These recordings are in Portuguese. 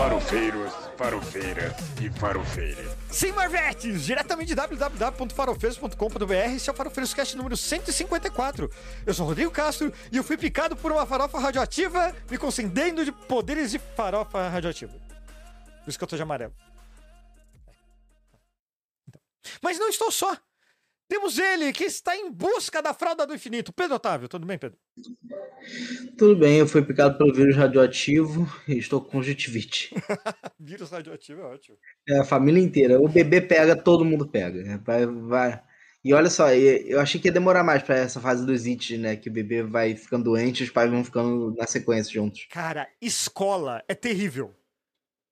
Farofeiros, farofeiras e farofeiras. Sim, Marvetes! Diretamente de www.farofeiros.com.br, esse é o Farofeiros Cast número 154. Eu sou Rodrigo Castro e eu fui picado por uma farofa radioativa, me concedendo de poderes de farofa radioativa. Por isso que eu tô de amarelo. Então. Mas não estou só. Temos ele, que está em busca da fralda do infinito. Pedro Otávio, tudo bem, Pedro? Tudo bem, eu fui picado pelo vírus radioativo e estou com conjuntivite. vírus radioativo é ótimo. É, a família inteira. O bebê pega, todo mundo pega. Vai, vai. E olha só, eu achei que ia demorar mais para essa fase dos itens, né? Que o bebê vai ficando doente e os pais vão ficando na sequência juntos. Cara, escola é terrível.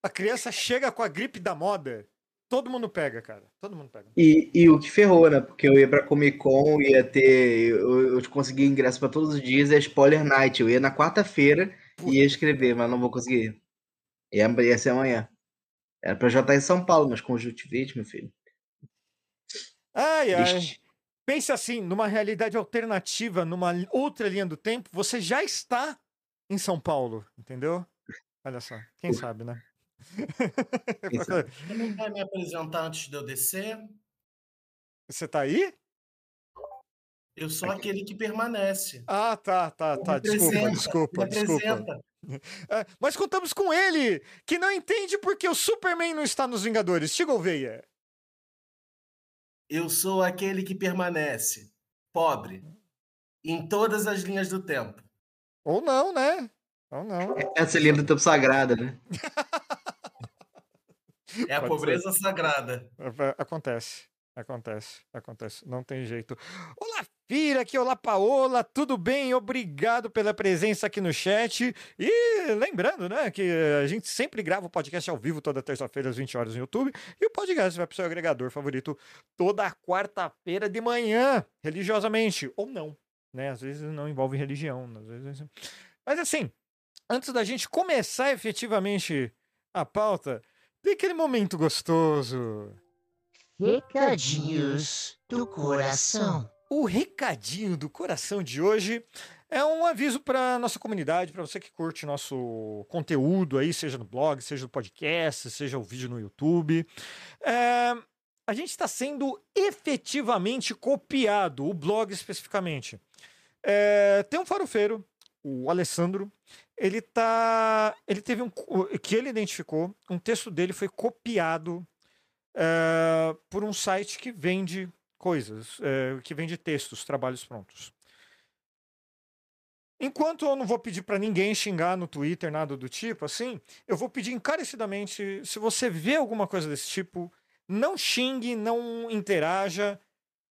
A criança chega com a gripe da moda Todo mundo pega, cara. Todo mundo pega. E, e o que ferrou, né? Porque eu ia pra Comic Con, ia ter. Eu, eu consegui ingresso para todos os dias, é Spoiler Night. Eu ia na quarta-feira e ia escrever, mas não vou conseguir. Ia, ia ser amanhã. Era pra já estar em São Paulo, mas conjuntivite, meu filho. Ai, ai. Pense assim, numa realidade alternativa, numa outra linha do tempo, você já está em São Paulo, entendeu? Olha só, quem sabe, né? Você não vai me apresentar antes de eu descer? Você tá aí? Eu sou aquele que permanece. Ah, tá, tá, tá. Desculpa, desculpa, desculpa. É, mas contamos com ele, que não entende porque o Superman não está nos Vingadores. Veia. Eu sou aquele que permanece, pobre, em todas as linhas do tempo. Ou não, né? Ou não. Essa linha do tempo sagrada, né? É a pobreza ser. sagrada. Acontece, acontece, acontece. Não tem jeito. Olá, Fira, aqui, olá, Paola, tudo bem? Obrigado pela presença aqui no chat. E lembrando, né, que a gente sempre grava o podcast ao vivo toda terça-feira às 20 horas no YouTube. E o podcast vai para o seu agregador favorito toda quarta-feira de manhã, religiosamente. Ou não, né? Às vezes não envolve religião. Às vezes... Mas assim, antes da gente começar efetivamente a pauta, tem aquele momento gostoso. Recadinhos do coração. O recadinho do coração de hoje é um aviso para nossa comunidade, para você que curte nosso conteúdo aí, seja no blog, seja no podcast, seja o vídeo no YouTube. É, a gente está sendo efetivamente copiado, o blog especificamente. É, tem um farofeiro, o Alessandro, ele tá. Ele teve um. que ele identificou, um texto dele foi copiado uh, por um site que vende coisas, uh, que vende textos, trabalhos prontos. Enquanto eu não vou pedir para ninguém xingar no Twitter, nada do tipo, assim, eu vou pedir encarecidamente, se você vê alguma coisa desse tipo, não xingue, não interaja,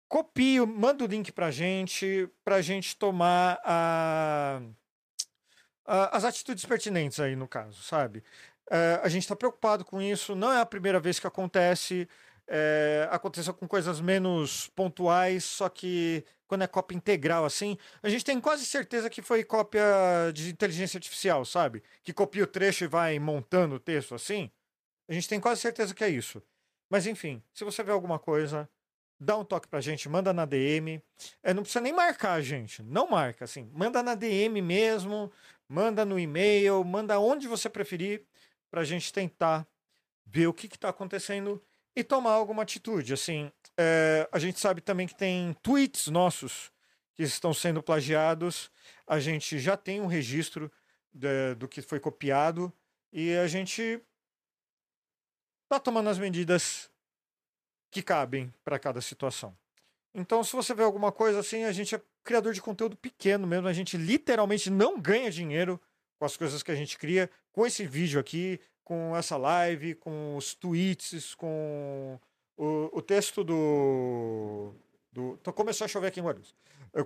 copie, manda o link pra gente, pra gente tomar a as atitudes pertinentes aí no caso, sabe? É, a gente está preocupado com isso, não é a primeira vez que acontece. É, aconteceu com coisas menos pontuais, só que quando é cópia integral assim, a gente tem quase certeza que foi cópia de inteligência artificial, sabe? Que copia o trecho e vai montando o texto assim. A gente tem quase certeza que é isso. Mas enfim, se você vê alguma coisa, dá um toque pra gente, manda na DM. É, não precisa nem marcar, gente. Não marca, assim. Manda na DM mesmo manda no e-mail, manda onde você preferir, para a gente tentar ver o que está acontecendo e tomar alguma atitude. Assim, é, a gente sabe também que tem tweets nossos que estão sendo plagiados. A gente já tem um registro de, do que foi copiado e a gente está tomando as medidas que cabem para cada situação. Então, se você vê alguma coisa assim, a gente é criador de conteúdo pequeno mesmo. A gente literalmente não ganha dinheiro com as coisas que a gente cria, com esse vídeo aqui, com essa live, com os tweets, com o, o texto do. do então começou a chover aqui em Guarulhos.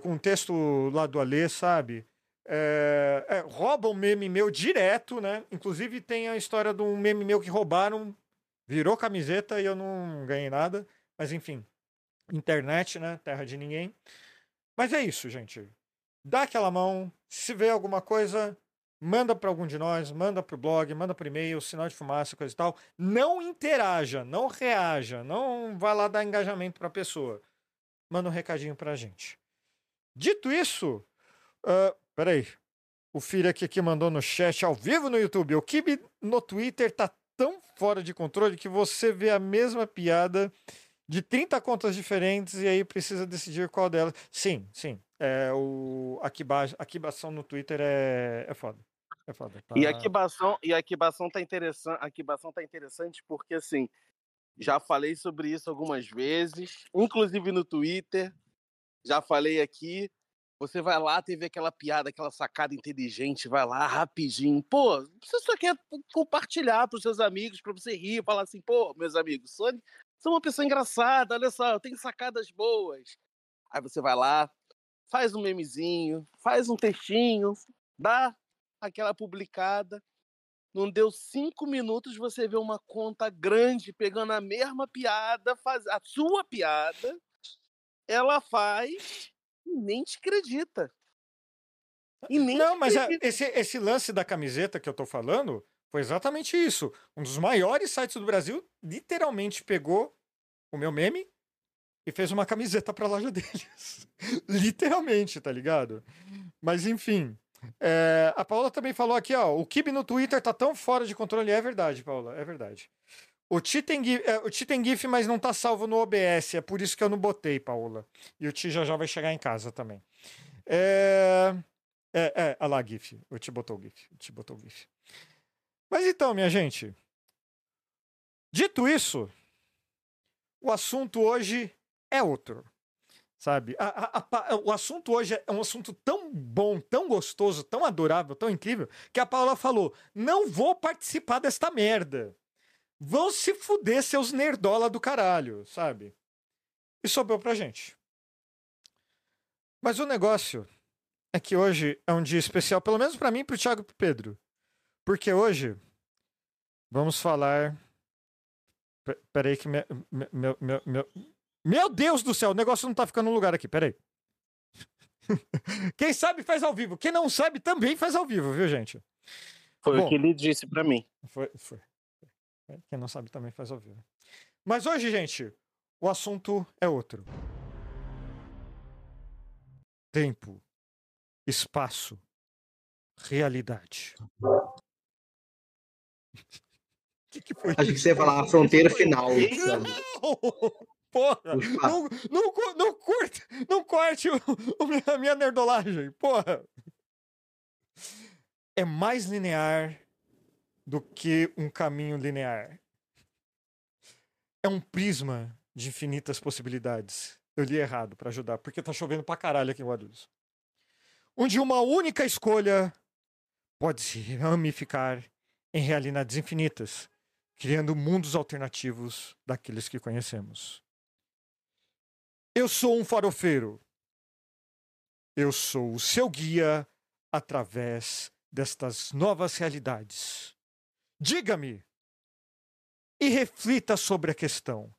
Com o texto lá do Alê, sabe? É, é, roubam meme meu direto, né? Inclusive tem a história de um meme meu que roubaram, virou camiseta e eu não ganhei nada. Mas enfim, internet, né? Terra de ninguém. Mas é isso, gente. Dá aquela mão. Se vê alguma coisa, manda para algum de nós, manda para o blog, manda por e-mail, sinal de fumaça, coisa e tal. Não interaja, não reaja, não vá lá dar engajamento para a pessoa. Manda um recadinho para a gente. Dito isso, uh, peraí, O filho aqui que mandou no chat ao vivo no YouTube. O Kibe no Twitter tá tão fora de controle que você vê a mesma piada de 30 contas diferentes e aí precisa decidir qual delas. Sim, sim. É, o Akiba, Akibação no Twitter é, é foda. É foda. E tá? a Kibação, e a tá interessante, a Kibação tá interessante porque assim, já falei sobre isso algumas vezes, inclusive no Twitter, já falei aqui. Você vai lá, teve aquela piada, aquela sacada inteligente, vai lá rapidinho. Pô, você só quer compartilhar para os seus amigos, para você rir, falar assim, pô, meus amigos, sou, sou uma pessoa engraçada, olha só, eu tenho sacadas boas. Aí você vai lá, faz um memezinho, faz um textinho, dá aquela publicada. Não deu cinco minutos, você vê uma conta grande pegando a mesma piada, faz a sua piada, ela faz e nem te acredita. E nem Não, te mas a- acredita. esse, esse lance da camiseta que eu tô falando foi exatamente isso. Um dos maiores sites do Brasil literalmente pegou o meu meme e fez uma camiseta pra loja deles. literalmente, tá ligado? Mas enfim. é, a Paula também falou aqui, ó. O Kibe no Twitter tá tão fora de controle. É verdade, Paula, é verdade. O Ti tem, gif, é, o Ti tem GIF, mas não tá salvo no OBS. É por isso que eu não botei, Paula. E o Ti já já vai chegar em casa também. É. É, é, olha lá, GIF. O Ti botou o GIF. O Ti botou o GIF. Mas então, minha gente. Dito isso, o assunto hoje é outro. Sabe? A- a- a o assunto hoje é um assunto tão bom, tão gostoso, tão adorável, tão incrível, que a Paula falou: não vou participar desta merda. Vão se fuder, seus nerdola do caralho, sabe? E sobrou pra gente. Mas o negócio é que hoje é um dia especial, pelo menos pra mim, pro Thiago e pro Pedro. Porque hoje vamos falar. Pe- Peraí, que me- me- meu, meu, meu, meu Deus do céu, o negócio não tá ficando no lugar aqui, peraí. Quem sabe faz ao vivo. Quem não sabe também faz ao vivo, viu, gente? Foi Bom. o que ele disse pra mim. Foi, foi. É, Quem não sabe também faz ao vivo. Mas hoje, gente, o assunto é outro. Tempo, espaço, realidade. Que, que foi? Acho que você ia falar a fronteira final. Porra! Não, não, não curte, não corte o, o a minha nerdolagem, porra! É mais linear do que um caminho linear. É um prisma de infinitas possibilidades. Eu li errado pra ajudar, porque tá chovendo pra caralho aqui em Guarulhos. Onde uma única escolha pode se ramificar em realidades infinitas, criando mundos alternativos daqueles que conhecemos. Eu sou um farofeiro. Eu sou o seu guia através destas novas realidades. Diga-me e reflita sobre a questão.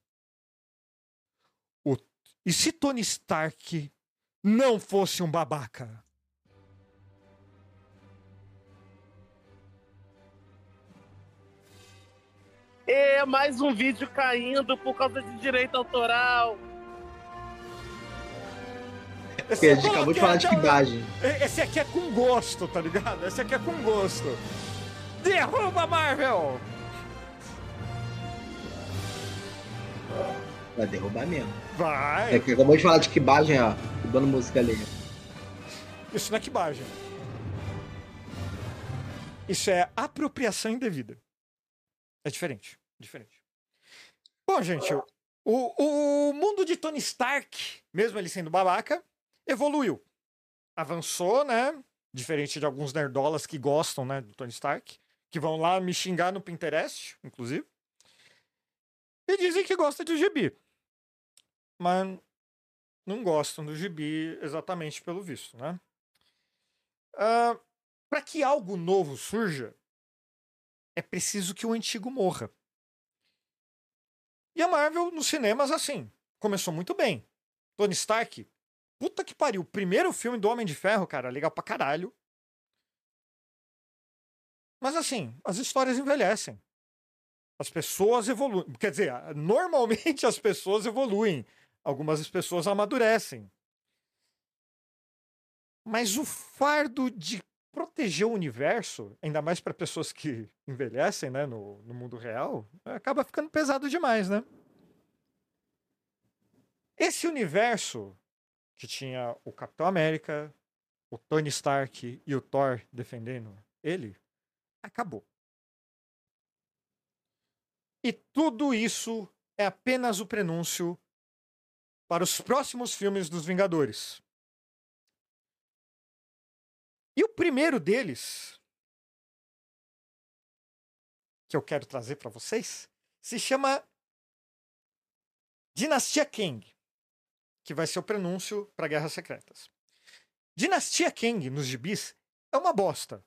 O- e se Tony Stark não fosse um babaca? É mais um vídeo caindo por causa de direito autoral. Esse Porque a gente acabou de falar de não, quibagem. Esse aqui é com gosto, tá ligado? Esse aqui é com gosto. Derruba Marvel! Vai derrubar mesmo. Vai! É que acabou de falar de quibagem, ó. Dando música ali. Isso não é quibagem. Isso é apropriação indevida. É diferente. Diferente. Bom, gente, o, o mundo de Tony Stark, mesmo ele sendo babaca, evoluiu. Avançou, né? Diferente de alguns nerdolas que gostam, né, do Tony Stark, que vão lá me xingar no Pinterest, inclusive. E dizem que gosta de gibi. Mas não gostam do gibi exatamente pelo visto, né? para que algo novo surja, é preciso que o antigo morra. E a Marvel nos cinemas, assim, começou muito bem. Tony Stark, puta que pariu, primeiro filme do Homem de Ferro, cara, legal pra caralho. Mas assim, as histórias envelhecem. As pessoas evoluem. Quer dizer, normalmente as pessoas evoluem. Algumas pessoas amadurecem. Mas o fardo de proteger o universo, ainda mais para pessoas que envelhecem, né, no, no mundo real, acaba ficando pesado demais, né? Esse universo que tinha o Capitão América, o Tony Stark e o Thor defendendo ele, acabou. E tudo isso é apenas o prenúncio para os próximos filmes dos Vingadores. E o primeiro deles, que eu quero trazer para vocês, se chama Dinastia Kang, que vai ser o prenúncio para Guerras Secretas. Dinastia Kang nos gibis é uma bosta.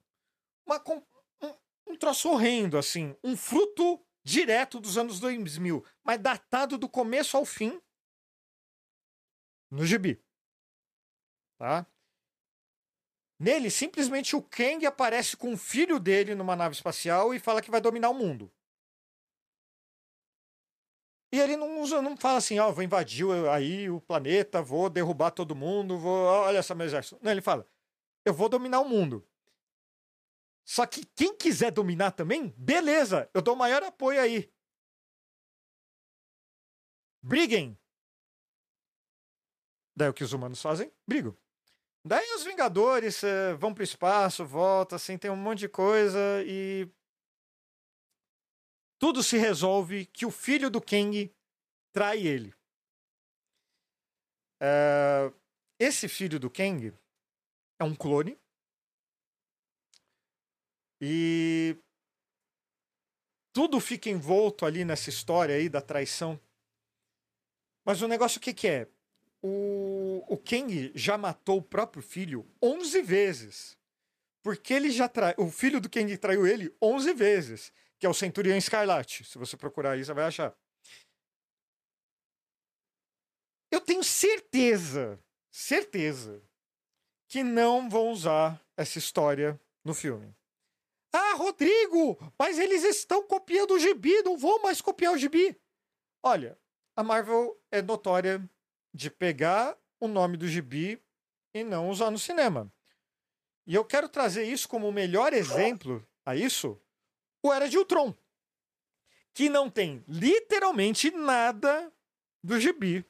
Uma, um, um troço horrendo, assim. Um fruto direto dos anos 2000, mas datado do começo ao fim no gibi. Tá? Nele, simplesmente o Kang aparece com o filho dele numa nave espacial e fala que vai dominar o mundo. E ele não, usa, não fala assim, ó, oh, vou invadir aí o planeta, vou derrubar todo mundo, vou. Olha só meu exército. Não, ele fala, eu vou dominar o mundo. Só que quem quiser dominar também, beleza, eu dou maior apoio aí. Briguem. Daí o que os humanos fazem? Brigam. Daí os Vingadores uh, vão pro espaço, voltam, assim, tem um monte de coisa e. Tudo se resolve que o filho do Kang trai ele. Uh, esse filho do Kang é um clone. E tudo fica envolto ali nessa história aí da traição. Mas o negócio o que, que é? o, o Kang já matou o próprio filho 11 vezes. Porque ele já trai. O filho do Kang traiu ele 11 vezes. Que é o Centurião Escarlate. Se você procurar aí, você vai achar. Eu tenho certeza, certeza, que não vão usar essa história no filme. Ah, Rodrigo, mas eles estão copiando o gibi, não vão mais copiar o gibi. Olha, a Marvel é notória de pegar o nome do gibi e não usar no cinema. E eu quero trazer isso como o melhor exemplo a isso, o Era de Ultron, que não tem literalmente nada do gibi.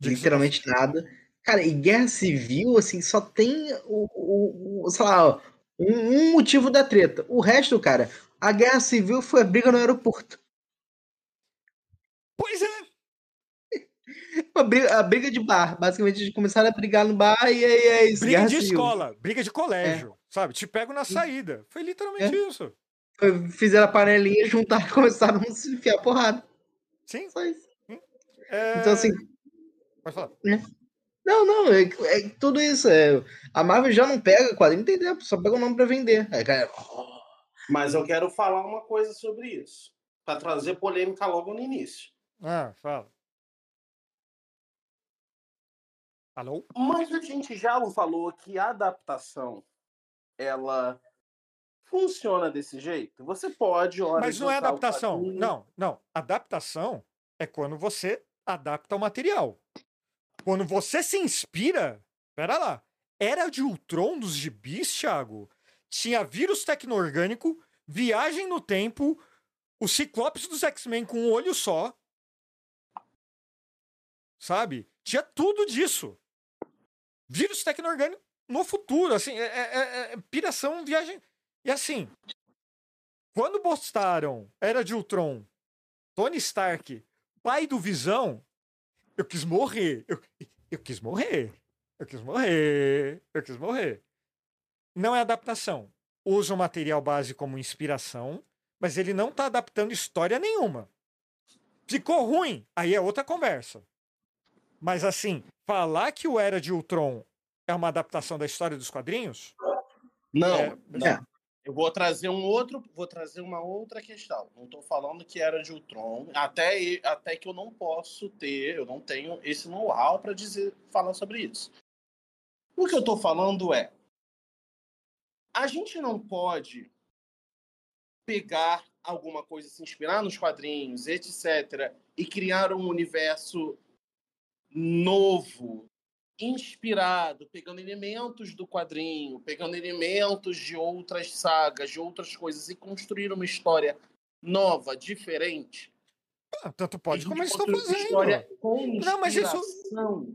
Literalmente nada. Cara, e Guerra Civil, assim, só tem o, o, sei lá, um, um motivo da treta. O resto, cara, a Guerra Civil foi a briga no aeroporto. Pois é, a briga, a briga de bar, basicamente, de começar a brigar no bar e aí é isso. Briga de civil. escola, briga de colégio, é. sabe? Te pego na saída. Foi literalmente é. isso. Fizeram a panelinha, juntar e começaram a se enfiar porrada. Sim. Só isso. É... Então, assim. Pode falar. É. Não, não, é, é, tudo isso. É, a Marvel já não pega quadrinho, não tem tempo, só pega o nome pra vender. Aí, cara, oh. Mas eu quero falar uma coisa sobre isso. Pra trazer polêmica logo no início. Ah, fala. Alô? Mas a gente já falou que a adaptação ela funciona desse jeito. Você pode, Mas não é adaptação. Não, não. Adaptação é quando você adapta o material. Quando você se inspira. Pera lá. Era de Ultron dos gibis, Thiago. Tinha vírus tecno-orgânico, viagem no tempo, o Ciclopes dos X-Men com um olho só. Sabe? Tinha tudo disso vírus tecno-orgânico no futuro, assim, é, é, é, é, piração, viagem. E assim, quando postaram Era de Ultron, Tony Stark, pai do Visão, eu quis morrer. Eu, eu quis morrer. Eu quis morrer. Eu quis morrer. Não é adaptação. Usa o material base como inspiração, mas ele não está adaptando história nenhuma. Ficou ruim, aí é outra conversa. Mas assim, falar que o Era de Ultron é uma adaptação da história dos quadrinhos? Não. É... é. Eu vou trazer um outro, vou trazer uma outra questão. Não estou falando que era de Ultron, até até que eu não posso ter, eu não tenho esse know-how para dizer falar sobre isso. O que eu estou falando é a gente não pode pegar alguma coisa, se inspirar nos quadrinhos, etc., e criar um universo novo inspirado, pegando elementos do quadrinho, pegando elementos de outras sagas, de outras coisas e construir uma história nova, diferente. Ah, tanto pode como eles estão fazendo. Não, mas isso,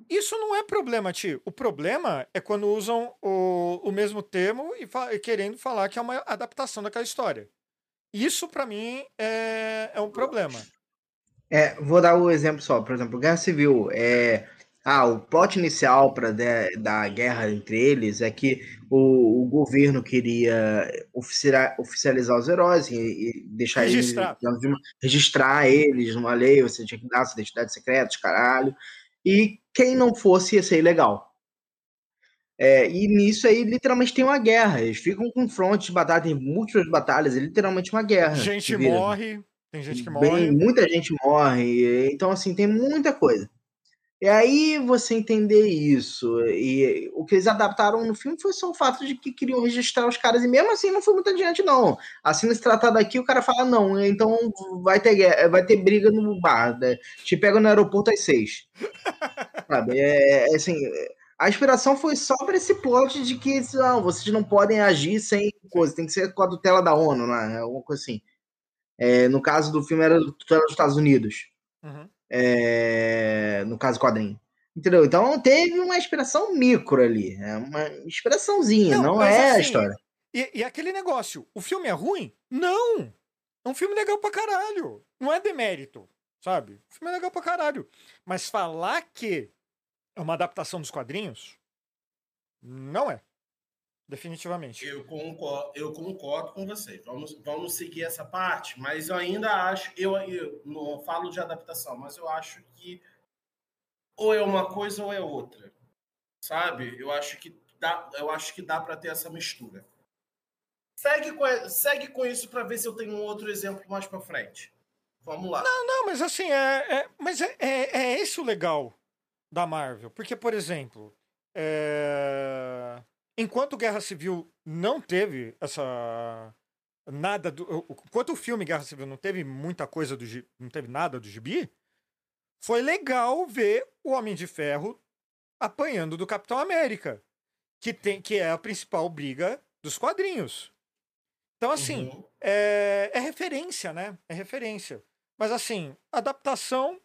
isso não é problema, tio. O problema é quando usam o, o mesmo termo e, fa querendo falar que é uma adaptação daquela história. Isso, para mim, é, é um problema. É, vou dar o um exemplo só. Por exemplo, Guerra Civil. É, ah, o plot inicial para da guerra entre eles é que o, o governo queria oficializar os heróis e, e deixar registrar. eles registrar eles numa lei, você tinha que dar sua identidade secreta, caralho. E quem não fosse ia ser ilegal. É, e nisso aí, literalmente, tem uma guerra. Eles ficam com frontes de batalha, tem múltiplas batalhas, é literalmente uma guerra. Gente morre, tem gente que morre. Bem, muita gente morre. Então, assim, tem muita coisa. E aí você entender isso. E o que eles adaptaram no filme foi só o fato de que queriam registrar os caras, e mesmo assim não foi muito adiante, não. Assim, nesse tratado aqui, o cara fala: não, então vai ter, vai ter briga no bar. Né? Te pega no aeroporto às seis. Sabe? É, é, assim. A inspiração foi só para esse plot de que não, vocês não podem agir sem coisa, tem que ser com a tutela da ONU, né? Alguma coisa assim. É, no caso do filme, era dos Estados Unidos. Uhum é, no caso quadrinho. Entendeu? Então teve uma inspiração micro ali. É uma inspiraçãozinha, não, não é assim, a história. E, e, aquele negócio, o filme é ruim? Não! É um filme legal pra caralho. Não é demérito, sabe? O filme é legal pra caralho. Mas falar que é uma adaptação dos quadrinhos, não é. Definitivamente. Eu concordo, eu concordo com vocês. Vamos, vamos seguir essa parte, mas eu ainda acho, eu, eu não falo de adaptação, mas eu acho que ou é uma coisa ou é outra. Sabe? Eu acho que dá, eu acho que dá para ter essa mistura. Segue com, segue com isso para ver se eu tenho um outro exemplo mais para frente. Vamos lá. Não, não, mas assim, é, é mas é, é, é esse o legal da Marvel. Porque, por exemplo, é enquanto Guerra Civil não teve essa nada do enquanto o filme Guerra Civil não teve muita coisa do não teve nada do gibi, foi legal ver o Homem de Ferro apanhando do Capitão América, que tem que é a principal briga dos quadrinhos. Então assim, uhum. é, é referência, né? É referência. Mas assim, adaptação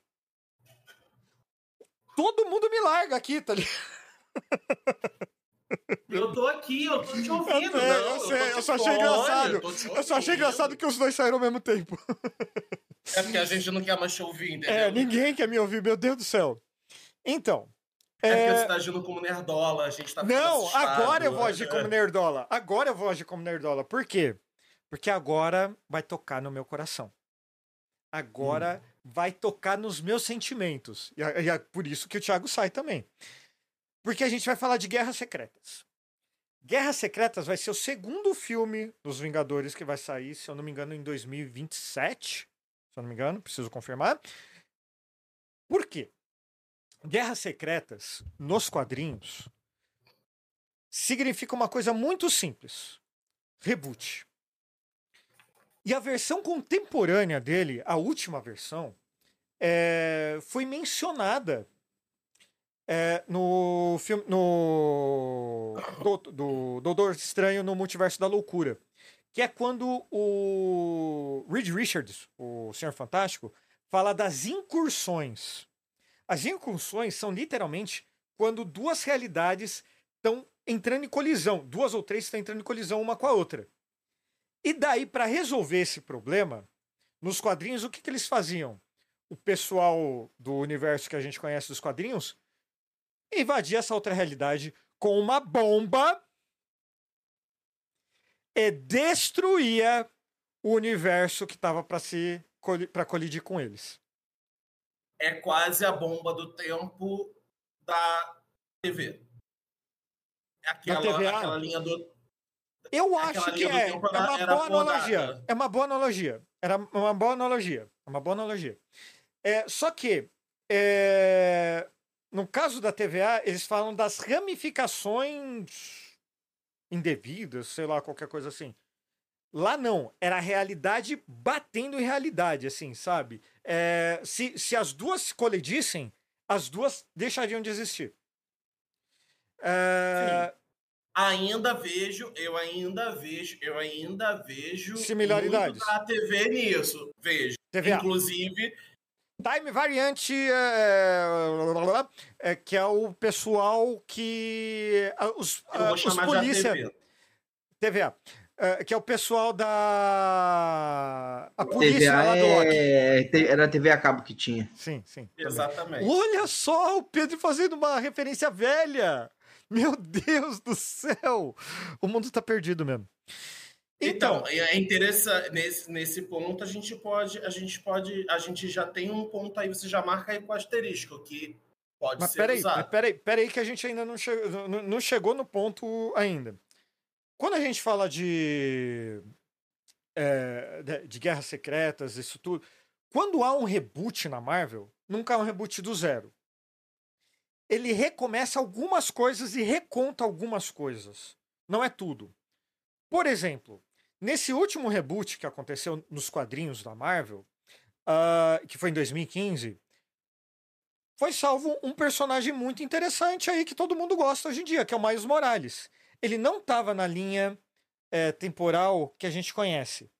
todo mundo me larga aqui, tá ligado? Eu tô aqui, eu tô te ouvindo. Eu, não, eu, sei, eu, eu só achei engraçado. Eu, só achei engraçado que os dois saíram ao mesmo tempo. É porque a gente não quer mais te ouvir, entendeu? É, ninguém quer me ouvir, meu Deus do céu. Então. É, é... porque você tá agindo como nerdola, a gente tá Não, agora eu vou agir como nerdola. Agora eu vou agir como nerdola. Por quê? Porque agora vai tocar no meu coração. Agora hum. vai tocar nos meus sentimentos. E é, é por isso que o Thiago sai também. Porque a gente vai falar de Guerras Secretas. Guerras Secretas vai ser o segundo filme dos Vingadores que vai sair, se eu não me engano, em 2027. Se eu não me engano, preciso confirmar. Por quê? Guerras Secretas, nos quadrinhos, significa uma coisa muito simples: reboot. E a versão contemporânea dele, a última versão, é, foi mencionada é, no filme. No. Do, do Doutor Estranho no Multiverso da Loucura. Que é quando o Reed Richards, o Senhor Fantástico, fala das incursões. As incursões são literalmente quando duas realidades estão entrando em colisão. Duas ou três estão entrando em colisão uma com a outra. E daí, para resolver esse problema, nos quadrinhos, o que, que eles faziam? O pessoal do universo que a gente conhece dos quadrinhos invadir essa outra realidade com uma bomba e destruía o universo que estava para se para colidir com eles. É quase a bomba do tempo da TV. Aquela, da TVA? aquela linha do eu acho que é. É uma boa analogia. É uma boa analogia. Era uma boa analogia. Uma boa analogia. É, só que é, no caso da TVA, eles falam das ramificações indevidas, sei lá, qualquer coisa assim. Lá não, era a realidade batendo em realidade, assim, sabe? É, se, se as duas colidissem, as duas deixariam de existir. É, Ainda vejo, eu ainda vejo, eu ainda vejo Similaridades. muito da TV nisso. Vejo. TVA. Inclusive, Time Variante, é, é, que é o pessoal que. Os, os polícia. ATV. TVA. é, que é o pessoal da. A polícia TVA lá do Loki. é... Era a TV a cabo que tinha. Sim, sim. Exatamente. Olha só o Pedro fazendo uma referência velha. Meu Deus do céu! O mundo tá perdido mesmo. Então, Então, é interessante nesse, nesse ponto a gente pode, a gente pode, a gente já tem um ponto aí, você já marca aí com asterisco que pode mas ser peraí, mas usado. peraí, peraí que a gente ainda não chegou, não, não chegou no ponto ainda. Quando a gente fala de, é, de, de guerras secretas, isso tudo, quando há um reboot na Marvel, nunca é um reboot do zero. Ele recomeça algumas coisas e reconta algumas coisas. Não é tudo. Por exemplo, nesse último reboot que aconteceu nos quadrinhos da Marvel, ah, que foi em 2015, foi salvo um personagem muito interessante aí que todo mundo gosta hoje em dia, que é o Miles Morales. Ele não estava na linha eh, temporal que a gente conhece.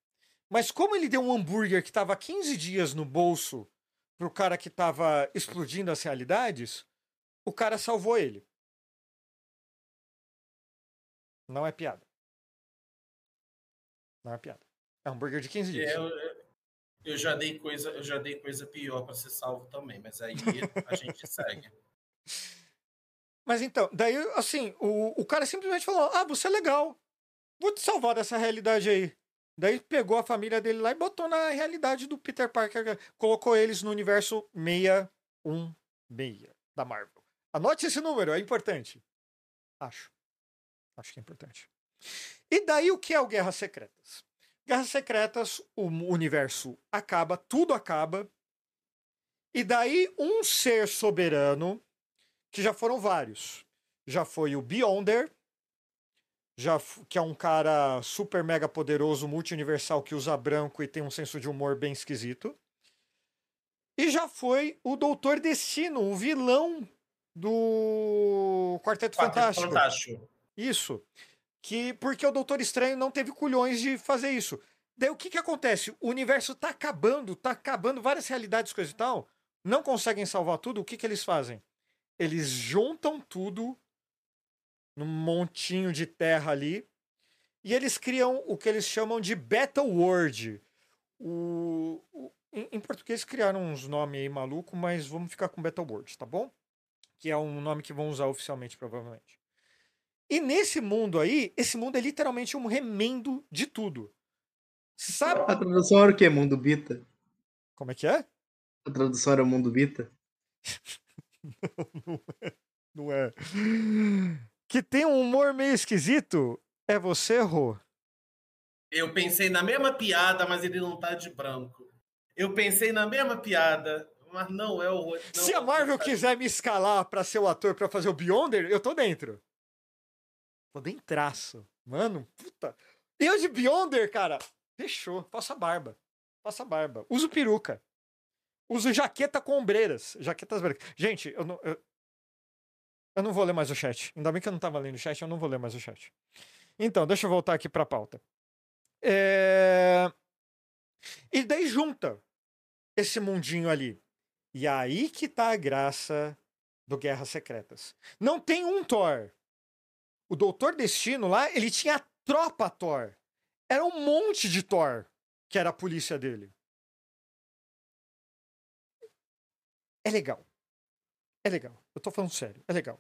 Mas como ele deu um hambúrguer que estava 15 dias no bolso pro cara que estava explodindo as realidades, o cara salvou ele. Não é piada. Não é piada. É um hambúrguer de 15 dias. É, eu, eu já dei coisa, eu já dei coisa pior para ser salvo também, mas aí a gente segue. Mas então, daí, assim, o, o cara simplesmente falou: Ah, você é legal. Vou te salvar dessa realidade aí. Daí pegou a família dele lá e botou na realidade do Peter Parker. Colocou eles no universo 616 da Marvel. Anote esse número, é importante. Acho. Acho que é importante. E daí o que é o Guerras Secretas? Guerras Secretas, o universo acaba, tudo acaba. E daí um ser soberano que já foram vários. Já foi o Beyonder, já, que é um cara super mega poderoso, multi-universal, que usa branco e tem um senso de humor bem esquisito. E já foi o Doutor Destino, o vilão do Quarteto, Quarteto Fantástico. Fantástico. Isso. Que porque o Doutor Estranho não teve culhões de fazer isso. Daí o que que acontece? O universo tá acabando, tá acabando várias realidades, coisa e tal. Não conseguem salvar tudo. O que que eles fazem? Eles juntam tudo num montinho de terra ali e eles criam o que eles chamam de Battle World. O, o- em, em português criaram uns nomes aí maluco, mas vamos ficar com Battle World, tá bom? Que é um nome que vão usar oficialmente, provavelmente. E nesse mundo aí, esse mundo é literalmente um remendo de tudo. Sabe A tradução era o quê? Mundo Bita? como é que é? A tradução era Mundo Bita? Não é. Que tem um humor meio esquisito? É você, Rô? Eu pensei na mesma piada, mas ele não tá de branco. Eu pensei na mesma piada, mas não é o não Se é a o Marvel quiser me escalar pra ser o ator pra fazer o Beyonder, eu tô dentro. Tô dentraço. Mano, puta. Eu de Beyonder, cara, fechou. Faça barba. Faça barba. Uso peruca. Uso jaqueta com ombreiras. Jaquetas brancas. Gente, eu não. Eu... eu não vou ler mais o chat. Ainda bem que eu não tava lendo o chat, eu não vou ler mais o chat. Então, deixa eu voltar aqui pra pauta. É... E daí junta esse mundinho ali. E aí que tá a graça do Guerras Secretas. Não tem um Thor. O Doutor Destino lá, ele tinha a tropa Thor. Era um monte de Thor que era a polícia dele. É legal. É legal. Eu tô falando sério. É legal.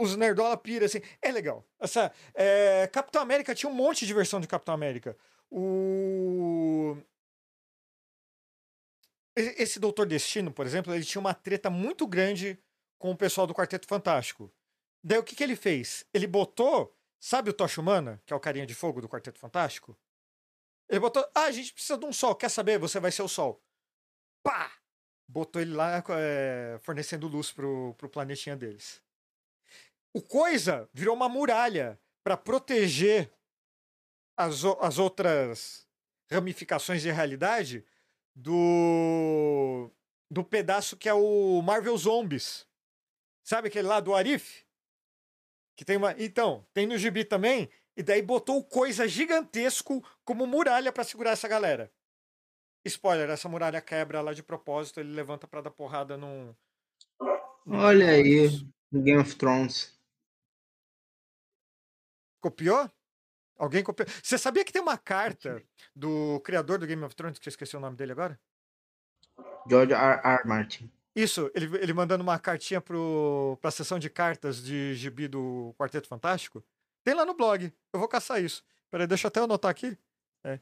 Os Nerdola pira, assim. É legal. Essa, é, Capitão América tinha um monte de versão de Capitão América. O. Esse Doutor Destino, por exemplo, ele tinha uma treta muito grande com o pessoal do Quarteto Fantástico. Daí o que, que ele fez? Ele botou. Sabe o Tocha Humana, que é o carinha de fogo do Quarteto Fantástico? Ele botou. Ah, a gente precisa de um sol. Quer saber? Você vai ser o sol. Pá! Botou ele lá é, fornecendo luz pro, pro planetinha deles. O Coisa virou uma muralha para proteger as, as outras ramificações de realidade do do pedaço que é o Marvel Zombies. Sabe aquele lá do Arif? Que tem uma. Então, tem no gibi também, e daí botou coisa gigantesco como muralha para segurar essa galera. Spoiler, essa muralha quebra lá de propósito, ele levanta para dar porrada num. num Olha aí, Game of Thrones. Copiou? Alguém copiou? Você sabia que tem uma carta do criador do Game of Thrones, que eu esqueci o nome dele agora? George R. R. Martin. Isso, ele, ele mandando uma cartinha pro, pra sessão de cartas de gibi do Quarteto Fantástico. Tem lá no blog. Eu vou caçar isso. Peraí, deixa eu até anotar aqui. É.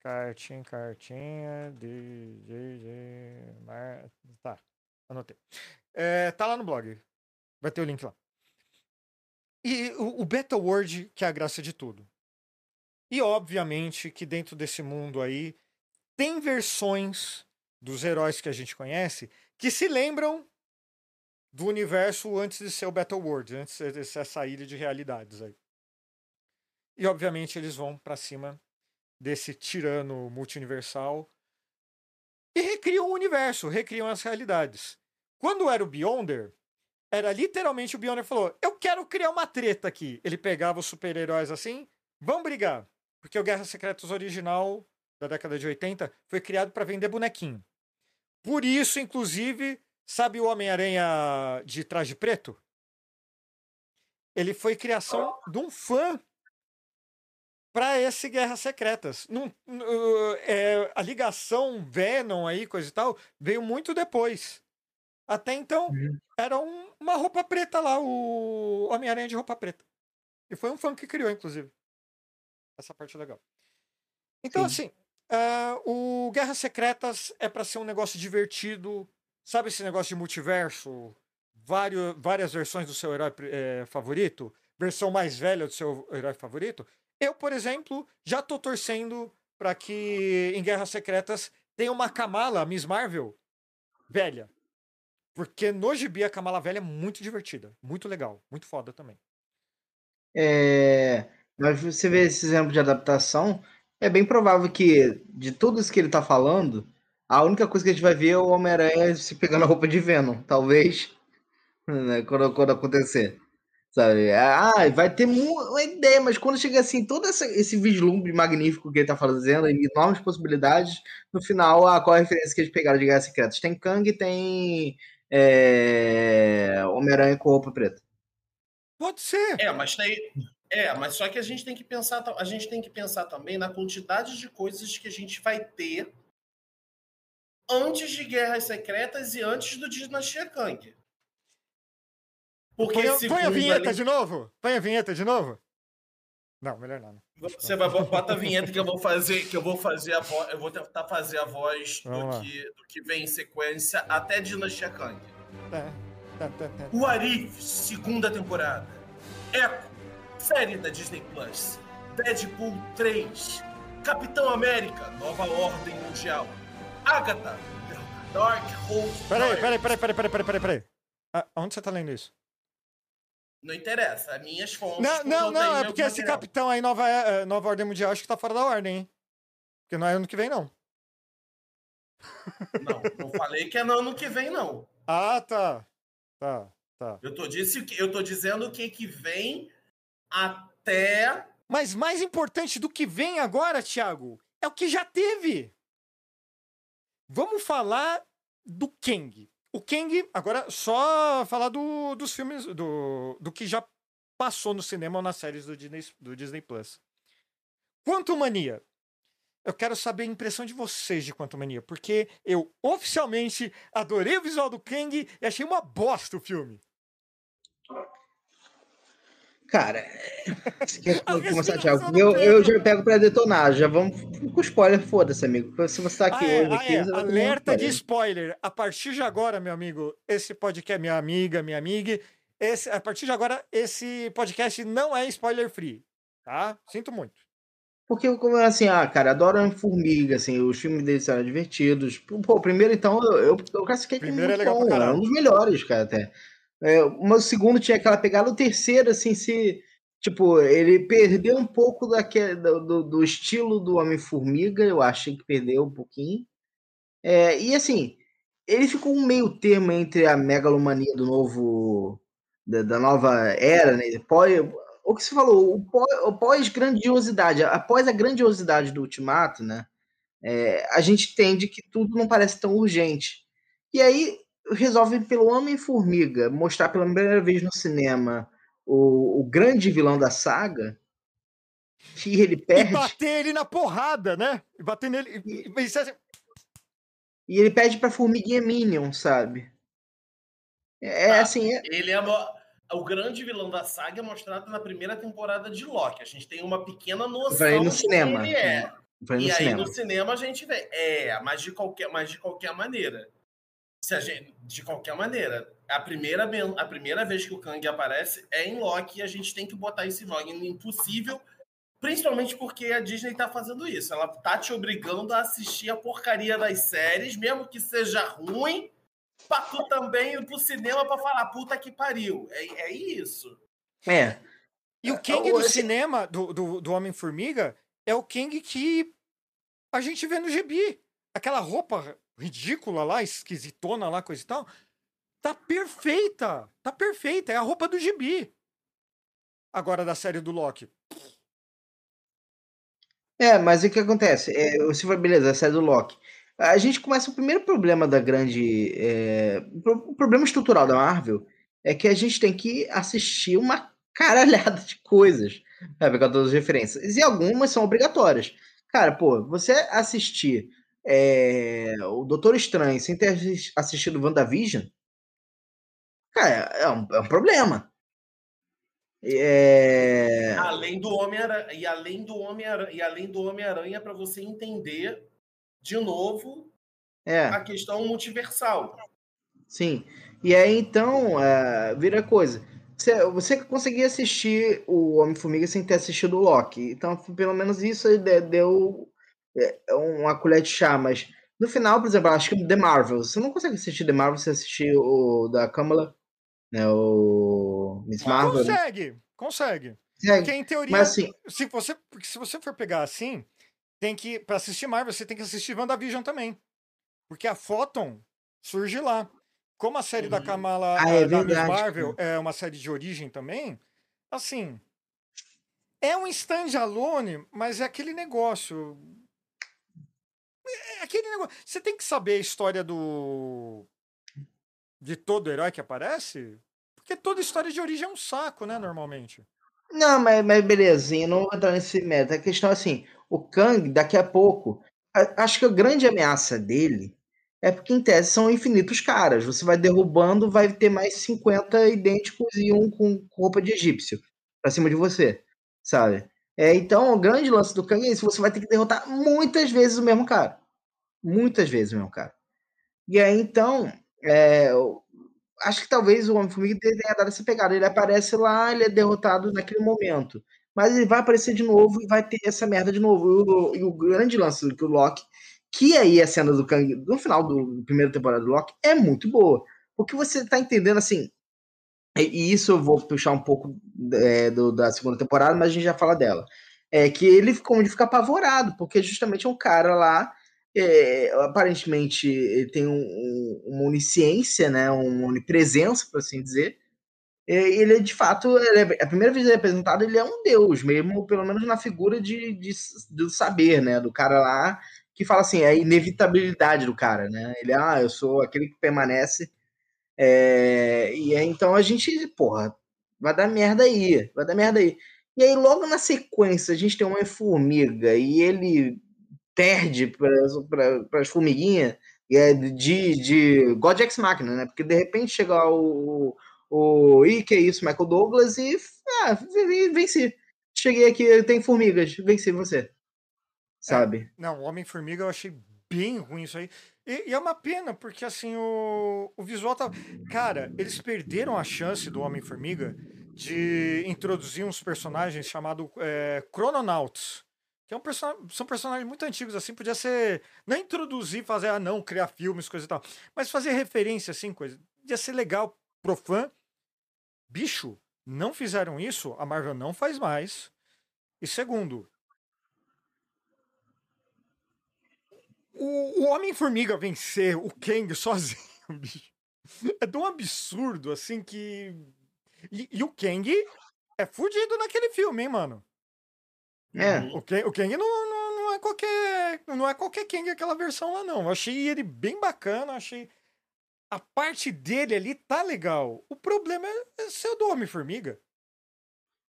Cartinha, cartinha de. de, de Mar... Tá, anotei. É, tá lá no blog. Vai ter o link lá. E o, o Beta Word, que é a graça de tudo. E obviamente que dentro desse mundo aí tem versões dos heróis que a gente conhece que se lembram do universo antes de ser o Battle World, antes de ser essa ilha de realidades aí. E obviamente eles vão para cima desse tirano multiversal e recriam o universo, recriam as realidades. Quando era o Beyonder, era literalmente o Beyonder falou: Eu quero criar uma treta aqui. Ele pegava os super-heróis assim, vão brigar. Porque o Guerra Secretas original da década de 80 foi criado para vender bonequinho. Por isso, inclusive, sabe o Homem-Aranha de traje preto? Ele foi criação de um fã para esse Guerras Secretas. Não, é, a ligação Venom aí, coisa e tal, veio muito depois. Até então, uhum. era um, uma roupa preta lá, o Homem-Aranha de roupa preta. E foi um fã que criou, inclusive. Essa parte é legal. Então, Sim. assim, uh, o Guerras Secretas é para ser um negócio divertido. Sabe esse negócio de multiverso? Vários, várias versões do seu herói é, favorito? Versão mais velha do seu herói favorito? Eu, por exemplo, já tô torcendo para que em Guerras Secretas tenha uma Kamala, Miss Marvel, velha. Porque no gibi a Kamala velha é muito divertida, muito legal, muito foda também. É, mas você vê esse exemplo de adaptação, é bem provável que de tudo isso que ele tá falando, a única coisa que a gente vai ver é o Homem-Aranha se pegando a roupa de Venom, talvez, né, quando, quando acontecer. Sabe? Ah, vai ter uma ideia, mas quando chega assim, todo essa, esse vislumbre magnífico que ele tá fazendo, enormes possibilidades, no final, ah, qual a referência que eles pegaram de Guerra Secretas? Tem Kang, tem é, Homem-Aranha com roupa preta. Pode ser. É, mas tem. É, mas só que a gente tem que pensar, a gente tem que pensar também na quantidade de coisas que a gente vai ter antes de Guerras Secretas e antes do Dinastia Kang. Porque põe, põe a vinheta ali... de novo? Põe a vinheta de novo? Não, melhor não. Você vai botar a vinheta que eu vou fazer, que eu vou fazer a voz, eu vou tentar fazer a voz do que, do que, vem em sequência até Dinastia Kang. Tá, tá, tá. O Arif, segunda temporada. Echo, série da Disney Plus. Deadpool 3. Capitão América, Nova Ordem Mundial. Agatha, Dark Hold. Peraí, peraí, peraí, peraí, peraí, peraí, peraí. Ah, onde você tá lendo isso? Não interessa, minhas fontes. Não, não, não, é porque esse capitão aí, nova, é, nova Ordem Mundial, acho que tá fora da ordem, hein? Porque não é ano que vem, não. Não, não falei que é no ano que vem, não. Ah, tá. Tá, tá. Eu tô, disse, eu tô dizendo o que, que vem até. Mas mais importante do que vem agora, Thiago, é o que já teve. Vamos falar do Kang. O Kang, agora só falar do, dos filmes, do, do que já passou no cinema ou nas séries do Disney, do Disney Plus. Quanto Mania. Eu quero saber a impressão de vocês de Quanto Mania, porque eu oficialmente adorei o visual do Kang e achei uma bosta o filme. Cara, você quer começar, Thiago? Eu, eu já pego pra detonar. Já vamos com spoiler, foda-se, amigo. Se você tá aqui ah, é, hoje. Ah, aqui, é. Alerta de spoiler. A partir de agora, meu amigo, esse podcast, minha amiga, minha amiga, esse, a partir de agora, esse podcast não é spoiler free. Tá? Sinto muito. Porque, assim, ah, cara, adoro a Formiga, assim, os filmes deles eram divertidos. Pô, o primeiro, então, eu, eu, eu classifiquei como primeiro é legal bom, é um dos melhores, cara, até. É, mas o segundo tinha aquela pegada, o terceiro, assim, se. Tipo, ele perdeu um pouco daquele, do, do estilo do Homem-Formiga, eu achei que perdeu um pouquinho. É, e assim, ele ficou um meio termo entre a megalomania do novo da, da nova era, né? Pós, o que você falou, o pós-grandiosidade, após a grandiosidade do Ultimato, né? É, a gente entende que tudo não parece tão urgente. E aí resolve pelo Homem-Formiga mostrar pela primeira vez no cinema o, o grande vilão da saga, que ele perde. E bater ele na porrada, né? E bater nele. E, e, assim e ele pede pra formiguinha Minion, sabe? É ah, assim. É... Ele é o grande vilão da saga é mostrado na primeira temporada de Loki. A gente tem uma pequena noção no cinema. ele é. e aí cinema. no cinema a gente vê. É, mas de qualquer, mas de qualquer maneira. Se a gente, de qualquer maneira, a primeira, a primeira vez que o Kang aparece é em Loki e a gente tem que botar esse nome impossível Principalmente porque a Disney tá fazendo isso. Ela tá te obrigando a assistir a porcaria das séries, mesmo que seja ruim, pra tu também ir pro cinema pra falar, puta que pariu. É, é isso. É. E o Kang do cinema, do, do, do Homem-Formiga, é o Kang que a gente vê no gibi. Aquela roupa ridícula lá, esquisitona lá, coisa e tal. Tá perfeita. Tá perfeita. É a roupa do gibi. Agora da série do Loki. É, mas o que acontece? É, você vai, beleza, a série do Loki. A gente começa o primeiro problema da grande. É, o problema estrutural da Marvel é que a gente tem que assistir uma caralhada de coisas para pegar todas as referências. E algumas são obrigatórias. Cara, pô, você assistir é, o Doutor Estranho sem ter assistido WandaVision, cara, é um, é um problema. É... Além do Homem-Aranha, e além do Homem-Aranha, e além do Homem-Aranha para você entender de novo é. a questão multiversal. Sim. E aí então, uh, vira coisa. Você, você conseguia assistir o Homem-Formiga sem ter assistido o Loki. Então, pelo menos isso deu é, uma colher de chá, mas no final, por exemplo, acho que The Marvel, você não consegue assistir The Marvel se assistir o da Kamala, né, o Miss Marvel. Né? Consegue, consegue. Porque em teoria, Mas, assim, se você, porque se você for pegar assim, tem que para assistir Marvel, você tem que assistir WandaVision também. Porque a Photon surge lá. Como a série da uhum. Kamala ah, é da Miss Marvel é uma série de origem também, assim, é um stand-alone, mas é aquele negócio. É aquele negócio. Você tem que saber a história do. de todo herói que aparece porque toda história de origem é um saco, né, normalmente. Não, mas, mas belezinha, não vou entrar nesse meta. A questão é assim, o Kang, daqui a pouco, acho que a grande ameaça dele é porque, em tese, são infinitos caras. Você vai derrubando, vai ter mais 50 idênticos e um com roupa de egípcio pra cima de você, sabe? É, então, o grande lance do Kang é isso, você vai ter que derrotar muitas vezes o mesmo cara. Muitas vezes mesmo cara. E aí, então, é, acho que talvez o Homem-Formiga tenha dado essa pegada. Ele aparece lá, ele é derrotado naquele momento. Mas ele vai aparecer de novo e vai ter essa merda de novo. E o, e o grande lance do Loki, que aí a cena do Kang, no final do primeira temporada do Loki, é muito boa. Porque você tá entendendo assim. E isso eu vou puxar um pouco é, do, da segunda temporada, mas a gente já fala dela. É que ele como de ficar apavorado, porque justamente é um cara lá é, aparentemente ele tem um, uma onisciência, né, uma onipresença, por assim dizer. ele é de fato, é, a primeira vez que ele é apresentado, ele é um deus, mesmo pelo menos na figura de, de, do saber, né, do cara lá que fala assim, é a inevitabilidade do cara, né? Ele, ah, eu sou aquele que permanece. É, e aí, então a gente, porra, vai dar merda aí, vai dar merda aí. E aí, logo na sequência, a gente tem uma formiga e ele perde para as formiguinhas é de, de God Ex Machina, né? Porque de repente chega o, o. Ih, que é isso, Michael Douglas, e. Ah, venci. Cheguei aqui, tem formigas, venci você. É, Sabe? É, não, Homem-Formiga eu achei bem ruim isso aí. E, e, é uma pena, porque assim, o, o visual tá. Cara, eles perderam a chance do Homem-Formiga de introduzir uns personagens chamados é, Chrononauts que é um person... são personagens muito antigos, assim, podia ser. Não introduzir, fazer, ah, não, criar filmes, coisa e tal. Mas fazer referência, assim, coisa. Podia ser legal pro fã. Bicho, não fizeram isso, a Marvel não faz mais. E segundo, o, o Homem-Formiga vencer o Kang sozinho, bicho, é de um absurdo, assim, que E, e o Kang é fudido naquele filme, hein, mano? É. O Kang, o Kang não, não, não é qualquer. Não é qualquer Kang aquela versão lá, não. Eu achei ele bem bacana, achei. A parte dele ali tá legal. O problema é, é ser do Homem-Formiga.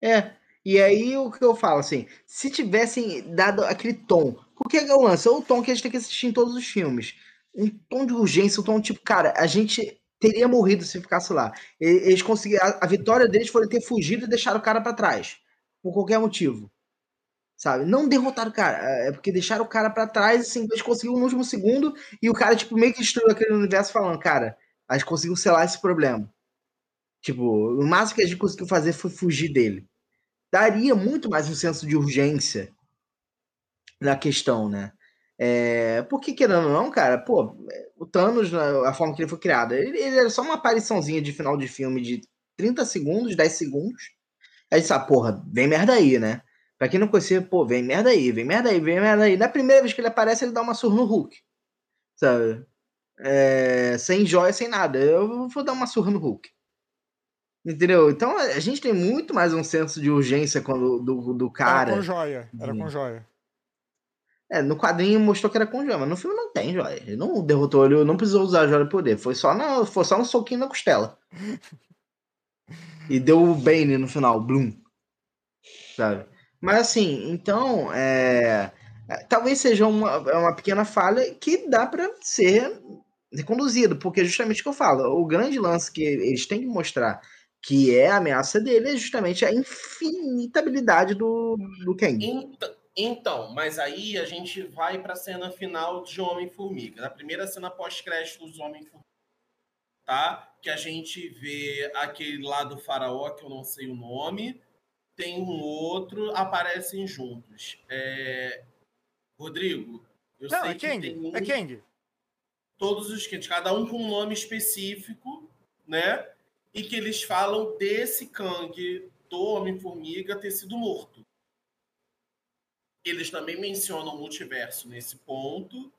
É. E aí o que eu falo, assim, se tivessem dado aquele tom, porque é o lance, é o tom que a gente tem que assistir em todos os filmes. Um tom de urgência, um tom tipo, cara, a gente teria morrido se ficasse lá. Eles conseguiram. A, a vitória deles foi ter fugido e deixar o cara para trás. Por qualquer motivo. Sabe? Não derrotaram o cara. É porque deixaram o cara para trás, assim, eles conseguiram no último segundo. E o cara, tipo, meio que destruiu aquele universo falando, cara, a gente conseguiu selar esse problema. Tipo, o máximo que a gente conseguiu fazer foi fugir dele. Daria muito mais um senso de urgência na questão, né? É, porque, querendo ou não, cara, pô, o Thanos, né, a forma que ele foi criado, ele, ele era só uma apariçãozinha de final de filme de 30 segundos, 10 segundos. Aí sabe, porra, vem merda aí, né? Pra quem não conhecia, pô, vem merda aí, vem merda aí, vem merda aí. Na primeira vez que ele aparece, ele dá uma surra no Hulk. Sabe? É, sem joia, sem nada. Eu vou dar uma surra no Hulk. Entendeu? Então a gente tem muito mais um senso de urgência quando, do, do cara. Era com joia. Era com joia. É, no quadrinho mostrou que era com joia, mas no filme não tem joia. Ele não derrotou ele, não precisou usar a joia de poder. Foi só, na, foi só um soquinho na costela. e deu o Bane no final, Bloom. Sabe? Mas assim, então, é, é talvez seja uma, é uma pequena falha que dá para ser reconduzido, porque é justamente o que eu falo, o grande lance que eles têm que mostrar que é a ameaça dele é justamente a infinitabilidade do, do Kang. Então, mas aí a gente vai para a cena final de Homem-Formiga. Na primeira cena pós-crédito dos Homem-Formiga, tá? Que a gente vê aquele lá do faraó, que eu não sei o nome, tem um outro, aparecem juntos. É... Rodrigo, eu não, sei é que Kang, tem um... é Kang. Todos os Kangs, cada um com um nome específico, né? E que eles falam desse Kang do Homem-Formiga ter sido morto. Eles também mencionam o multiverso nesse ponto.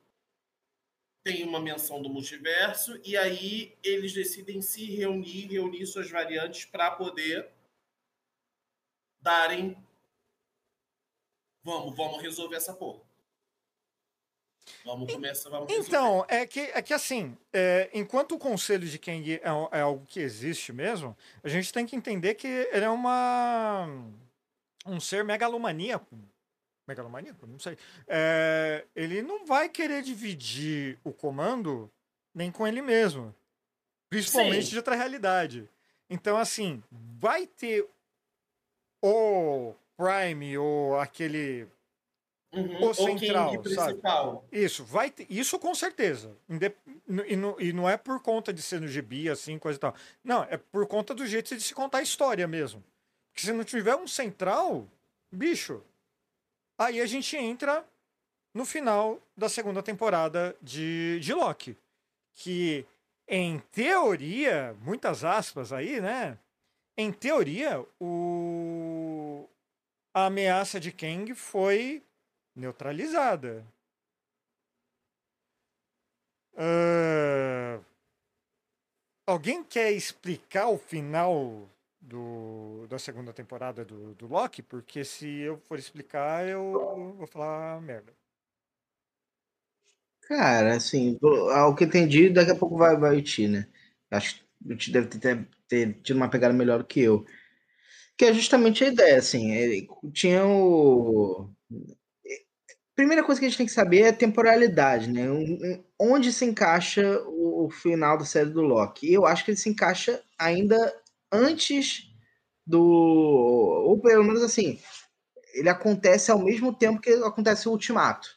Tem uma menção do multiverso, e aí eles decidem se reunir, reunir suas variantes para poder darem. Vamos, vamos resolver essa porra. Vamos começar, vamos Então, é que, é que assim, é, enquanto o conselho de Kang é, é, algo que existe mesmo, a gente tem que entender que ele é uma um ser megalomaníaco megalomaníaco, não sei. É, ele não vai querer dividir o comando nem com ele mesmo. Principalmente Sim. de outra realidade. Então, assim, vai ter o Prime ou aquele. Uhum, o central, o sabe? Isso, vai ter, isso com certeza. E, não, e não é por conta de ser no gibi, assim, coisa e tal. Não, é por conta do jeito de se contar a história mesmo. Porque se não tiver um central, bicho, Aí a gente entra no final da segunda temporada de, de Loki. Que, em teoria, muitas aspas aí, né? Em teoria, o... a ameaça de Kang foi neutralizada. Uh... Alguém quer explicar o final do, da segunda temporada do, do Loki, porque se eu for explicar, eu vou falar merda. Cara, assim, ao que entendi, daqui a pouco vai, vai Ti, né? Acho deve ter, ter, tido uma pegada melhor que eu. Que é justamente a ideia, assim, ele tinha o... Primeira coisa que a gente tem que saber é a temporalidade, né? Onde se encaixa o, o final da série do Loki. Eu acho que ele se encaixa ainda antes do. Ou pelo menos assim, ele acontece ao mesmo tempo que acontece o ultimato.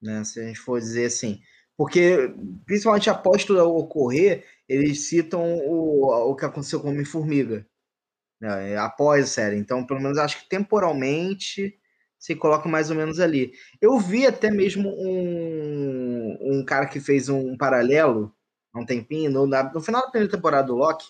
Né? Se a gente for dizer assim. Porque, principalmente após tudo ocorrer, eles citam o, o que aconteceu com Homem-Formiga. Né? Após a série. Então, pelo menos acho que temporalmente se coloca mais ou menos ali. Eu vi até mesmo um, um cara que fez um paralelo há um tempinho, no, no final da primeira temporada do Loki,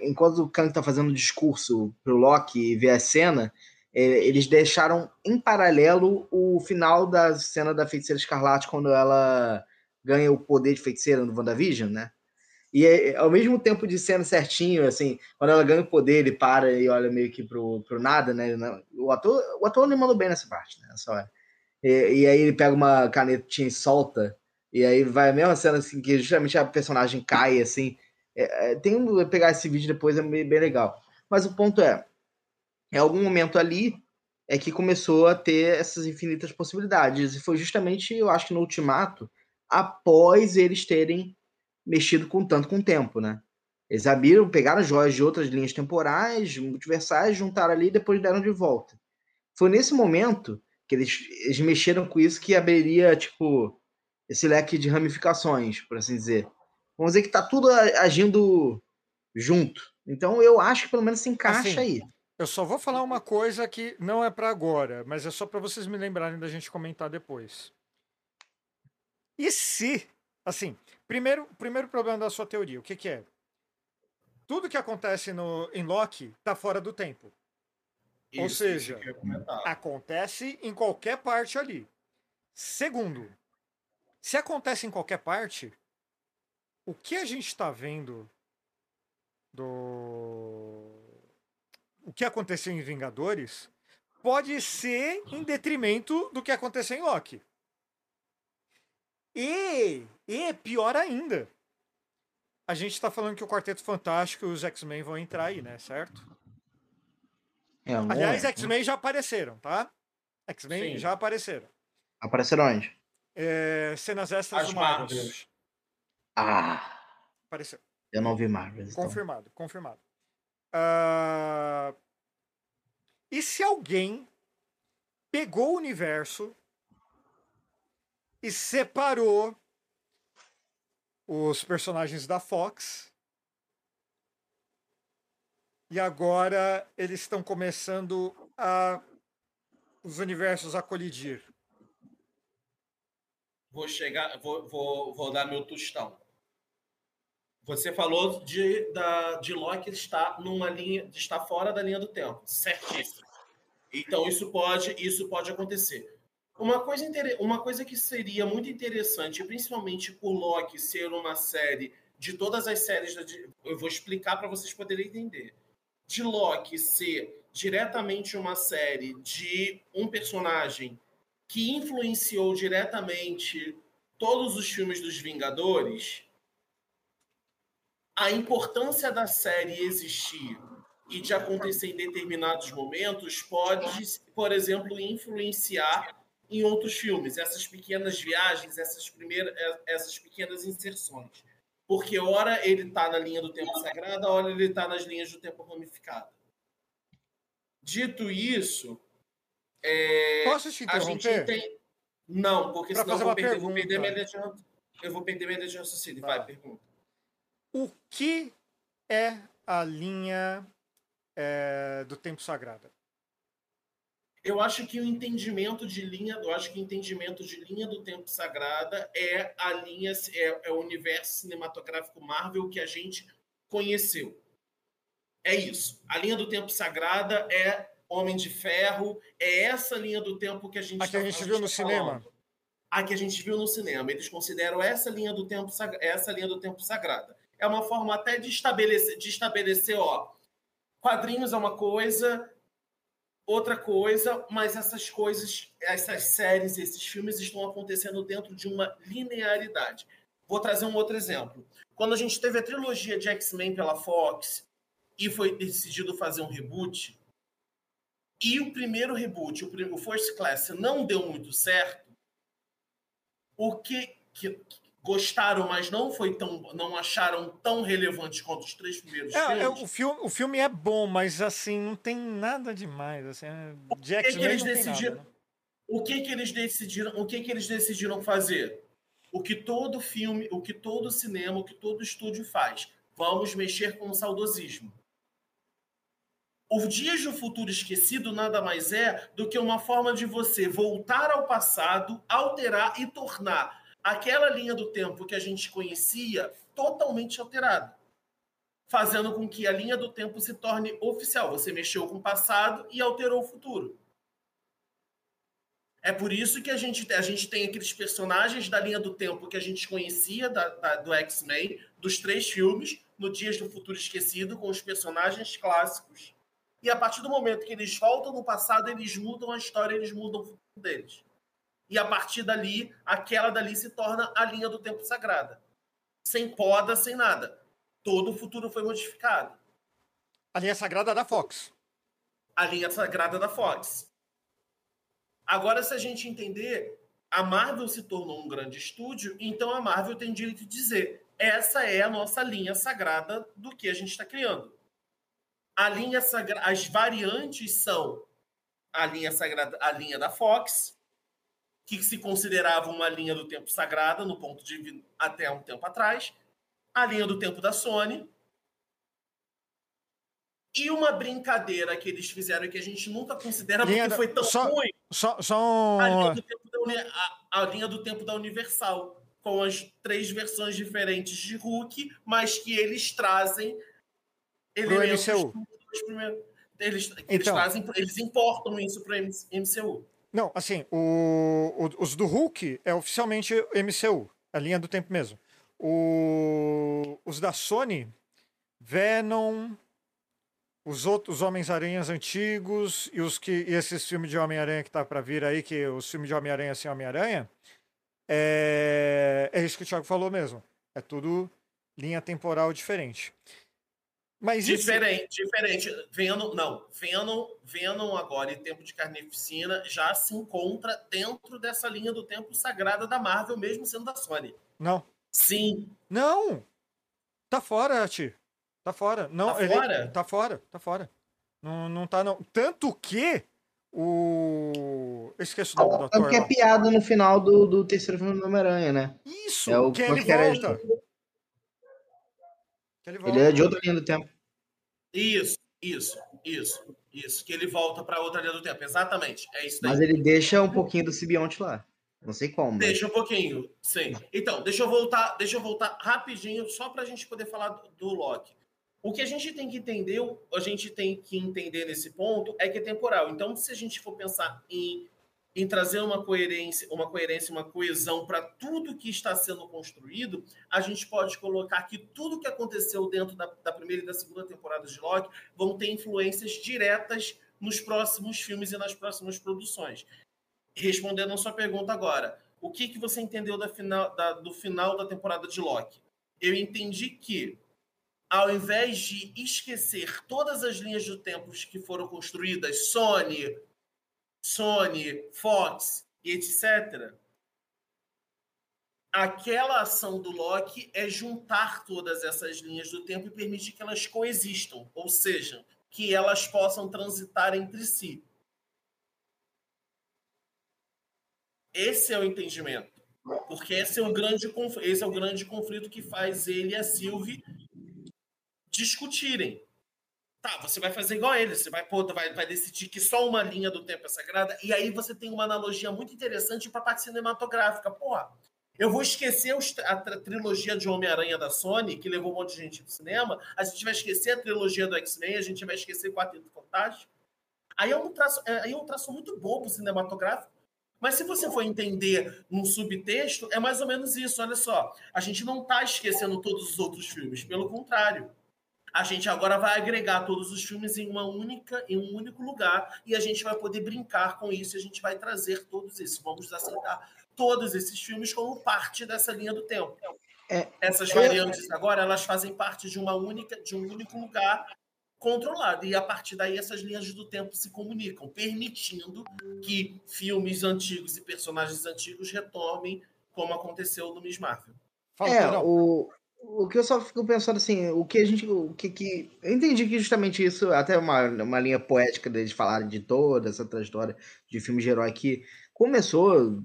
enquanto o Kang tá fazendo o discurso pro Loki e vê a cena, eles deixaram em paralelo o final da cena da Feiticeira Escarlate quando ela ganha o poder de feiticeira no WandaVision, né? E é, ao mesmo tempo de cena certinho, assim, quando ela ganha o poder, ele para e olha meio que pro, pro nada, né? O ator, o ator não mandou bem nessa parte, né? Hora. E, e, aí ele pega uma canetinha e solta, e aí vai a mesma cena assim, que justamente a personagem cai, assim. É, é, tem pegar esse vídeo depois, é bem legal. Mas o ponto é, em algum momento ali, é que começou a ter essas infinitas possibilidades. E foi justamente, eu acho que no Ultimato, após eles terem mexido com tanto com o tempo, né? Eles abriram, pegaram joias de outras linhas temporais, multiversais, juntaram ali e depois deram de volta. Foi nesse momento que eles, eles mexeram com isso que abriria, tipo, esse leque de ramificações, por assim dizer. Vamos dizer que tá tudo agindo junto. Então eu acho que pelo menos se encaixa assim, aí. Eu só vou falar uma coisa que não é para agora, mas é só para vocês me lembrarem da gente comentar depois. E se, assim, Primeiro, primeiro problema da sua teoria, o que, que é? Tudo que acontece no, em Loki está fora do tempo. Isso, Ou seja, acontece em qualquer parte ali. Segundo, se acontece em qualquer parte, o que a gente está vendo do. O que aconteceu em Vingadores pode ser em detrimento do que aconteceu em Loki. E, e pior ainda, a gente está falando que o Quarteto Fantástico e os X-Men vão entrar aí, né? Certo? É, Aliás, é. X-Men já apareceram, tá? X-Men já apareceram. Apareceram onde? É, cenas extras As do Marvel. Ah! Apareceu. Eu não vi Marvel. Então. Confirmado, confirmado. Uh... E se alguém pegou o universo e separou os personagens da Fox. E agora eles estão começando a os universos a colidir. Vou chegar, vou, vou, vou dar meu tostão. Você falou de, da, de Loki estar numa linha, está fora da linha do tempo, certíssimo. Então isso pode, isso pode acontecer. Uma coisa, uma coisa que seria muito interessante, principalmente por Loki ser uma série de todas as séries, eu vou explicar para vocês poderem entender. De Loki ser diretamente uma série de um personagem que influenciou diretamente todos os filmes dos Vingadores, a importância da série existir e de acontecer em determinados momentos pode, por exemplo, influenciar em outros filmes, essas pequenas viagens, essas primeiras, é, essas pequenas inserções. Porque ora ele está na linha do tempo sagrada, ora ele está nas linhas do tempo ramificado. Dito isso, é, posso te interromper? Tem... Não, porque pra senão eu vou, perder, eu vou perder minha de raciocínio. Tá. Vai, pergunta. O que é a linha é, do tempo sagrada? Eu acho que o entendimento de linha, eu acho que o entendimento de linha do tempo sagrada é a linha, é, é o universo cinematográfico Marvel que a gente conheceu. É isso. A linha do tempo sagrada é Homem de Ferro, é essa linha do tempo que a gente a que a tá gente viu no tá cinema. A que a gente viu no cinema. Eles consideram essa linha do tempo essa linha do tempo sagrada. É uma forma até de estabelecer, de estabelecer, ó, quadrinhos é uma coisa, outra coisa, mas essas coisas, essas séries, esses filmes estão acontecendo dentro de uma linearidade. Vou trazer um outro exemplo. Quando a gente teve a trilogia de X-Men pela Fox e foi decidido fazer um reboot, e o primeiro reboot, o, First Class, não deu muito certo, o que, que gostaram, mas não foi tão, não acharam tão relevante quanto os três primeiros é, filmes. É, o, filme o filme é bom, mas assim não tem nada demais. Assim, é, Jack que, que eles decidiram? Nada, né? O que que eles decidiram? O que que eles decidiram fazer? O que todo filme, o que todo cinema, o que todo estúdio faz? Vamos mexer com o saudosismo. O Dias do Futuro Esquecido nada mais é do que uma forma de você voltar ao passado, alterar e tornar aquela linha do tempo que a gente conhecia totalmente alterada, fazendo com que a linha do tempo se torne oficial. Você mexeu com o passado e alterou o futuro. É por isso que a gente, a gente tem aqueles personagens da linha do tempo que a gente conhecia da, da, do X-Men, dos três filmes, no Dias do Futuro Esquecido, com os personagens clássicos. E a partir do momento que eles voltam no passado, eles mudam a história, eles mudam o futuro deles. E a partir dali, aquela dali se torna a linha do tempo sagrada. Sem poda, sem nada. Todo o futuro foi modificado. A linha sagrada da Fox. A linha sagrada da Fox. Agora, se a gente entender, a Marvel se tornou um grande estúdio, então a Marvel tem direito de dizer: essa é a nossa linha sagrada do que a gente está criando. A linha sagrada, as variantes são a linha sagrada, a linha da Fox, que se considerava uma linha do tempo sagrada no ponto de até um tempo atrás, a linha do tempo da Sony, e uma brincadeira que eles fizeram que a gente nunca considera linha porque da... foi tão só, ruim. Só, só... A, linha da, a, a, linha do tempo da Universal, com as três versões diferentes de Hulk, mas que eles trazem elementos primeiros, eles, então, eles, trazem, eles importam isso para o MCU. Não, assim, o, o, os do Hulk é oficialmente MCU, a linha do tempo mesmo. O, os da Sony, Venom, os outros Homens-Aranhas antigos e os que e esses filmes de Homem-Aranha que tá para vir aí, que os filmes de Homem-Aranha sem Homem-Aranha, é, é isso que o Thiago falou mesmo. É tudo linha temporal diferente. Mas diferente, isso... diferente. Venom, não, Venom, Venom agora e Tempo de Carnificina já se encontra dentro dessa linha do tempo sagrada da Marvel, mesmo sendo da Sony. Não. Sim. Não. Tá fora, Ti. Tá fora. Não, tá ele, fora? Tá fora, tá fora. Não, não tá, não. Tanto que o. Eu esqueço o nome do ator. Tanto que é piada no final do, do terceiro filme do Homem-Aranha, né? Isso, é o que ele volta. Que ele, volta. ele é de outra linha do tempo. Isso, isso, isso, isso. Que ele volta para outra linha do tempo. Exatamente. É isso daí. Mas ele deixa um pouquinho do Sibionte lá. Não sei como. Deixa mas... um pouquinho, sim. Então, deixa eu voltar, deixa eu voltar rapidinho, só para a gente poder falar do, do Loki. O que a gente tem que entender, a gente tem que entender nesse ponto é que é temporal. Então, se a gente for pensar em, em trazer uma coerência, uma coerência, uma coesão para tudo que está sendo construído, a gente pode colocar que tudo que aconteceu dentro da, da primeira e da segunda temporada de Loki vão ter influências diretas nos próximos filmes e nas próximas produções. Respondendo a sua pergunta agora, o que, que você entendeu da final, da, do final da temporada de Loki? Eu entendi que ao invés de esquecer todas as linhas do tempo que foram construídas, Sony, Sony, Fox e etc., aquela ação do Loki é juntar todas essas linhas do tempo e permitir que elas coexistam, ou seja, que elas possam transitar entre si. Esse é o entendimento. Porque esse é o grande, esse é o grande conflito que faz ele e a Sylvie discutirem. Tá, você vai fazer igual a eles, você vai, pô, vai, vai decidir que só uma linha do tempo é sagrada, e aí você tem uma analogia muito interessante para a parte cinematográfica. Porra, eu vou esquecer a, trilogia de Homem-Aranha da Sony, que levou um monte de gente pro cinema, a gente vai esquecer a trilogia do X-Men, a gente vai esquecer Quarteto Fantástico. Aí é um traço, é, aí é um traço muito bobo cinematográfico, mas se você for entender num subtexto, é mais ou menos isso. Olha só, a gente não está esquecendo todos os outros filmes, pelo contrário a gente agora vai agregar todos os filmes em uma única, em um único lugar e a gente vai poder brincar com isso. A gente vai trazer todos esses, vamos aceitar todos esses filmes como parte dessa linha do tempo. É, Essas variantes agora elas fazem parte de uma única, de um único lugar controlado e a partir daí essas linhas do tempo se comunicam, permitindo que filmes antigos e personagens antigos retomem como aconteceu no Miss Marvel. é, o, o que eu só fico pensando assim, o que a gente. O que, que. Eu entendi que justamente isso, até uma, uma linha poética deles falarem de toda essa trajetória de filme de herói que começou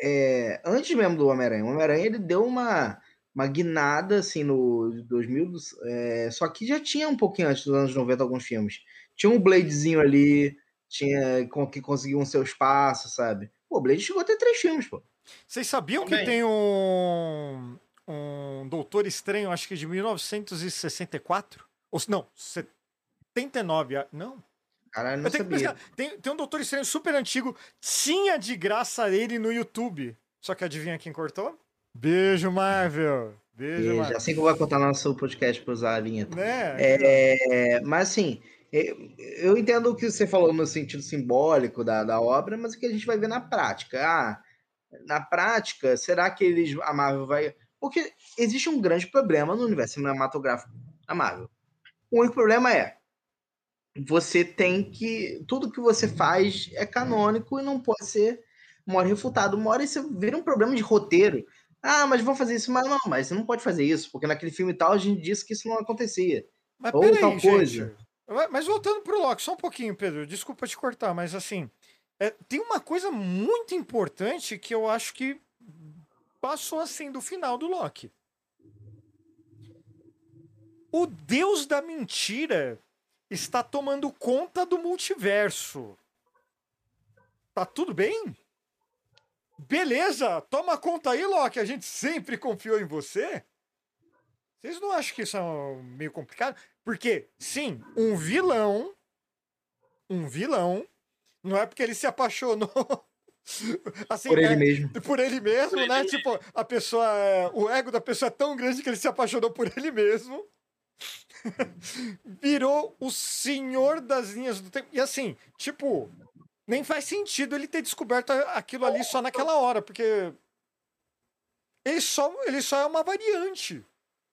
é, antes mesmo do Homem-Aranha. O Homem-Aranha ele deu uma, uma guinada assim no 2000, é, só que já tinha um pouquinho antes dos anos 90 alguns filmes. Tinha um Bladezinho ali, tinha que conseguiu um seu espaço, sabe? Pô, o Blade chegou a ter três filmes, pô. Vocês sabiam Também. que tem um um Doutor Estranho, acho que de 1964? Ou não, 79, não. Caralho, não Eu tenho que sabia. pesquisar. Tem, tem um Doutor Estranho super antigo, tinha de graça ele no YouTube. Só que adivinha quem cortou? Beijo, Marvel. Beijo, Beijo. Marvel. Assim que eu vou contar nosso podcast pra usar a vinheta. Né? É, mas assim, é, eu entendo o que você falou no sentido simbólico da, da obra, mas o que a gente vai ver na prática. Ah, na prática, será que eles, a Marvel vai. Porque existe um grande problema no universo cinematográfico da Marvel. O único problema é você tem que. Tudo que você faz é canônico e não pode ser uma hora refutado. Uma hora isso vira um problema de roteiro. Ah, mas vão fazer isso, mas não, mas você não pode fazer isso, porque naquele filme tal a gente disse que isso não acontecia. Mas Ou peraí, tal gente. coisa. Mas- Mas voltando pro Loki, só um pouquinho, Pedro. Desculpa te cortar, mas assim. é, tem uma coisa muito importante que eu acho que passou assim do final do Loki. O deus da mentira está tomando conta do multiverso. Tá tudo bem? Beleza, toma conta aí, Loki. A gente sempre confiou em você. Vocês não acham que isso é meio complicado? Porque, sim, um vilão. Um vilão. Não é porque ele se apaixonou. Assim, Por ele é, mesmo. por ele mesmo, Por ele né? mesmo. Tipo, a pessoa. é- O ego da pessoa é tão grande que ele se apaixonou por ele mesmo. Virou o senhor das linhas do tempo. E assim, tipo, nem faz sentido ele ter descoberto aquilo ali só naquela hora, porque. Ele só, ele só é uma variante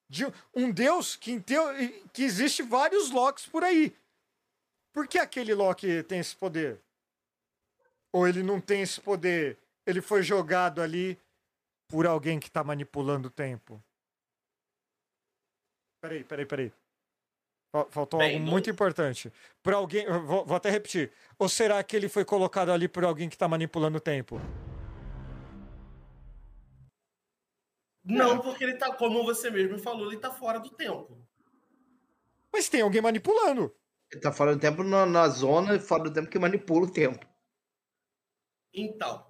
de um deus que, em teo- que existe vários Locks por aí. Por que aquele Loki tem esse poder? Ou ele não tem esse poder? Ele foi jogado ali por alguém que está manipulando o tempo? Peraí, peraí, peraí. Fal- Faltou Bem, algo não- muito importante. Por alguém. Vou, vou até repetir. Ou será que ele foi colocado ali por alguém que está manipulando o tempo? Não, porque ele tá, como você mesmo falou, ele tá fora do tempo. Mas tem alguém manipulando. Ele tá fora do tempo na, na zona fora do tempo que manipula o tempo. Então,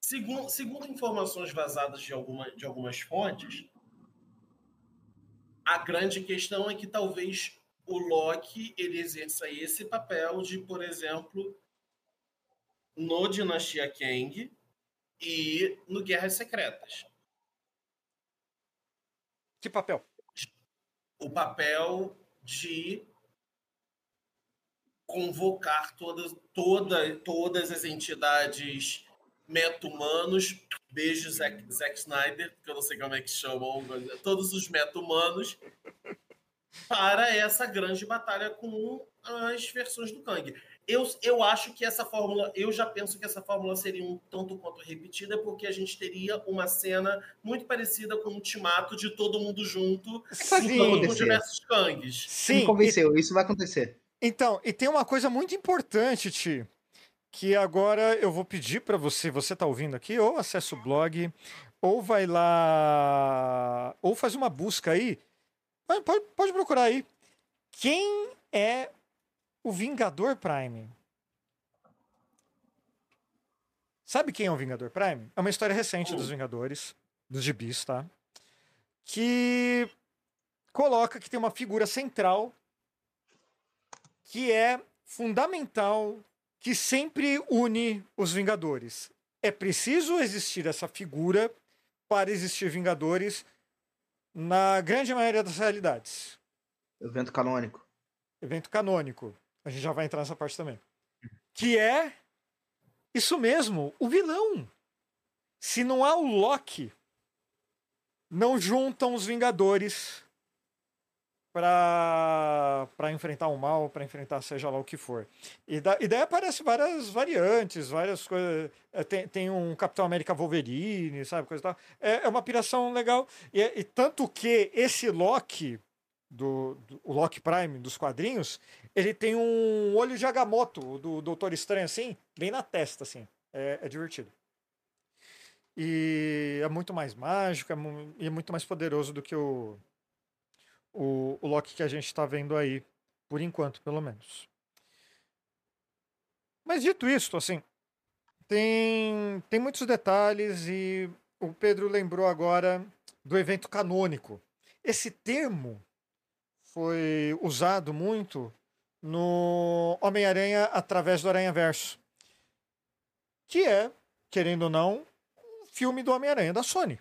segundo, segundo informações vazadas de, alguma, de algumas fontes, a grande questão é que talvez o Loki ele exerça esse papel de, por exemplo, no Dinastia Kang e no Guerras Secretas. Que papel? o papel de convocar todas, toda, todas as entidades meta-humanos, beijo Zack, Zack Snyder, que eu não sei como é que chamam, é todos os meta-humanos, para essa grande batalha com as versões do Kang. Eu, eu acho que essa fórmula, eu já penso que essa fórmula seria um tanto quanto repetida, porque a gente teria uma cena muito parecida com o ultimato de todo mundo junto, lutando com diversos Kangs. Me Sim. e- convenceu, isso vai acontecer. Então, e tem uma coisa muito importante, Ti, que agora eu vou pedir para você, você tá ouvindo aqui, ou acessa o blog, ou vai lá, ou faz uma busca aí. Pode, pode- procurar aí. Quem é o Vingador Prime? Sabe quem é o Vingador Prime? É uma história recente dos Vingadores, dos gibis, tá? Que coloca que tem uma figura central que é fundamental, que sempre une os Vingadores. É preciso existir essa figura para existir Vingadores na grande maioria das realidades. Evento canônico. Evento canônico. A gente já vai entrar nessa parte também. Que é isso mesmo, o vilão. Se não há o Loki, não juntam os Vingadores para enfrentar o mal, para enfrentar seja lá o que for. E, da, e daí aparecem várias variantes, várias coisas. É, Tem, tem um Capitão América Wolverine, sabe, coisa tal. É, é uma piração legal. E, e tanto que esse Loki, do, do- o Loki Prime dos quadrinhos, ele tem um olho de Agamotto, do Doutor Estranho, assim, bem na testa, assim. É, é divertido. E é muito mais mágico é e é muito mais poderoso do que o, o, o Loki que a gente está vendo aí, por enquanto, pelo menos. Mas dito isso, assim, tem, tem muitos detalhes e o Pedro lembrou agora do evento canônico. Esse termo foi usado muito no Homem-Aranha através do Aranha Verso. Que é, querendo ou não, um filme do Homem-Aranha da Sony.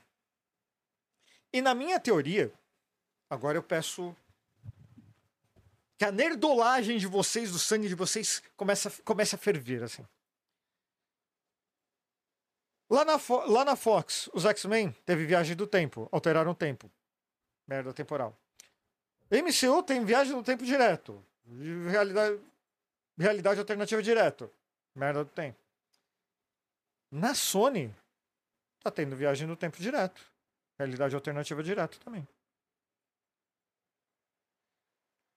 E na minha teoria, agora eu peço que a nerdolagem de vocês, do sangue de vocês, comece a, comece a ferver, assim. Lá na, lá na Fox, os X-Men teve viagem do tempo, alteraram o tempo. Merda temporal. MCU tem viagem no tempo direto. Realidade, realidade alternativa direto. Merda do tempo. Na Sony, tá tendo viagem no tempo direto. Realidade alternativa direto também.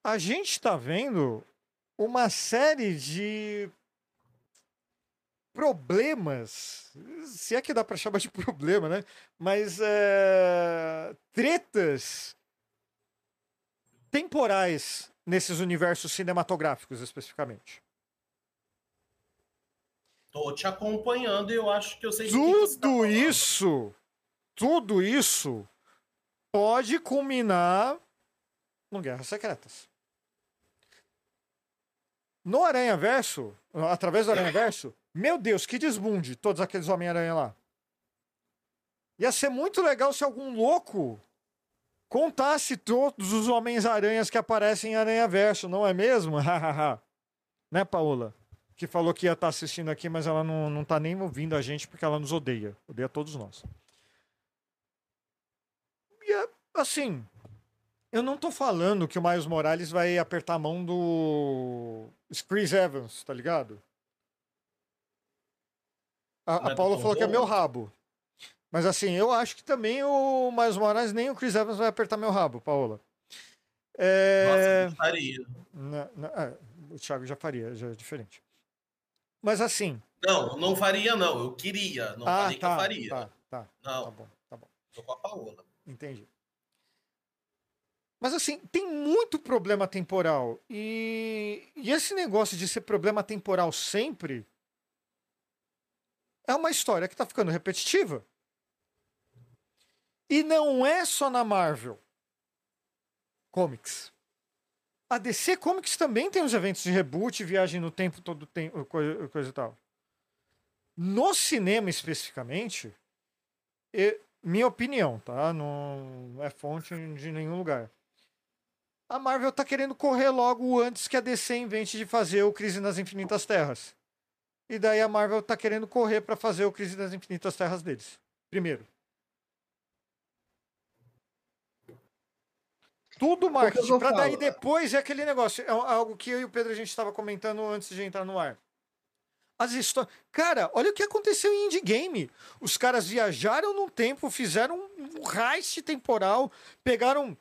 A gente está vendo uma série de problemas, se é que dá para chamar de problema, né? Mas é, tretas temporais nesses universos cinematográficos especificamente. Tô te acompanhando e eu acho que eu sei Tudo tá isso, tudo isso pode culminar no Guerras Secretas. No Aranha Verso, através do Aranha Verso, meu Deus, que desbunde todos aqueles Homem-Aranha lá. Ia ser muito legal se algum louco contasse todos os Homens-Aranhas que aparecem em Aranha Verso, não é mesmo? né, Paola? Que falou que ia estar tá assistindo aqui, mas ela não, não tá nem ouvindo a gente porque ela nos odeia. Odeia todos nós. E é, assim, eu não tô falando que o Miles Morales vai apertar a mão do Chris Evans, tá ligado? A, a Paula falou que é meu rabo. Mas assim, eu acho que também o Miles Morales nem o Chris Evans vai apertar meu rabo, Paola. É... Nossa, faria. Na, na, é, o Thiago já faria, já é diferente. Mas assim. Não, não faria, não. Eu queria. Não ah, falei tá, que eu tá, faria. Tá, tá. Não. Tá bom, tá bom. Tô com a Paola. Entendi. Mas assim, tem muito problema temporal. E, e esse negócio de ser problema temporal sempre é uma história que está ficando repetitiva. E não é só na Marvel Comics. A DC Comics também tem os eventos de reboot, viagem no tempo, todo tempo, coisa, coisa e tal. No cinema especificamente, minha opinião, tá? Não é fonte de nenhum lugar. A Marvel tá querendo correr logo antes que a DC invente de fazer o Crise nas Infinitas Terras. E daí a Marvel tá querendo correr para fazer o Crise das Infinitas Terras deles. Primeiro. Tudo marketing. Pra daí depois é aquele negócio. É algo que eu e o Pedro a gente estava comentando antes de entrar no ar. As histórias. Cara, olha o que aconteceu em Indie Game. Os caras viajaram no tempo, fizeram um heist temporal, pegaram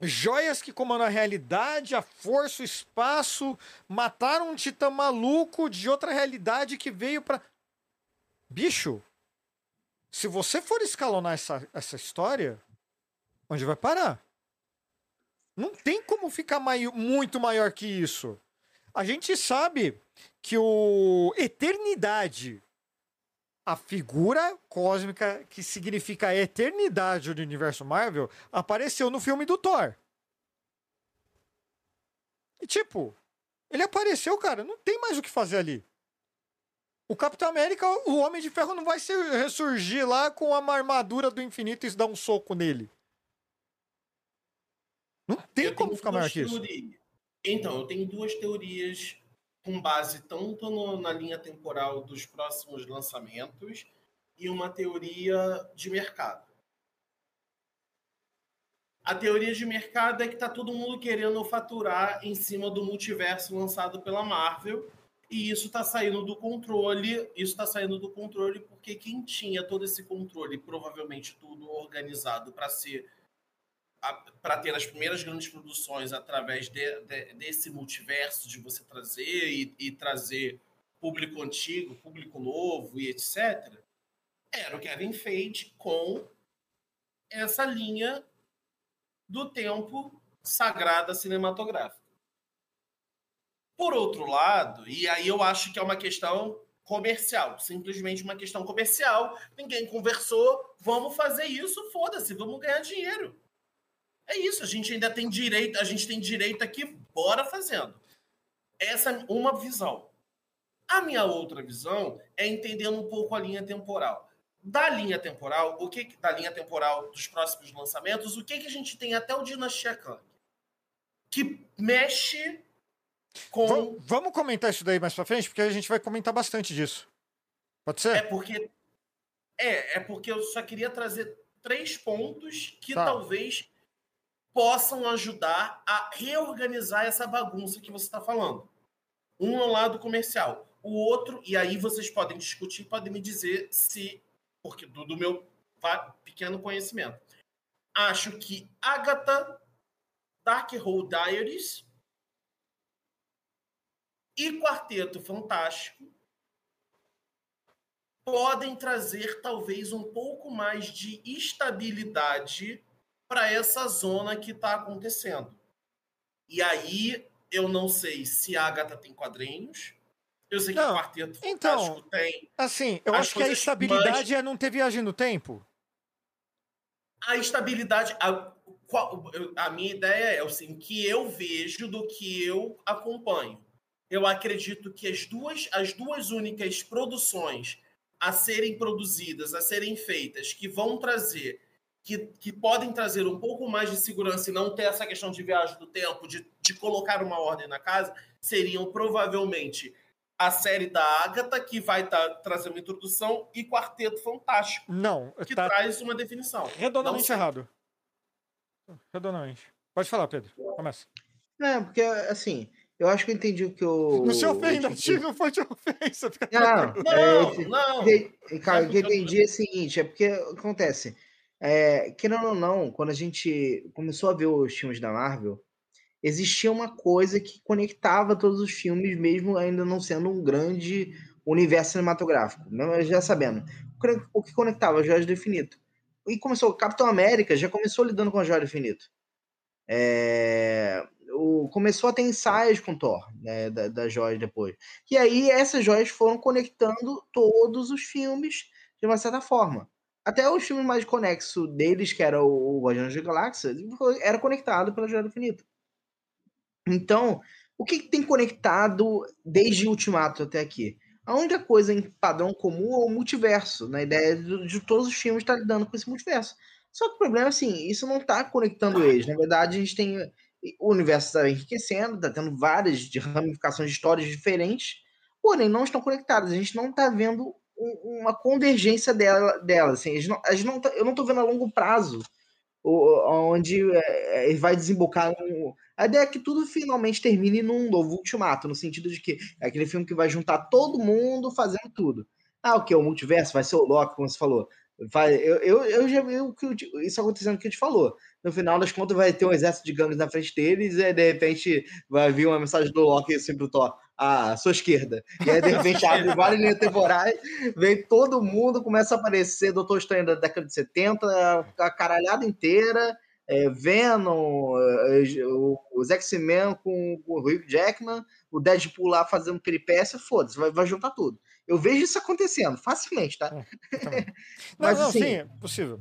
joias que comandam a realidade, a força, o espaço, mataram um titã maluco de outra realidade que veio para Bicho, se você for escalonar essa, essa história, onde vai parar? Não tem como ficar mai muito maior que isso. A gente sabe que o Eternidade, a figura cósmica que significa a eternidade do universo Marvel, apareceu no filme do Thor. E tipo, ele apareceu, cara, não tem mais o que fazer ali. O Capitão América, o Homem de Ferro não vai se ressurgir lá com a armadura do infinito e dar um soco nele. Não tem eu como ficar maior que isso. Então, eu tenho duas teorias com base tanto no, na linha temporal dos próximos lançamentos e uma teoria de mercado. A teoria de mercado é que está todo mundo querendo faturar em cima do multiverso lançado pela Marvel e isso está saindo do controle. Isso está saindo do controle porque quem tinha todo esse controle, provavelmente tudo organizado para ser para ter as primeiras grandes produções através de, de, desse multiverso de você trazer e, e, trazer público antigo, público novo e etc. Era o Kevin Feige com essa linha do tempo sagrada cinematográfica. Por outro lado, e aí eu acho que é uma questão comercial, simplesmente uma questão comercial. Ninguém conversou, vamos fazer isso, foda-se, vamos ganhar dinheiro. É isso, a gente ainda tem direito, a gente tem direito aqui, bora fazendo. essa é uma visão. A minha outra visão é entendendo um pouco a linha temporal. Da linha temporal, o que da linha temporal dos próximos lançamentos, o que, que a gente tem até o Dinastia Kang? Que mexe com. Vamos comentar isso daí mais pra frente, porque a gente vai comentar bastante disso. Pode ser? É porque. É, é porque eu só queria trazer três pontos que tá. talvez possam ajudar a reorganizar essa bagunça que você está falando. Um é o lado comercial, o outro, e aí vocês podem discutir, podem me dizer se, porque do, do meu pequeno conhecimento, acho que Agatha, Darkhold Diaries e Quarteto Fantástico podem trazer talvez um pouco mais de estabilidade para essa zona que está acontecendo. E aí eu não sei se a Agatha tem quadrinhos. Eu sei que não, o Quarteto então, tem. Assim, eu acho que a estabilidade é não ter viagem no tempo. A estabilidade. A, a minha ideia é assim, que eu vejo do que eu acompanho. Eu acredito que as duas, as duas únicas produções a serem produzidas, a serem feitas, que vão trazer, que, que podem trazer um pouco mais de segurança e não ter essa questão de viagem do tempo, de, de colocar uma ordem na casa, seriam provavelmente a série da Agatha, que vai tá, trazer uma introdução, e Quarteto Fantástico. Não, que tá traz uma definição. Redondamente errado. Redondamente. Pode falar, Pedro. Começa. Não, porque assim, eu acho que eu entendi o que o. Não se ofenda, tio, não foi de ofensa. Não, não, é, não. Cara, o que eu entendi é o seguinte: é porque acontece. É, querendo ou não, quando a gente começou a ver os filmes da Marvel, existia uma coisa que conectava todos os filmes, mesmo ainda não sendo um grande universo cinematográfico. Não, já sabendo. O que conectava? Joias do Infinito. E começou, Capitão América já começou lidando com a Joia do Infinito. É, o, começou a ter ensaios com Thor, né, da, das joias depois. E aí essas joias foram conectando todos os filmes de uma certa forma. Até o filme mais conexo deles, que era o Guardiões da Galáxia, era conectado pela Joia do Infinito. Então, o que, que tem conectado desde Ultimato até aqui? A única coisa em padrão comum é o multiverso, na ideia de, de todos os filmes estar lidando com esse multiverso. Só que o problema é assim, isso não está conectando eles. Na verdade, a gente tem o universo está enriquecendo, está tendo várias ramificações de histórias diferentes, porém não estão conectadas. A gente não está vendo uma convergência dela, delas. Assim, gente não, gente não tá, eu não estou vendo a longo prazo onde é, é, vai desembocar um... A ideia é que tudo finalmente termine num novo ultimato, no sentido de que é aquele filme que vai juntar todo mundo fazendo tudo. Ah, o que? O multiverso vai ser o Loki, como você falou. Eu, eu, eu já vi o que isso acontecendo que a gente falou. No final das contas, vai ter um exército de gangues na frente deles, e de repente vai vir uma mensagem do Loki assim pro Thor: à sua esquerda. E aí, de repente, abre várias linhas temporais, vem todo mundo, começa a aparecer Doutor Estranho da década de 70, a caralhada inteira, é, Venom, é, os X-Men com, com o Hugh Jackman, o Deadpool lá fazendo peripécia, foda-se, vai, vai juntar tudo. Eu vejo isso acontecendo, facilmente, tá? É, Mas, não, assim, sim, é possível.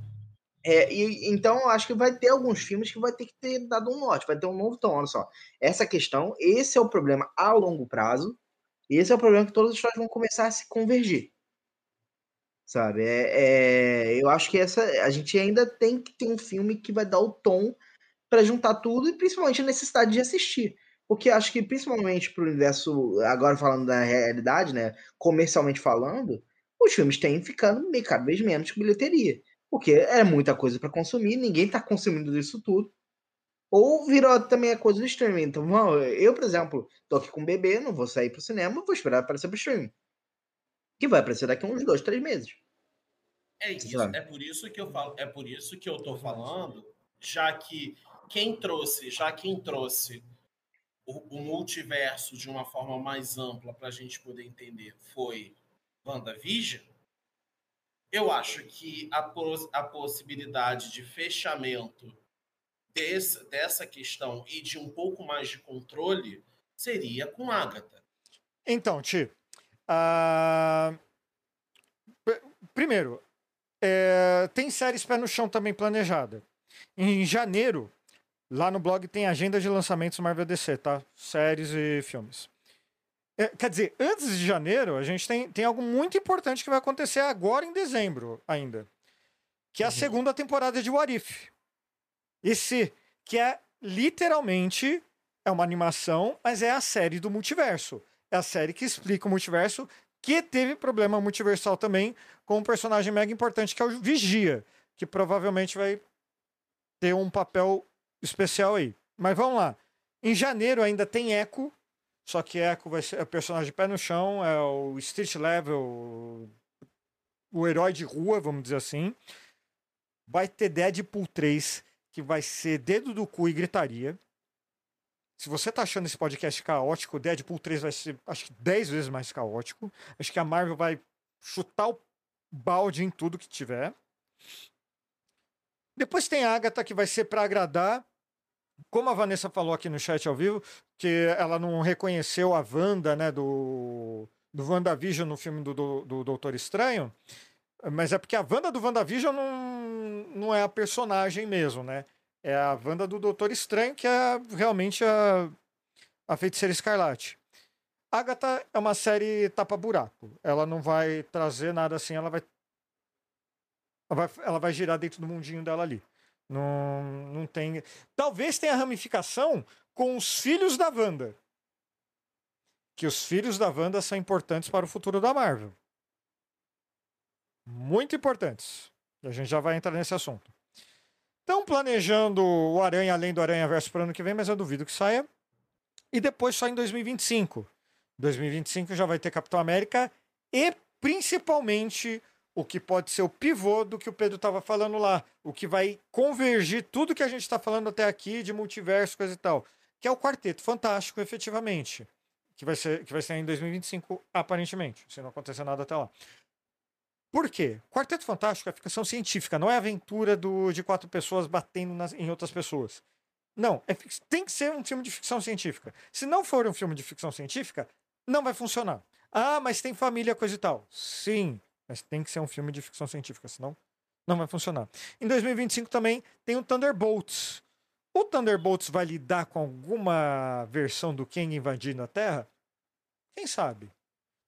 É, e, então, eu acho que vai ter alguns filmes que vai ter que ter dado um norte, vai ter um novo tom. Olha só, essa questão, esse é o problema a longo prazo, e esse é o problema que todas as histórias vão começar a se convergir. Sabe? É, é, eu acho que essa a gente ainda tem que ter um filme que vai dar o tom para juntar tudo e principalmente a necessidade de assistir. Porque acho que, principalmente para o universo, agora falando da realidade, né? Comercialmente falando, os filmes têm ficando cada vez menos bilheteria. Porque é muita coisa para consumir, ninguém está consumindo isso tudo. Ou virou também a coisa do streaming. Então, eu, por exemplo, tô aqui com um bebê, não vou sair pro cinema, vou esperar aparecer pro streaming. Que vai aparecer daqui a uns dois, três meses. É isso, é por isso que eu falo, é por isso que eu tô falando, já que quem trouxe, já quem trouxe o, o multiverso de uma forma mais ampla para a gente poder entender foi WandaVision, eu acho que a, a possibilidade de fechamento desse, dessa questão e de um pouco mais de controle seria com Agatha. Então, Ti, uh... primeiro, é... tem séries pé no chão também planejada. Em janeiro, Lá no blog tem agenda de lançamentos Marvel DC, tá? Séries e filmes. É, quer dizer, antes de janeiro, a gente tem, tem algo muito importante que vai acontecer agora em dezembro ainda. Que é a Uhum. segunda temporada de What If. Esse, que é literalmente é uma animação, mas é a série do multiverso. É a série que explica o multiverso, que teve problema multiversal também, com um personagem mega importante que é o Vigia, que provavelmente vai ter um papel especial aí. Mas vamos lá. Em janeiro ainda tem Echo, só que Echo vai ser o personagem pé no chão, é o street level, o herói de rua, vamos dizer assim. Vai ter Deadpool 3, que vai ser dedo do cu e gritaria. Se você tá achando esse podcast caótico, Deadpool 3 vai ser, acho que 10 vezes mais caótico. Acho que a Marvel vai chutar o balde em tudo que tiver. Depois tem a Agatha, que vai ser para agradar. Como a Vanessa falou aqui no chat ao vivo, que ela não reconheceu a Wanda, né, do, do WandaVision no filme do, do, do Doutor Estranho. Mas é porque a Wanda do WandaVision não, não é a personagem mesmo, né? É a Wanda do Doutor Estranho, que é realmente a, a feiticeira escarlate. Agatha é uma série tapa-buraco. Ela não vai trazer nada assim, ela vai, ela vai. Ela vai girar dentro do mundinho dela ali. Não, não tem. Talvez tenha ramificação com os filhos da Wanda. Que os filhos da Wanda são importantes para o futuro da Marvel. Muito importantes. A gente já vai entrar nesse assunto. Estão planejando o Aranha além do Aranha Verso para o ano que vem, mas eu duvido que saia. E depois só em 2025. 2025 já vai ter Capitão América e principalmente o que pode ser o pivô do que o Pedro estava falando lá, o que vai convergir tudo que a gente está falando até aqui de multiverso, coisa e tal, que é o Quarteto Fantástico, efetivamente, que vai ser que vai ser em 2025 aparentemente, se não acontecer nada até lá. Por quê? Quarteto Fantástico é ficção científica, não é aventura do, de quatro pessoas batendo nas, em outras pessoas. Não, é, tem que ser um filme de ficção científica. Se não for um filme de ficção científica, não vai funcionar. Ah, mas tem família, coisa e tal. Sim, mas tem que ser um filme de ficção científica, senão não vai funcionar. Em 2025 também tem o Thunderbolts. O Thunderbolts vai lidar com alguma versão do Kang invadindo a Terra? Quem sabe?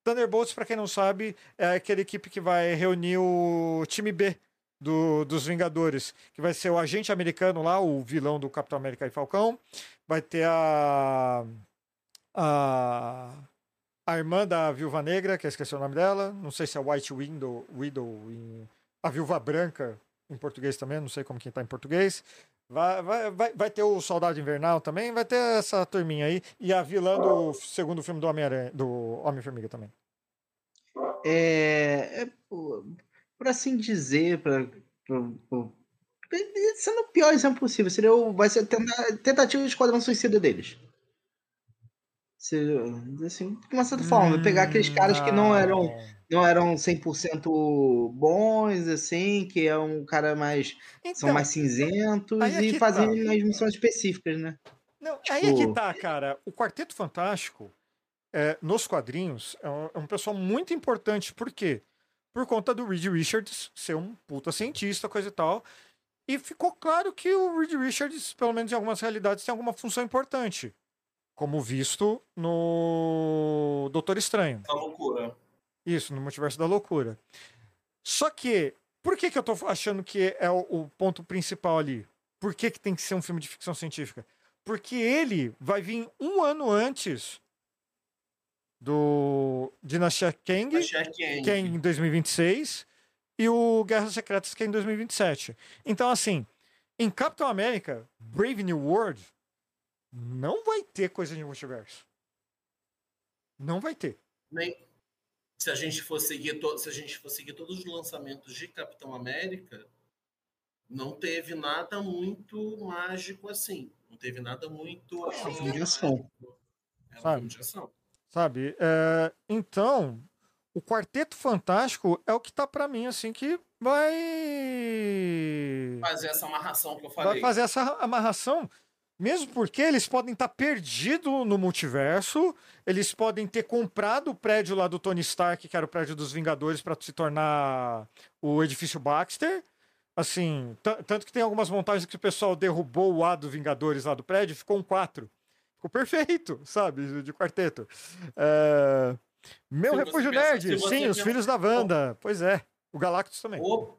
Thunderbolts, para quem não sabe, é aquela equipe que vai reunir o time B do, dos Vingadores, que vai ser o agente americano lá, o vilão do Capitão América e Falcão. Vai ter a. a a irmã da Viúva Negra, que eu esqueci o nome dela, não sei se é White Widow, Widow em... a Viúva Branca em português também, não sei como que tá em português. Vai, vai, vai, vai ter o Soldado Invernal também, vai ter essa turminha aí, e a vilã do segundo filme do Homem-Aranha, do Homem-Formiga também. É, é por, assim dizer, para sendo o pior exemplo possível, seria o, vai ser tentativa de esquadrão suicida deles. Se, assim, de uma certa forma, hum, pegar aqueles caras que não eram não eram 100% bons, assim, que é um cara mais então, são mais cinzentos e fazem tá. umas missões específicas, né? Não, tipo... aí é que tá, cara. O Quarteto Fantástico, é, nos quadrinhos, é um, é um, pessoal muito importante. Por quê? Por conta do Reed Richards ser um puta cientista, coisa e tal. E ficou claro que o Reed Richards, pelo menos em algumas realidades, tem alguma função importante como visto no Doutor Estranho. A loucura. Isso, no Multiverso da Loucura. Só que, por que, que eu tô achando que é o, o ponto principal ali? Por que, que tem que ser um filme de ficção científica? Porque ele vai vir um ano antes do Dinastia Kang, Kang. que é em 2026, e o Guerras Secretas, que é em 2027. Então, assim, em Capitão América, Brave New World, não vai ter coisa de multiverso. Não vai ter. Nem se a gente for seguir to... se a gente for seguir todos os lançamentos de Capitão América, não teve nada muito mágico assim. Não teve nada muito. É um filme de ação. É um filme de ação. Sabe? É... então, o Quarteto Fantástico é o que tá para mim assim que vai fazer essa amarração que eu falei. Vai fazer essa amarração mesmo porque eles podem estar tá perdidos no multiverso, eles podem ter comprado o prédio lá do Tony Stark, que era o prédio dos Vingadores, para se tornar o edifício Baxter. Assim, tanto que tem algumas montagens que o pessoal derrubou o A do Vingadores lá do prédio, ficou um 4. Ficou perfeito, sabe? De quarteto. É... Meu Se refúgio nerd, sim, os filhos da Wanda. Pois é. O Galactus também. O-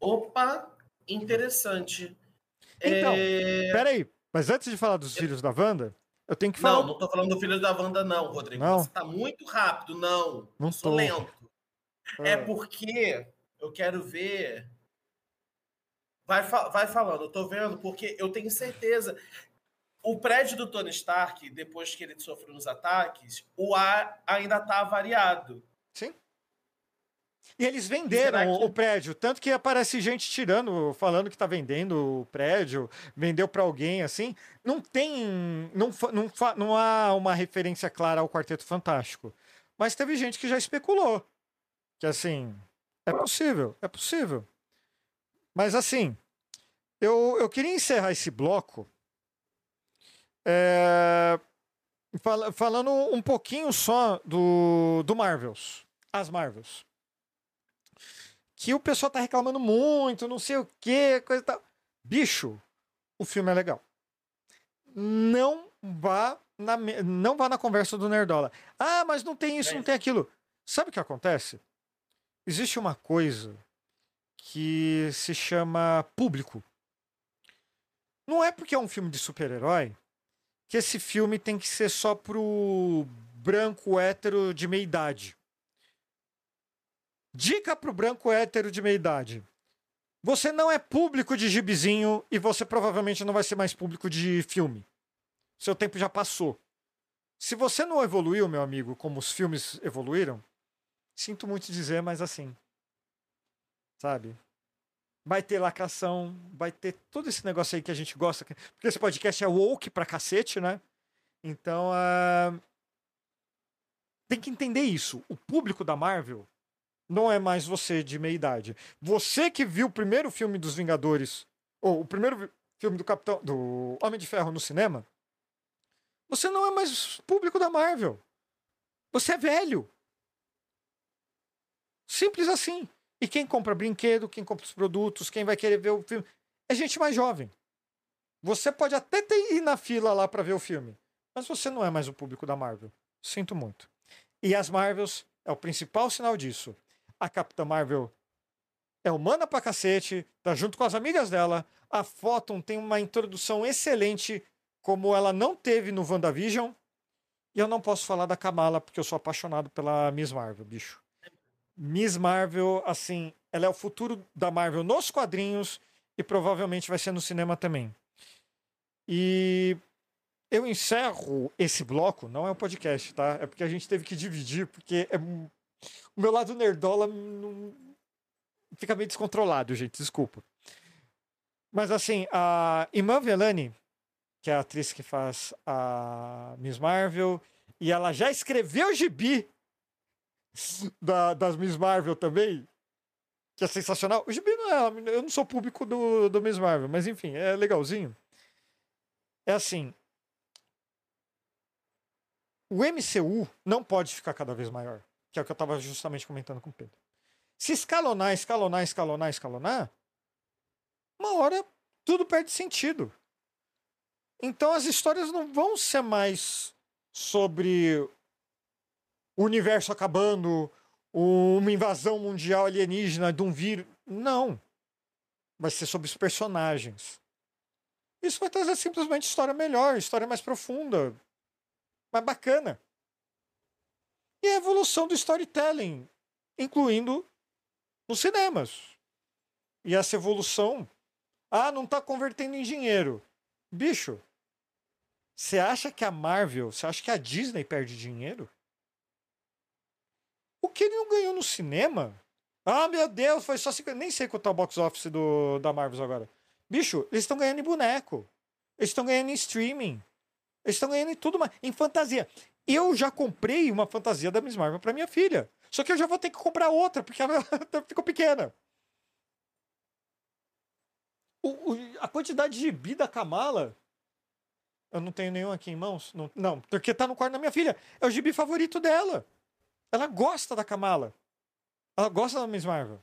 Opa, interessante. Então, É, Peraí, mas antes de falar dos filhos da Wanda, eu tenho que falar. Não, não tô falando do filho da Wanda, não, Rodrigo. Não. Você tá muito rápido, não. Não eu sou tô. lento. É Ah. porque eu quero ver. Vai, fa- vai falando, eu tô vendo, porque eu tenho certeza. O prédio do Tony Stark, depois que ele sofreu uns ataques, o ar ainda tá variado. Sim. E eles venderam que- o prédio, tanto que aparece gente tirando, falando que tá vendendo o prédio, vendeu pra alguém assim. Não tem. Não, não, não há uma referência clara ao Quarteto Fantástico. Mas teve gente que já especulou. Que assim. É possível, é possível. Mas assim. Eu, eu queria encerrar esse bloco. é, fala- falando um pouquinho só do, do Marvels. As Marvels que o pessoal tá reclamando muito, não sei o que, coisa e tal. Bicho, o filme é legal. Não vá na, não vá na conversa do Nerdola. Ah, mas não tem isso, É não tem aquilo. Sabe o que acontece? Existe uma coisa que se chama público. Não é porque é um filme de super-herói que esse filme tem que ser só pro branco hétero de meia idade. Dica pro branco hétero de meia idade. Você não é público de gibizinho e você provavelmente não vai ser mais público de filme. Seu tempo já passou. Se você não evoluiu, meu amigo, como os filmes evoluíram, sinto muito dizer, mas assim. Sabe? Vai ter lacração, vai ter todo esse negócio aí que a gente gosta. Porque esse podcast é woke pra cacete, né? Então, ah, tem que entender isso. O público da Marvel não é mais você de meia idade. Você que viu o primeiro filme dos Vingadores, ou o primeiro filme do Capitão, do Homem de Ferro no cinema, você não é mais público da Marvel. Você é velho. Simples assim. E quem compra brinquedo, quem compra os produtos, quem vai querer ver o filme, é gente mais jovem. Você pode até ter, ir na fila lá para ver o filme, mas você não é mais o público da Marvel. Sinto muito. E as Marvels é o principal sinal disso. A Capitã Marvel é humana pra cacete, tá junto com as amigas dela. A Photon tem uma introdução excelente, como ela não teve no WandaVision. E eu não posso falar da Kamala, porque eu sou apaixonado pela Miss Marvel, bicho. Miss Marvel, assim, ela é o futuro da Marvel nos quadrinhos e provavelmente vai ser no cinema também. E eu encerro esse bloco, não é um podcast, tá? É porque a gente teve que dividir, porque é... o meu lado nerdola não... fica meio descontrolado, gente, desculpa. Mas assim, a Iman Velani, que é a atriz que faz a Miss Marvel, e ela já escreveu o gibi da, das Miss Marvel também, que é sensacional. O gibi não é, eu não sou público do, do Miss Marvel, mas enfim, é legalzinho. É assim, o MCU não pode ficar cada vez maior, que é o que eu estava justamente comentando com o Pedro. Se escalonar, escalonar, escalonar, escalonar, uma hora tudo perde sentido. Então as histórias não vão ser mais sobre o universo acabando, uma invasão mundial alienígena de um vírus. Não. Vai ser sobre os personagens. Isso vai trazer simplesmente história melhor, história mais profunda, mais bacana. E a evolução do storytelling, incluindo nos cinemas. E essa evolução. Ah, não está convertendo em dinheiro. Bicho, você acha que a Marvel, você acha que a Disney perde dinheiro? O que ele não ganhou no cinema? Ah, meu Deus, foi só 50. Nem sei quanto tá o box office do, da Marvel agora. Bicho, eles estão ganhando em boneco. Eles estão ganhando em streaming. Eles estão ganhando em tudo, mais, em fantasia. Eu já comprei uma fantasia da Miss Marvel para minha filha. Só que eu já vou ter que comprar outra, porque ela ficou pequena. O, o- a quantidade de gibi da Kamala. Eu não tenho nenhum aqui em mãos. Não, não, porque tá no quarto da minha filha. É o gibi favorito dela. Ela gosta da Kamala. Ela gosta da Miss Marvel.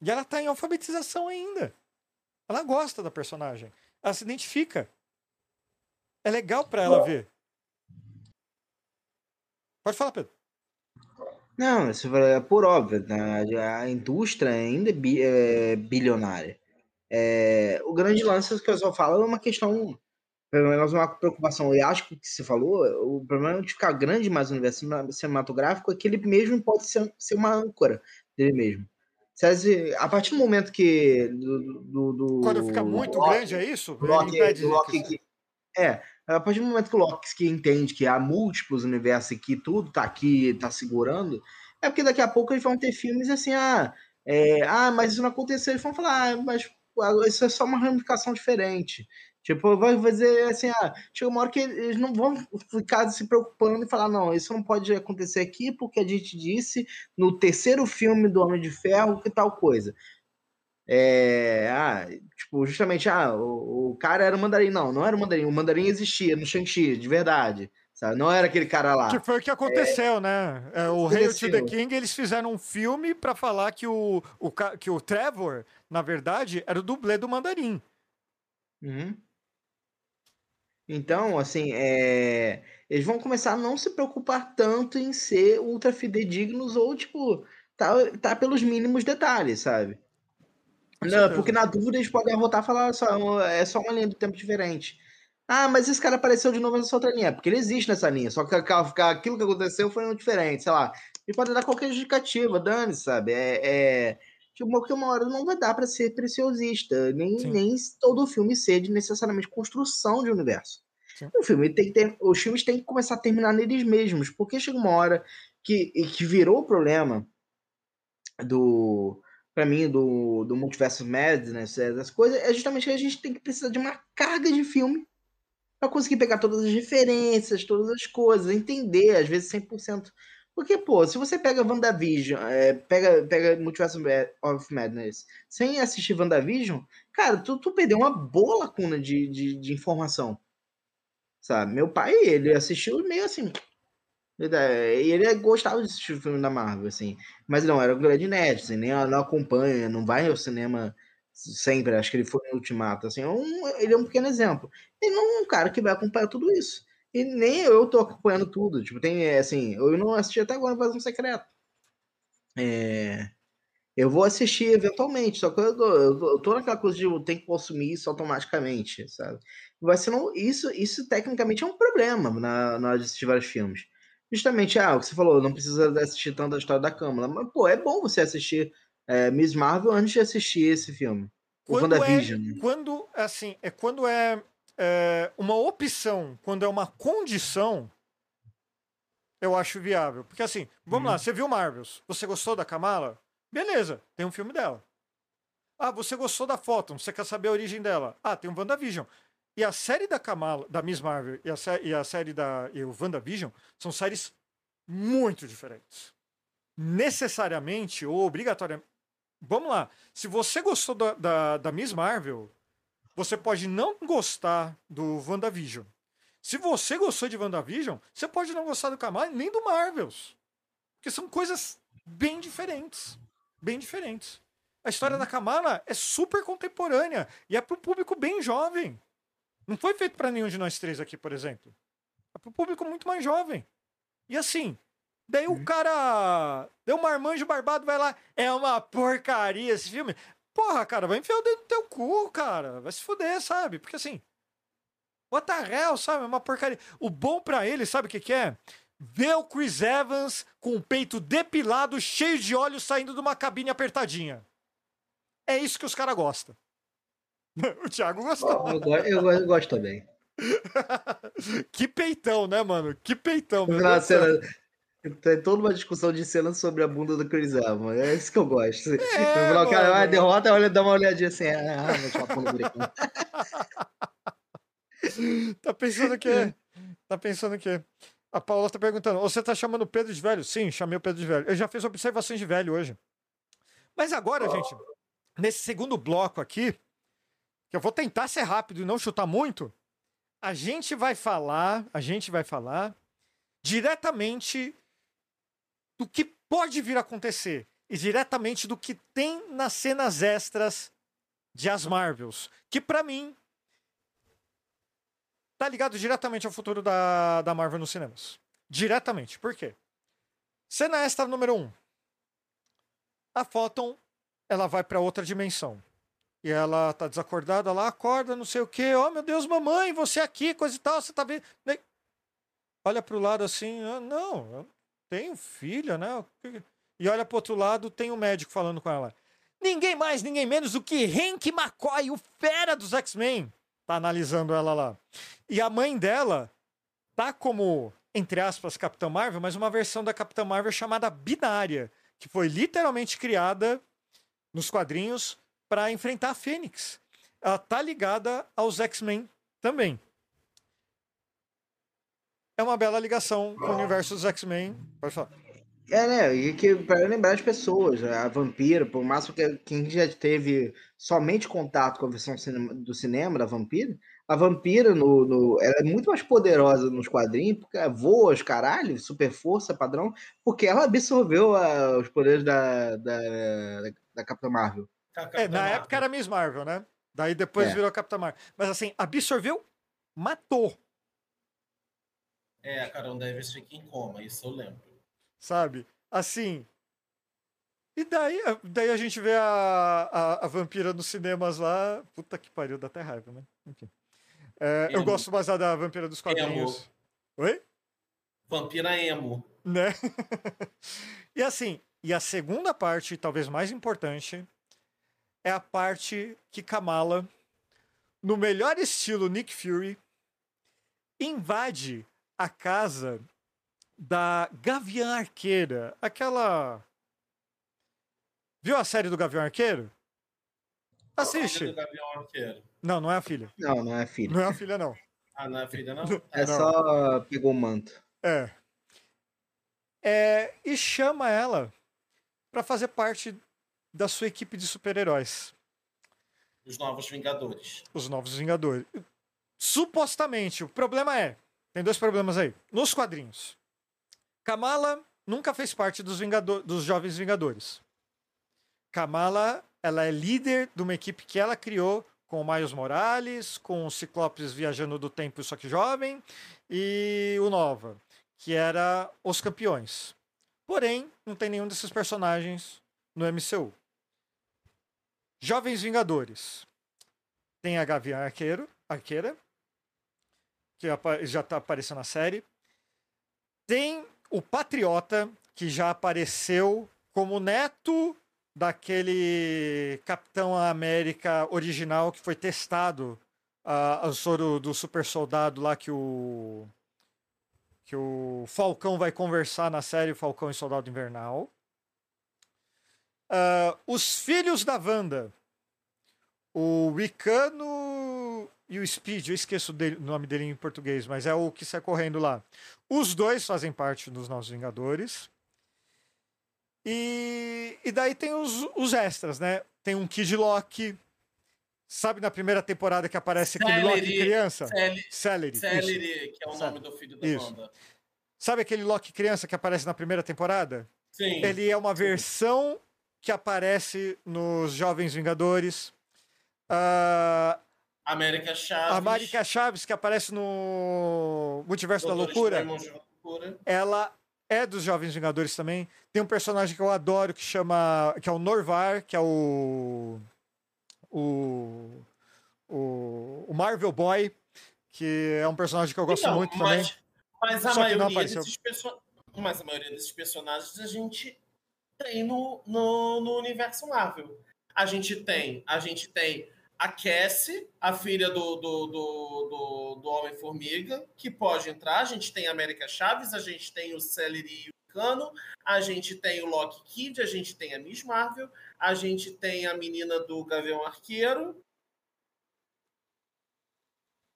E ela tá em alfabetização ainda. Ela gosta da personagem. Ela se identifica. É legal para ela ver. Pode falar, Pedro. Não, isso é por óbvio. Né? A indústria ainda é, é bilionária. É, o grande lance que eu só falo é uma questão, pelo menos uma preocupação. E acho que você falou, o problema de ficar grande mais no universo cinematográfico é que ele mesmo pode ser, ser uma âncora dele mesmo. A partir do momento que. Do, do, do Quando fica muito grande, é isso? Loki, Loki que, é, a partir do momento que o que entende que há múltiplos universos que tudo tá aqui, tá segurando, é porque daqui a pouco eles vão ter filmes assim, ah, é, ah mas isso não aconteceu. Eles vão falar, ah, mas isso é só uma ramificação diferente. Tipo, vai fazer assim, ah, chega uma hora que eles não vão ficar se preocupando e falar, não, isso não pode acontecer aqui porque a gente disse no terceiro filme do Homem de Ferro que tal coisa. É, ah, tipo, justamente, ah, o, o, cara era o mandarim. Não, não era o mandarim. O mandarim existia no Shang-Chi, de verdade. Sabe? Não era aquele cara lá. Que foi o que aconteceu, é, né? É, o Hail to the King, eles fizeram um filme para falar que o, o, que o Trevor, na verdade, era o dublê do mandarim. Uhum. Então, assim, é... eles vão começar a não se preocupar tanto em ser ultra fidedignos ou, tipo, tá, tá pelos mínimos detalhes, sabe? Não, porque na dúvida eles podem voltar e falar só, é só uma linha do tempo diferente. Ah, mas esse cara apareceu de novo nessa outra linha. Porque ele existe nessa linha. Só que aquilo que aconteceu foi um diferente, sei lá. Ele pode dar qualquer justificativa, dane sabe? É, é, tipo, porque uma hora não vai dar para ser preciosista. Nem, nem todo filme ser de necessariamente construção de universo. Sim. O filme tem que ter, os filmes têm que começar a terminar neles mesmos. Porque chega uma hora que, que virou o problema do para mim, do, do Multiverso Madness, é, das coisas, é justamente que a gente tem que precisar de uma carga de filme para conseguir pegar todas as referências, todas as coisas, entender, às vezes 100%. Porque, pô, se você pega WandaVision, é, pega, pega Multiverse of Madness sem assistir WandaVision, cara, tu, tu perdeu uma boa lacuna de, de, de informação. Sabe? Meu pai, ele assistiu meio assim, e ele gostava de assistir filme da Marvel, assim. Mas não, era um grande nerd, assim, nem não acompanha, não vai ao cinema sempre. Acho que ele foi no Ultimato, assim. É um, ele é um pequeno exemplo. Ele não é um cara que vai acompanhar tudo isso. E nem eu tô acompanhando tudo. Tipo, tem, é, assim, eu não assisti até agora Invasão Secreto. É... Eu vou assistir eventualmente, só que eu tô, eu tô naquela coisa de eu tenho que consumir isso automaticamente, sabe? Vai ser não, isso, isso tecnicamente é um problema na, na hora de assistir vários filmes justamente, ah, o que você falou, não precisa assistir tanto a história da Câmara. Mas, pô, é bom você assistir é, Miss Marvel antes de assistir esse filme. O quando WandaVision. É, quando, assim, é quando é, é uma opção, quando é uma condição, eu acho viável. Porque assim, vamos lá, uhum. você viu Marvels, você gostou da Kamala? Beleza, tem um filme dela. Ah, você gostou da Photon, você quer saber a origem dela? Ah, tem um WandaVision. E a série da Kamala, da Miss Marvel e a, e a série da e o WandaVision são séries muito diferentes. Necessariamente ou obrigatoriamente. Vamos lá. Se você gostou da, da, da Miss Marvel, você pode não gostar do WandaVision. Se você gostou de WandaVision, você pode não gostar do Kamala nem do Marvels. Porque são coisas bem diferentes. Bem diferentes. A história da Kamala é super contemporânea e é para o público bem jovem. Não foi feito para nenhum de nós três aqui, por exemplo. É para o público muito mais jovem. E assim, daí uhum. o cara. Deu um marmanjo barbado, vai lá. É uma porcaria esse filme. Porra, cara, vai enfiar o dedo no teu cu, cara. Vai se fuder, sabe? Porque assim. What the hell, sabe? É uma porcaria. O bom para ele, sabe o que, que é? Ver o Chris Evans com o peito depilado, cheio de óleo, saindo de uma cabine apertadinha. É isso que os caras gostam. o Thiago gostou. Eu, eu, gosto também. que peitão, né, mano? Que peitão, meu Deus cena, Tem toda uma discussão de cena sobre a bunda do Chris Evans. É isso que eu gosto. É, eu falo, cara, vai, derrota, olha, dá uma olhadinha assim. Ah, tá pensando que. Tá pensando que. A Paula tá perguntando: você tá chamando o Pedro de velho? Sim, chamei o Pedro de velho. Eu já fiz observações de velho hoje. Mas agora, oh. gente, nesse segundo bloco aqui, que eu vou tentar ser rápido e não chutar muito, a gente vai falar, a gente vai falar diretamente do que pode vir a acontecer e diretamente do que tem nas cenas extras de As Marvels, que para mim tá ligado diretamente ao futuro da, da Marvel nos cinemas. Diretamente. Por quê? Cena extra número 1. Um. A Photon, ela vai para outra dimensão. E ela tá desacordada lá, acorda, não sei o quê. Oh, meu Deus, mamãe, você aqui, coisa e tal, você tá vendo. Olha pro lado assim, ah, não, eu tenho filha, né? E olha pro outro lado, tem um médico falando com ela. Ninguém mais, ninguém menos do que Hank McCoy, o fera dos X-Men. Tá analisando ela lá. E a mãe dela tá como, entre aspas, Capitã Marvel, mas uma versão da Capitã Marvel chamada Binária, que foi literalmente criada nos quadrinhos para enfrentar a Fênix. Ela tá ligada aos X-Men também. É uma bela ligação com o universo dos X-Men. Pode falar. É, né? E que para lembrar as pessoas, a Vampira, por mais que quem já teve somente contato com a versão do cinema da Vampira, a Vampira no, no, ela é muito mais poderosa nos quadrinhos, porque ela voa os caralho, super força, padrão, porque ela absorveu a, os poderes da, da, da Capitã Marvel. É, na Marvel. época era Miss Marvel, né? Daí depois é. virou Capitã Marvel. Mas assim, absorveu, matou. É, a Carol Davis fica em coma, isso eu lembro. Sabe? Assim. E daí, daí a gente vê a, a, a vampira nos cinemas lá. Puta que pariu, dá até raiva, né? Enfim. É, eu gosto mais da vampira dos quadrinhos. Emo. Oi? Vampira emo. Né? e assim, e a segunda parte, talvez mais importante, é a parte que Kamala, no melhor estilo Nick Fury, invade a casa da Gavião Arqueira. Aquela. Viu a série do Gavião Arqueiro? Assiste. do Gavião Arqueiro. Não, não é a filha. Não, não é a filha. Não é a filha, não. Ah, não é a filha, não? É não. só pegou o manto. É. é e chama ela para fazer parte da sua equipe de super-heróis. Os Novos Vingadores. Os Novos Vingadores. Supostamente. O problema é. Tem dois problemas aí. Nos quadrinhos. Kamala nunca fez parte dos, Vingador, dos Jovens Vingadores. Kamala, ela é líder de uma equipe que ela criou com o Miles Morales, com o Ciclopes viajando do tempo, só que jovem, e o Nova, que era os campeões. Porém, não tem nenhum desses personagens no MCU. Jovens Vingadores. Tem a Gavião Arqueiro, Arqueira, que já está aparecendo na série. Tem o Patriota, que já apareceu como neto daquele Capitão América original que foi testado a, a soro do super soldado lá que o que o Falcão vai conversar na série Falcão e Soldado Invernal. Uh, os filhos da Wanda. O Wicano e o Speed, eu esqueço o nome dele em português, mas é o que sai correndo lá. Os dois fazem parte dos Novos Vingadores. E, e daí tem os, os extras, né? Tem um Kid Loki. Sabe na primeira temporada que aparece Celery, aquele Loki criança? Celery. Celery, Celery que é o nome do filho da isso. Wanda. Sabe aquele Loki criança que aparece na primeira temporada? Sim. Ele é uma versão que aparece nos Jovens Vingadores. Uh, América Chaves. América Chaves, que aparece no Multiverso da Loucura. Ela é dos Jovens Vingadores também. Tem um personagem que eu adoro que chama. que é o Norvar, que é o. O. O, o Marvel Boy, que é um personagem que eu gosto então, muito mas, também. Mas a, maioria desses mas a maioria desses personagens a gente tem no, no, no universo Marvel. A gente tem, a gente tem a Cassie, a filha do, do, do, do, do Homem-Formiga, que pode entrar. A gente tem a América Chaves, a gente tem o Celery e o Cano, a gente tem o Loki Kid, a gente tem a Miss Marvel, a gente tem a menina do Gavião Arqueiro.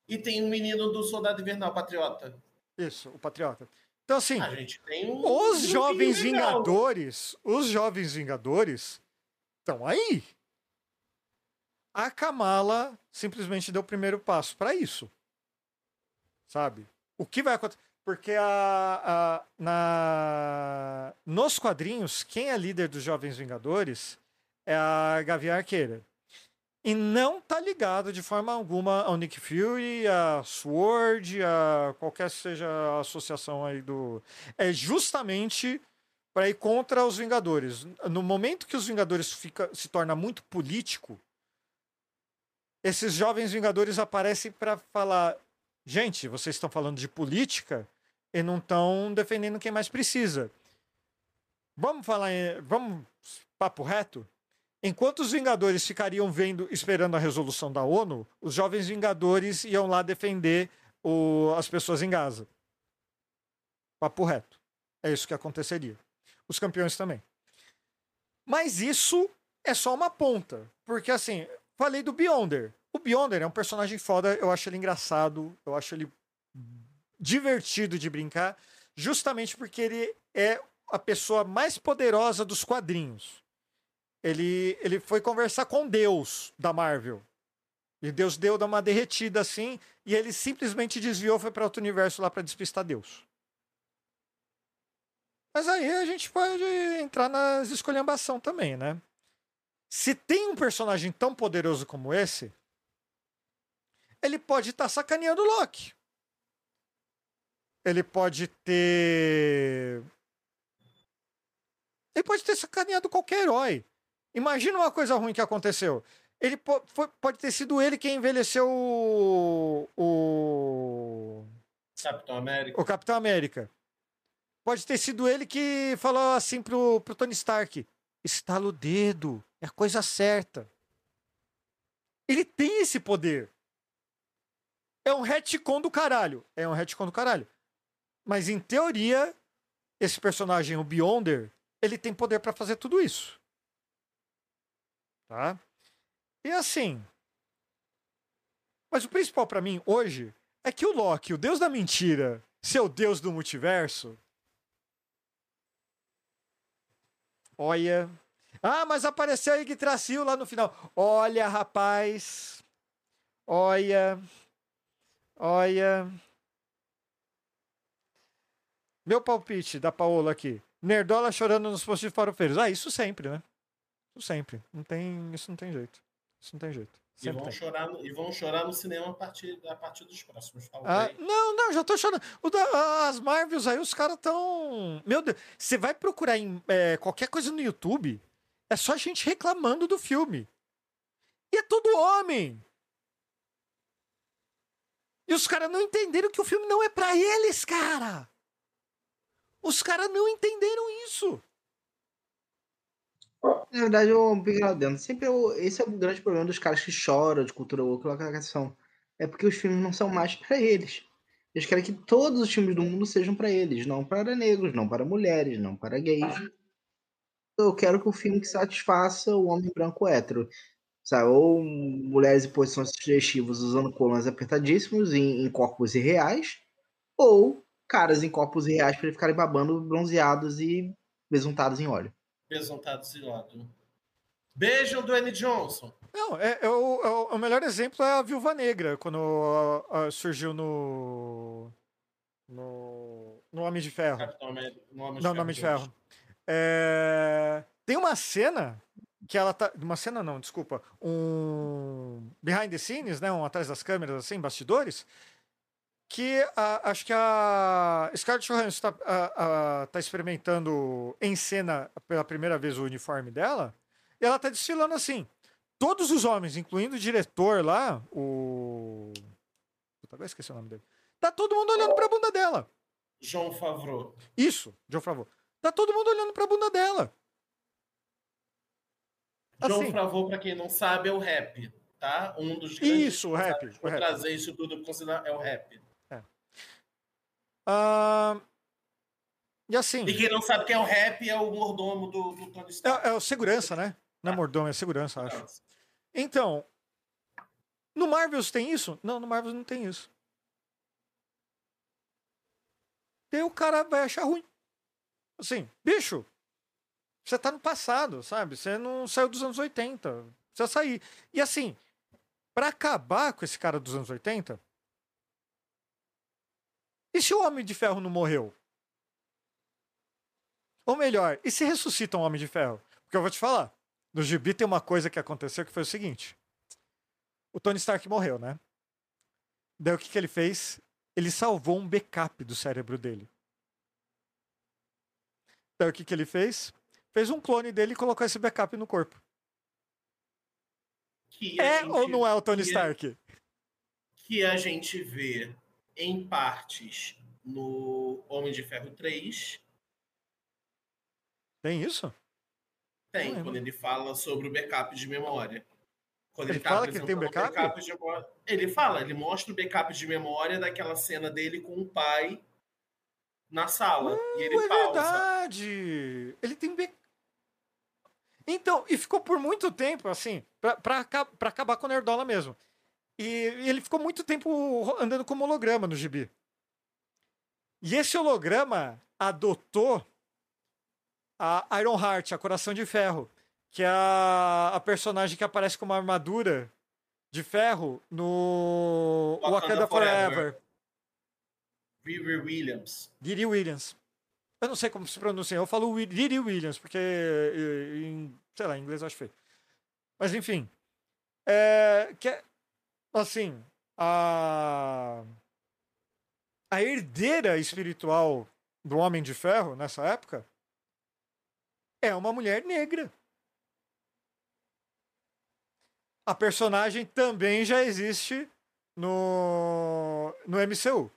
E tem o menino do Soldado Invernal Patriota. Isso, o Patriota. Então, assim, um, os Jovens Vingadores, os Jovens Vingadores estão aí. A Kamala simplesmente deu o primeiro passo para isso. Sabe? O que vai acontecer? Porque a, a, na, nos quadrinhos, quem é líder dos Jovens Vingadores é a Gavião Arqueira. E não tá ligado de forma alguma ao Nick Fury, a Sword, a qualquer seja a associação aí do. É justamente para ir contra os Vingadores. No momento que os Vingadores fica, se torna muito político, esses jovens Vingadores aparecem para falar: gente, vocês estão falando de política e não estão defendendo quem mais precisa. Vamos falar, vamos papo reto. Enquanto os Vingadores ficariam vendo, esperando a resolução da ONU, os jovens Vingadores iam lá defender o, as pessoas em Gaza. Papo reto. É isso que aconteceria. Os campeões também. Mas isso é só uma ponta. Porque, assim, falei do Beyonder. O Beyonder é um personagem foda, eu acho ele engraçado, eu acho ele divertido de brincar, justamente porque ele é a pessoa mais poderosa dos quadrinhos ele, ele foi conversar com Deus da Marvel. E Deus deu uma derretida assim, e ele simplesmente desviou, foi para outro universo lá para despistar Deus. Mas aí a gente pode entrar nas escolhambação também, né? Se tem um personagem tão poderoso como esse, ele pode estar tá sacaneando o Loki. Ele pode ter. Ele pode ter sacaneado qualquer herói. Imagina uma coisa ruim que aconteceu. Ele po foi, pode ter sido ele quem envelheceu o, o. Capitão América. O Capitão América. Pode ter sido ele que falou assim pro, pro Tony Stark: estala o dedo, é a coisa certa. Ele tem esse poder. É um retcon do caralho. É um retcon do caralho. Mas em teoria, esse personagem, o Beyonder, ele tem poder para fazer tudo isso. Tá? E assim. Mas o principal para mim hoje é que o Loki, o deus da mentira, seu deus do multiverso. Olha. Ah, mas apareceu a Yggdrasil lá no final. Olha, rapaz. Olha. Olha. Meu palpite da Paola aqui. Nerdola chorando nos postos de farofeiros. Ah, isso sempre, né? Sempre. Não tem, isso não tem jeito. Isso não tem jeito. E vão, chorar no, e vão chorar no cinema a partir, a partir dos próximos. Ah, não, não, já tô chorando. O da, as Marvels aí, os caras tão. Meu Deus, você vai procurar em é, qualquer coisa no YouTube, é só gente reclamando do filme. E é tudo homem. E os caras não entenderam que o filme não é para eles, cara. Os caras não entenderam isso. Na verdade, peguei lá dentro. Sempre eu, esse é o grande problema dos caras que choram de cultura woke, localização. É porque os filmes não são mais para eles. Eles querem que todos os filmes do mundo sejam para eles, não para negros, não para mulheres, não para gays. Eu quero que o filme que satisfaça o homem branco hétero. Sabe? Ou mulheres em posições sugestivas usando colãs apertadíssimos em, em corpos irreais, ou caras em corpos irreais para ficarem babando bronzeados e besuntados em óleo besuntado lado. Beijo, Dwayne Johnson. Não, é, é, o, é, o, melhor exemplo é a Viúva Negra, quando a, a, surgiu no, no. No Homem de Ferro. Capitão no Homem de Não, Ferro. no Homem de Ferro. É, tem uma cena que ela tá. Uma cena não, desculpa. Um. Behind the scenes, né? Um atrás das câmeras, assim, bastidores que a, acho que a Scarlett Johansson está tá experimentando em cena pela primeira vez o uniforme dela, e ela está desfilando assim. Todos os homens, incluindo o diretor lá, o. Puta, agora esqueci o nome dele. Tá todo mundo olhando pra bunda dela. João Favreau. Isso, João Favreau. Tá todo mundo olhando pra bunda dela. João assim, Favreau, pra quem não sabe, é o rap, tá? Um dos grandes. Isso, o rap. Vou trazer isso tudo considerar é o rap. Uh, e assim. E quem não sabe quem é o rap é o mordomo do, do Tony Stark. É, é o segurança, né? Não é mordomo, é segurança, acho. Então, no Marvels tem isso? Não, no Marvels não tem isso. E aí o cara vai achar ruim. Assim, bicho, você tá no passado, sabe? Você não saiu dos anos 80. Você sair. E assim, para acabar com esse cara dos anos 80, e se o Homem de Ferro não morreu? Ou melhor, e se ressuscita um Homem de Ferro? Porque eu vou te falar, no gibi tem uma coisa que aconteceu que foi o seguinte. O Tony Stark morreu, né? Daí o que, que ele fez? Ele salvou um backup do cérebro dele. Daí o que, que ele fez? Fez um clone dele e colocou esse backup no corpo. Que É gente- ou não é o Tony que- Stark? Que a gente vê em partes no Homem de Ferro 3. Tem isso? Tem, Não quando ele fala sobre o backup de memória. Quando Ele tá fala que ele tem um o backup? de memória- ele fala, ele mostra o backup de memória daquela cena dele com o pai na sala. e ele é pausa. verdade! Ele tem backup. Então, e ficou por muito tempo, assim, pra, pra, aca- pra acabar com o Nerdola mesmo. E, ele ficou muito tempo andando como holograma no gibi. E esse holograma adotou a Iron Heart, a Coração de Ferro, que é a, a personagem que aparece com uma armadura de ferro no Wakanda Wakanda Forever. Forever. Riri Williams. Riri Williams. Eu não sei como se pronuncia. Eu falo Riri Williams, porque eh, em, sei lá, em inglês eu acho feio. Mas enfim. É, que, é- assim, a, a herdeira espiritual do Homem de Ferro, nessa época, é uma mulher negra. A personagem também já existe no, no MCU.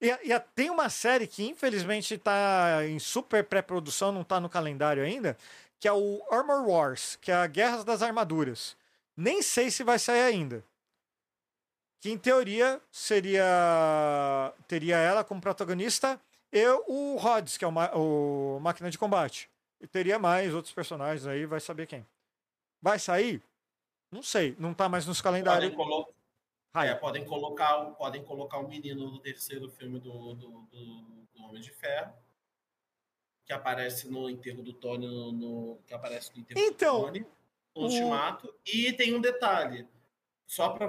E, e tem uma série que infelizmente está em super pré-produção, não está no calendário ainda, que é o Armor Wars, que é a Guerras das Armaduras. Nem sei se vai sair ainda. Que em teoria seria teria ela como protagonista e o Rhodes, que é o, ma- o máquina de combate. E teria mais outros personagens aí, vai saber quem. Vai sair? Não sei, não tá mais nos calendários. Podem, colo- é, podem colocar, o- podem colocar o menino do terceiro filme do, do, do- do Homem de Ferro. Que aparece no enterro do Tony, no, no- que aparece no enterro Então, do Tony, no o- Ultimato. E tem um detalhe, só para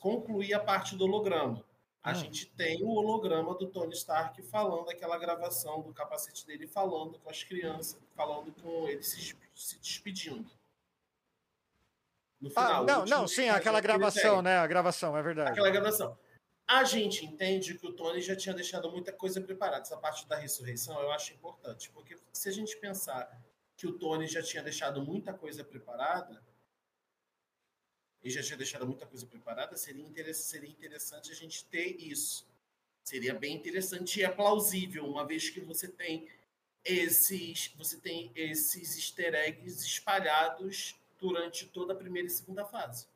concluir a parte do holograma. A Hum. gente tem o holograma do Tony Stark falando aquela gravação do capacete dele falando com as crianças, falando com ele se, se despedindo. No Ah, o não, último não, sim, aquela que ele gravação, né? A gravação, é verdade. aquela gravação. A gente entende que o Tony já tinha deixado muita coisa preparada. Essa parte da ressurreição eu acho importante, porque se a gente pensar que o Tony já tinha deixado muita coisa preparada, e já tinha deixado muita coisa preparada, seria, interess seria interessante a gente ter isso. Seria bem interessante e é plausível, uma vez que você tem esses, você tem esses easter eggs espalhados durante toda a primeira e segunda fase.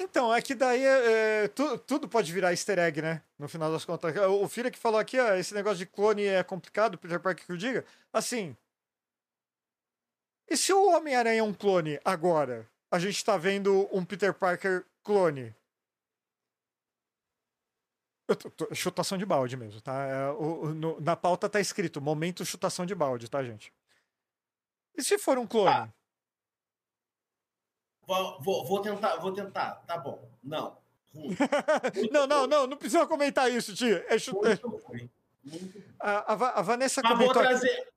Então, é que daí é, é, tu- tudo pode virar easter egg, né? No final das contas. O Fira que falou aqui, ó, esse negócio de clone é complicado, Peter Parker que eu diga. Assim. E se o Homem-Aranha é um clone agora? A gente tá vendo um Peter Parker clone. Eu tô- tô- chutação de balde mesmo, tá? É, o- no- na pauta tá escrito momento chutação de balde, tá, gente? E se for um clone? Tá. Vou, vou, vou tentar, vou tentar. Tá bom. Não. Não, não, não, não precisa comentar isso, tio. É chu- Muito ruim. Muito ruim. A, a a Vanessa Mas vou comentou. Aqui, trazer.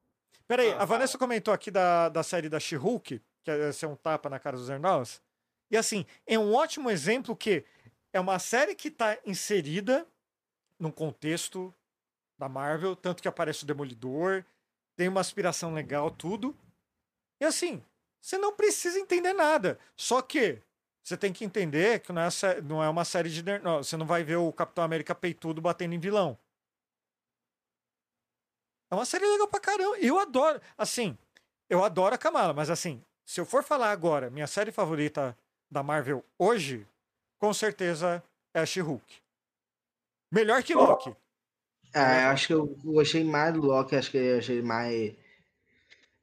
Peraí, Ah, a Vanessa comentou aqui da, da série da She-Hulk, que é ser um tapa na cara dos Ernals. E assim, é um ótimo exemplo que é uma série que está inserida num contexto da Marvel, tanto que aparece o Demolidor, tem uma aspiração legal, tudo. E assim, você não precisa entender nada. Só que você tem que entender que não é, não é uma série de. não, Você não vai ver o Capitão América peitudo batendo em vilão. É uma série legal pra caramba. Eu adoro. Assim, eu adoro a Kamala, mas assim, se eu for falar agora, minha série favorita da Marvel hoje, com certeza é a She-Hulk. Melhor que Loki. É, acho que eu gostei mais do Loki, acho que eu achei mais.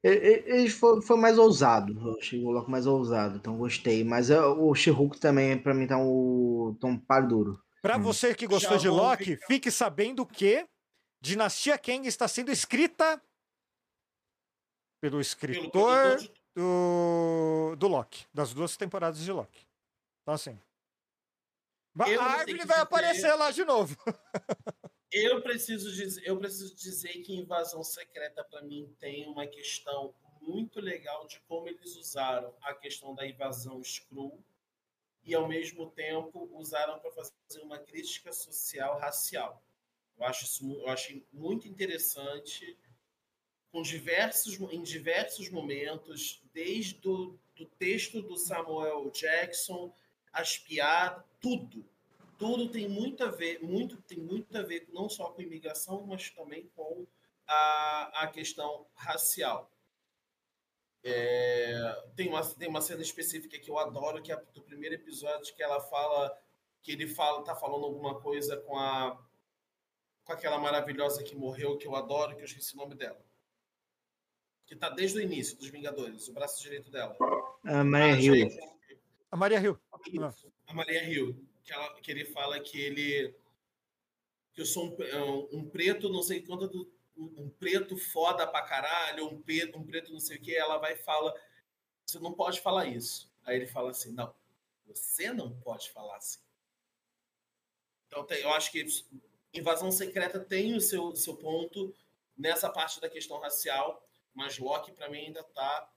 Ele foi, foi mais ousado. Eu achei o Loki mais ousado, então gostei. Mas é, o She-Hulk também, pra mim, tá um, tá um par duro. Pra Hum. você que gostou Já de Loki, ficar- fique sabendo que Dinastia Kang está sendo escrita pelo escritor do, do Loki, das duas temporadas de Loki. Então, assim. Eu A árvore vai dizer- aparecer lá de novo. Eu preciso dizer, eu preciso dizer que Invasão Secreta para mim tem uma questão muito legal de como eles usaram a questão da invasão Skrull e, ao mesmo tempo, usaram para fazer uma crítica social racial. Eu acho isso eu achei muito interessante com diversos, em diversos momentos, desde o do texto do Samuel Jackson, as piadas, tudo. Tudo tem muito a ver, muito, tem muito a ver não só com imigração, mas também com a, a questão racial. É, tem, uma, tem uma cena específica que eu adoro, que é do primeiro episódio, que ela fala, que ele fala, tá falando alguma coisa com a com aquela maravilhosa que morreu, que eu adoro, que eu esqueci o nome dela que tá desde o início dos Vingadores, o braço direito dela. A Maria Hill. A Maria Hill. A Maria Hill. Que, ela, que ele fala que ele. Que eu sou um, é, um preto, não sei quanto, do, um preto foda pra caralho, um preto, um preto não sei o que. Ela vai e fala: Você não pode falar isso. Aí ele fala assim: Não, você não pode falar assim. Então, tem, eu acho que Invasão Secreta tem o seu, seu ponto nessa parte da questão racial mas Loki para mim ainda está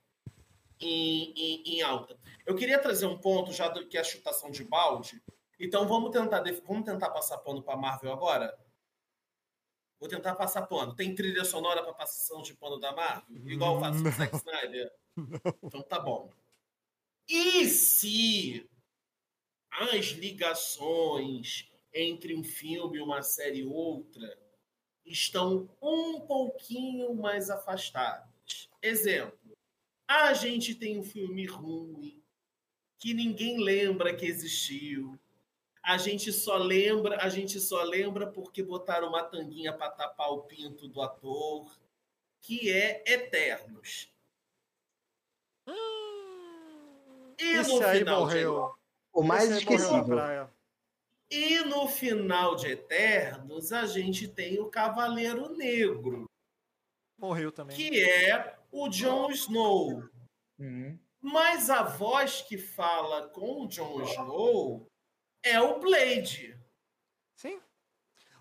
em, em, em, alta. Eu queria trazer um ponto já do que é a chutação de balde. Então vamos tentar vamos tentar passar pano para Marvel agora. Vou tentar passar pano. Tem trilha sonora para passação de pano da Marvel, igual faz o Zack Snyder. Então tá bom. E se as ligações entre um filme, uma série e outra estão um pouquinho mais afastadas. Exemplo, a gente tem um filme ruim que ninguém lembra que existiu. A gente só lembra, a gente só lembra porque botaram uma tanguinha para tapar o pinto do ator, que é Eternos. Hum, e no final morreu. De... O mais esquecido. E no final de Eternos, a gente tem o Cavaleiro Negro. Morreu também. Que é o Jon Snow. Uhum. Mas a voz que fala com o Jon Snow é o Blade. Sim.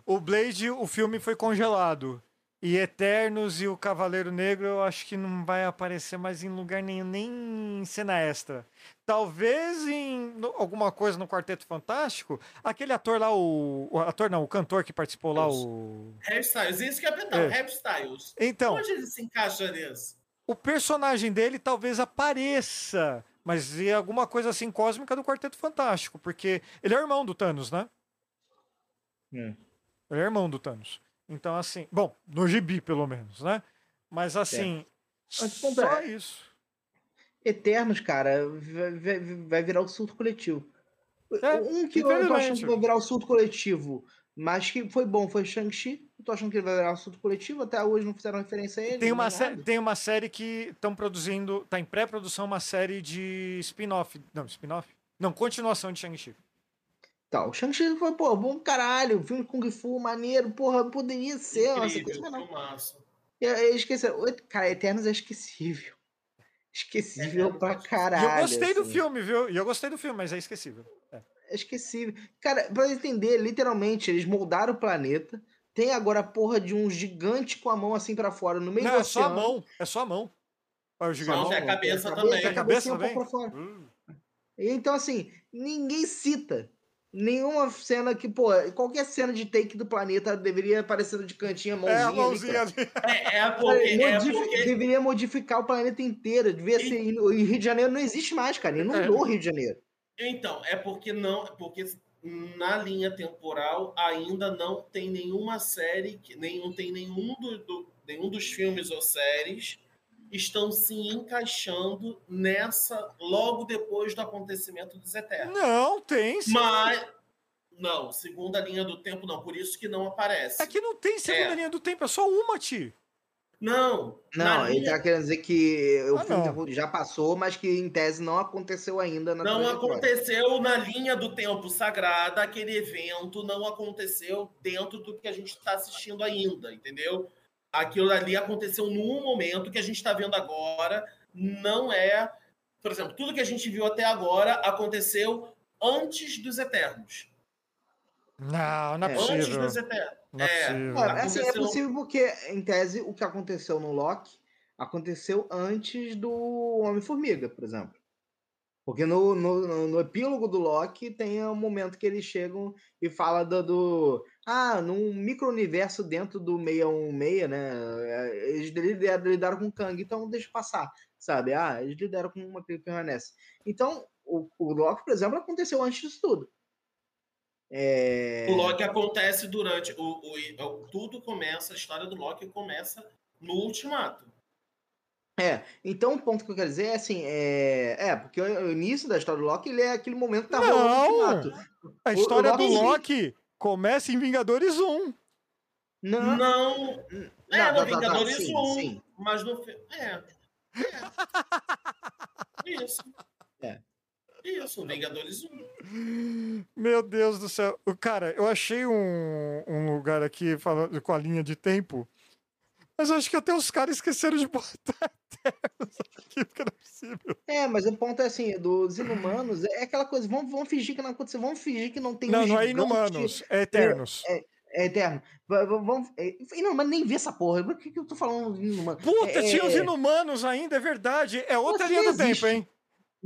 O Blade, o filme foi congelado. E Eternos e o Cavaleiro Negro eu acho que não vai aparecer mais em lugar nenhum, nem em cena extra. Talvez em alguma coisa no Quarteto Fantástico, aquele ator lá, o, o ator não, o cantor que participou lá, o... Harry Styles, isso que é mental, é. Harry Styles. Então... Onde ele se encaixa nisso? O personagem dele talvez apareça, mas em alguma coisa assim cósmica do Quarteto Fantástico, porque ele é irmão do Thanos, né? Hum. Ele é irmão do Thanos. Então, assim, bom, no gibi, pelo menos, né? Mas assim, é. só é, isso. Eternos, cara, vai, vai virar o surto coletivo. É, um que eu tô achando que vai virar o surto coletivo, mas que foi bom, foi Shang-Chi. Eu tô achando que ele vai virar o surto coletivo, até hoje não fizeram referência a ele. Tem uma, sé tem uma série que estão produzindo, tá em pré-produção uma série de spin-off. Não, spin-off? Não, continuação de Shang-Chi tal. Shang-Chi foi, pô, bom caralho, filme de Kung Fu, maneiro, porra, poderia ser Incrível, uma sequência, mas não. Eu, eu esqueci, cara, Eternos é esquecível. Esquecível é, pra caralho. eu gostei assim. do filme, viu? E eu gostei do filme, mas é esquecível. É. é esquecível. Cara, pra entender, literalmente, eles moldaram o planeta. Tem agora a porra de um gigante com a mão assim para fora, no meio não, do é só a mão. É só a mão. É o gigante. Não, é a cabeça, é também. É a cabeça também. Um hum. Então, assim, ninguém cita nenhuma cena que, pô, qualquer cena de take do planeta deveria aparecer de cantinho a mãozinha. É, a mãozinha ali. É, é, porque, é porque... Deveria modificar o planeta inteiro. Devia e... ser. E Rio de Janeiro não existe mais, cara. Inundou é. Rio de Janeiro. Então, é porque não. Porque na linha temporal ainda não tem nenhuma série, que, nenhum, tem nenhum, do, do, nenhum dos filmes ou séries estão se encaixando nessa logo depois do acontecimento dos Eternos. Não, tem sim. Mas não, segunda linha do tempo não, por isso que não aparece. É que não tem segunda é. linha do tempo, é só uma, Ti. Não. Não, ele linha... tá querendo dizer que o ah, filme já passou, mas que em tese não aconteceu ainda na Não aconteceu na linha do tempo sagrada, aquele evento não aconteceu dentro do que a gente está assistindo ainda, entendeu? Aquilo ali aconteceu num momento que a gente está vendo agora, não é. Por exemplo, tudo que a gente viu até agora aconteceu antes dos Eternos. Não, não é, possível. Antes dos Eternos. Não é, é, possível. É, assim, é possível porque, em tese, o que aconteceu no Loki aconteceu antes do Homem-Formiga, por exemplo. Porque no, no, no, epílogo do Loki tem um momento que eles chegam e fala do. do ah, num micro-universo dentro do 616, né? É, eles lidaram com o Kang, então deixa passar, sabe? Ah, eles lidaram com uma que permanece. Então, o, o Loki, por exemplo, aconteceu antes disso tudo. É... O Loki acontece durante. O, o, tudo começa, a história do Loki começa no Ultimato. É, então o ponto que eu quero dizer é assim, é, é porque o início da história do Loki ele é aquele momento que tá rolando A história o, o Loki, do Loki começa em Vingadores 1. Não. Não. É, não, no tá, Vingadores tá, sim, 1. Sim. Mas no. É. é. Isso. É. Isso, Vingadores 1. Meu Deus do céu. Cara, eu achei um, um lugar aqui falando com a linha de tempo mas acho que até os caras esqueceram de botar aqui, porque não é possível. É, mas o ponto é assim, dos Inumanos, é aquela coisa, vamos, vamos fingir que não aconteceu, vamos fingir que não tem Não, não é Inumanos, é Eternos. É, é, é Eterno. Vamos, é, Inumano, nem vi essa porra. Por que, que eu tô falando de Inumano? Puta, é, tinha os Inumanos ainda, é verdade. É outra linha do tempo, hein?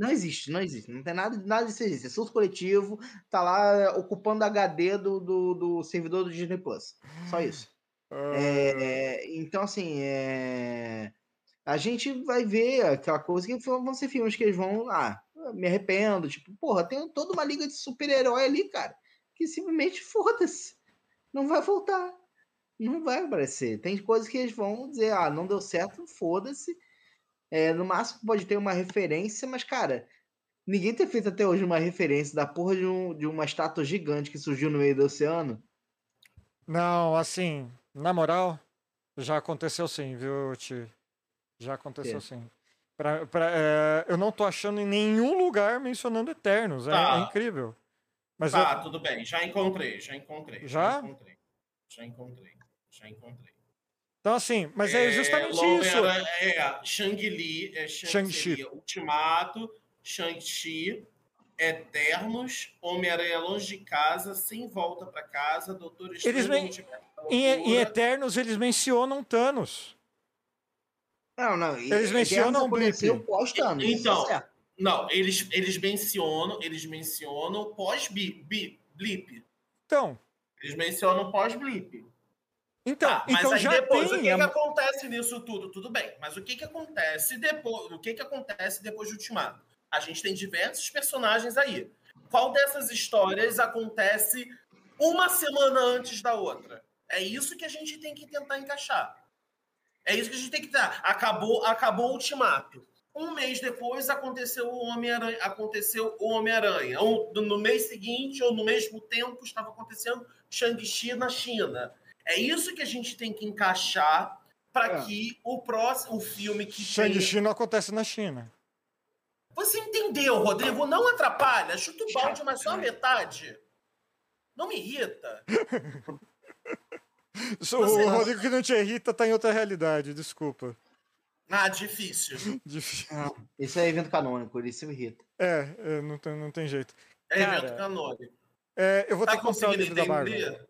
Não existe, não existe. Não tem nada, nada disso existe. É surto coletivo, tá lá ocupando HD do, do, do servidor do Disney Plus. Só isso. É, então, assim, é, a gente vai ver aquela coisa que vão ser filmes que eles vão. Ah, me arrependo. Tipo, porra, tem toda uma liga de super-herói ali, cara, que simplesmente foda-se. Não vai voltar. Não vai aparecer. Tem coisas que eles vão dizer, ah, não deu certo, foda-se. É, no máximo pode ter uma referência, mas, cara, ninguém tem feito até hoje uma referência da porra de, um, de uma estátua gigante que surgiu no meio do oceano. Não, assim, na moral, já aconteceu sim, viu, Ti? Já aconteceu é. sim. Pra, pra, é, eu não tô achando em nenhum lugar mencionando Eternos. É, tá. é incrível. Mas tá, eu... tudo bem. Já encontrei, já encontrei. Já? Já encontrei. Já encontrei. Já encontrei. Então, assim, mas é, é justamente isso. É, Shang-Li, é Shang-Chi. Ultimato, Shang-Chi, Eternos, Homem-Aranha longe de casa, sem volta para casa, Doutor Estranho. Eles men... em, em, Eternos eles mencionam Thanos. Não, não. Eles mencionam o Blip. Pós-Thanos. Então, é não, eles, eles mencionam, eles mencionam pós-Blip. Então. Eles mencionam pós-Blip. Então, tá, mas então aí já depois, tem... o que, que acontece nisso tudo? Tudo bem, mas o que, que acontece depois? O que, que acontece depois de Ultimato? A gente tem diversos personagens aí. Qual dessas histórias acontece uma semana antes da outra? É isso que a gente tem que tentar encaixar. É isso que a gente tem que dar. Acabou, acabou o ultimato. Um mês depois aconteceu o Homem-Aranha. Aconteceu o Homem-Aranha. No mês seguinte, ou no mesmo tempo, estava acontecendo Shang-Chi na China. É isso que a gente tem que encaixar para é. que o próximo o filme que. Shang-Chi tem... não acontece na China. Você entendeu, Rodrigo? Não atrapalha. Chuta o balde, mas só a metade. Não me irrita. Você... O Rodrigo que não te irrita tá em outra realidade, desculpa. Ah, difícil. difícil. Isso é evento canônico, isso me irrita. É, é, não, tem, não tem jeito. É Cara, evento canônico. É, eu vou tá ter que comprar o livro entender? da.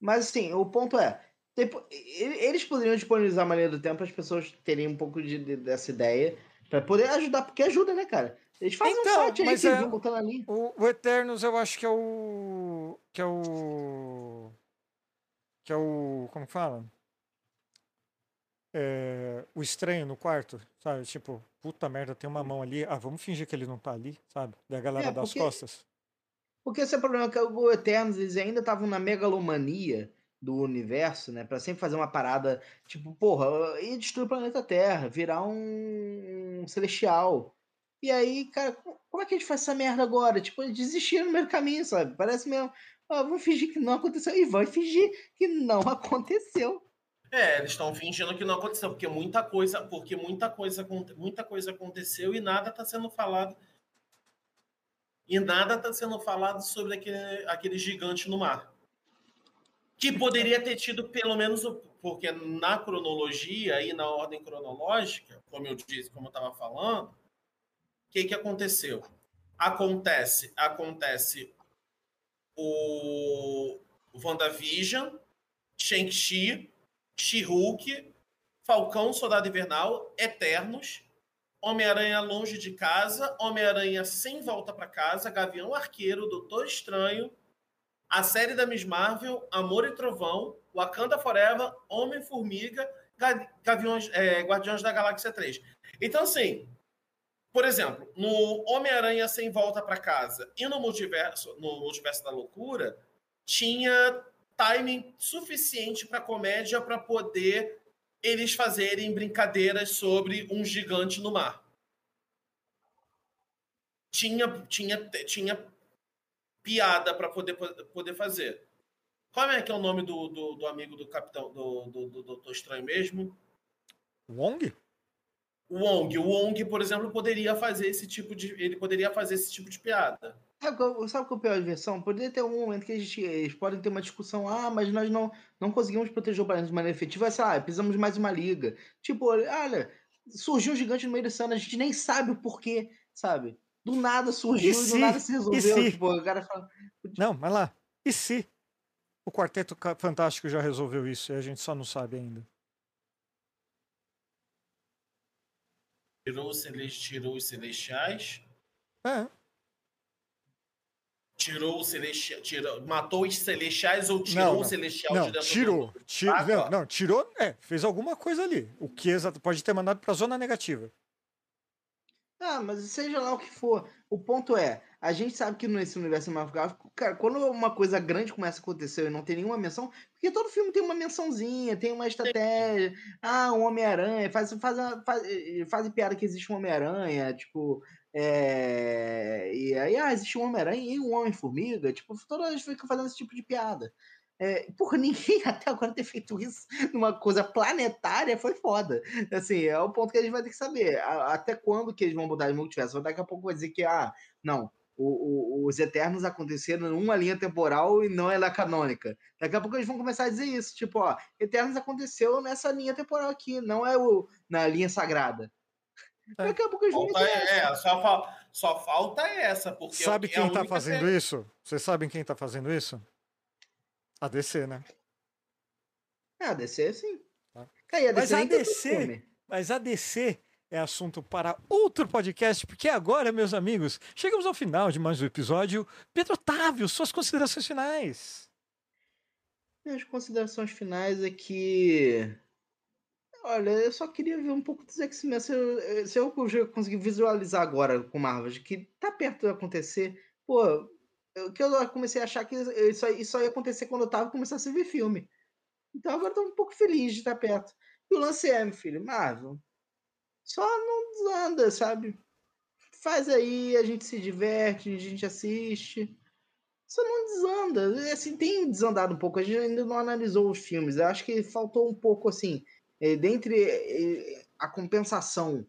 Mas assim, o ponto é, tipo, eles poderiam disponibilizar a maneira do tempo para as pessoas terem um pouco de, de, dessa ideia Pra poder ajudar, porque ajuda, né, cara? Eles fazem então, um site aí que é, botando ali. O, o Eternos eu acho que é o. Que é o. Que é o. Como fala? É, o estranho no quarto, sabe? Tipo, puta merda, tem uma mão ali. Ah, vamos fingir que ele não tá ali, sabe? Da galera é, das costas. Porque esse é o problema, que o Eternos, eles ainda estavam na megalomania do universo, né? Para sempre fazer uma parada tipo, porra, e destruir o planeta Terra, virar um, um celestial. E aí, cara, como é que a gente faz essa merda agora? Tipo, desistir no meio do caminho, sabe? Parece mesmo. Ah, vamos fingir que não aconteceu. E vai fingir que não aconteceu. É, eles estão fingindo que não aconteceu, porque muita coisa, porque muita coisa, muita coisa aconteceu e nada está sendo falado. E nada está sendo falado sobre aquele, aquele gigante no mar que poderia ter tido pelo menos porque na cronologia e na ordem cronológica, como eu disse, como eu estava falando, o que que aconteceu? Acontece, acontece o WandaVision, Shang-Chi, She-Hulk, Falcão, Soldado Invernal, Eternos, Homem-Aranha Longe de Casa, Homem-Aranha Sem Volta para Casa, Gavião Arqueiro, Doutor Estranho, a série da Miss Marvel, Amor e Trovão, Wakanda Forever, Homem-Formiga, Gaviões, é, Guardiões da Galáxia 3. Então, assim, por exemplo, no Homem-Aranha Sem Volta para Casa e no Multiverso, no Multiverso da Loucura, tinha timing suficiente para comédia para poder eles fazerem brincadeiras sobre um gigante no mar. Tinha, tinha, tinha piada para poder, poder fazer. Qual é que é o nome do, do, do amigo do capitão do, do, do Doutor Estranho mesmo? Wong? Wong. O Wong, por exemplo, poderia fazer esse tipo de. Ele poderia fazer esse tipo de piada. Sabe qual, sabe qual é a pior versão? Poderia ter um momento que a gente, eles podem ter uma discussão, ah, mas nós não, não conseguimos proteger o planeta de maneira efetiva, sei lá, precisamos de mais uma liga. Tipo, olha, surgiu um gigante no meio do ano, a gente nem sabe o porquê, sabe? Do nada surgiu e, se, do nada se resolveu. Se? Tipo, o cara fala... Não, mas lá. E se o Quarteto Fantástico já resolveu isso e a gente só não sabe ainda? Tirou os, tirou os celestiais. É. Tirou o celestial, tirou, matou os celestiais ou tirou não, não. o celestial não, de dentro tirou, do... tirou, ah, não, tá. não, tirou, é, fez alguma coisa ali. O que exato pode ter mandado para zona negativa. Ah, mas seja lá o que for, o ponto é, a gente sabe que nesse universo cinematográfico, cara, quando uma coisa grande começa a acontecer e não tem nenhuma menção, porque todo filme tem uma mençãozinha, tem uma estratégia, ah, um Homem-Aranha, faz, faz, faz, faz piada que existe um Homem-Aranha, tipo, é... E aí, ah, existe um Homem-Aranha e um Homem-Formiga. Tipo, toda vez fica fazendo esse tipo de piada. É, por ninguém até agora ter feito isso numa coisa planetária foi foda. Assim, é o ponto que a gente vai ter que saber. até quando que eles vão mudar de multiverso? Daqui a pouco vai dizer que, ah, não, o, o, os Eternos aconteceram numa linha temporal e não é da canônica. Daqui a pouco eles vão começar a dizer isso, tipo, ó, Eternos aconteceu nessa linha temporal aqui, não é o, na linha sagrada. É. Daqui a pouco eles falta, é, é, só, só falta essa. Porque Sabe quem está fazendo isso? Vocês sabem quem está fazendo isso? A DC, né? É, a DC sim. Tá. Cara, a DC mas, a DC, mas a DC é assunto para outro podcast, porque agora, meus amigos, chegamos ao final de mais um episódio. Pedro Otávio, suas considerações finais. Minhas considerações finais é que Olha, eu só queria ver um pouco dos X-Men. Se, eu, se eu conseguir visualizar agora com Marvel que tá perto de acontecer, pô, que eu comecei a achar que isso, isso ia acontecer quando eu tava começando a ver filme. Então agora eu tô um pouco feliz de estar perto. E o lance é, meu filho, Marvel, só não desanda, sabe? Faz aí, a gente se diverte, a gente assiste. Só não desanda. Assim, tem desandado um pouco. A gente ainda não analisou os filmes. Eu acho que faltou um pouco, assim, é, dentre é, a compensação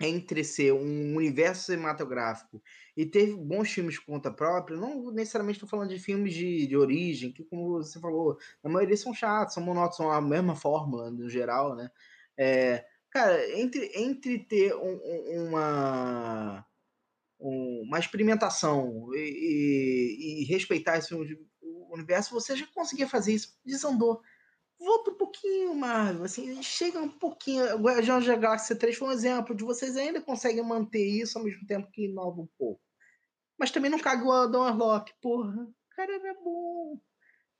entre ser um universo cinematográfico e ter bons filmes por conta própria, não necessariamente estou falando de filmes de, de origem, que como você falou, a maioria são chatos, são monótonos, são a mesma fórmula no geral, né? É, cara, entre, entre ter um, uma, uma experimentação e, e, e respeitar esse universo, você já conseguia fazer isso, desandou volta um pouquinho, Marvel, assim, chega um pouquinho. Guardiões da Galáxia 3 foi um exemplo de vocês ainda conseguem manter isso ao mesmo tempo que inova um pouco. Mas também não cagou o Adam Warlock, porra. O cara era bom.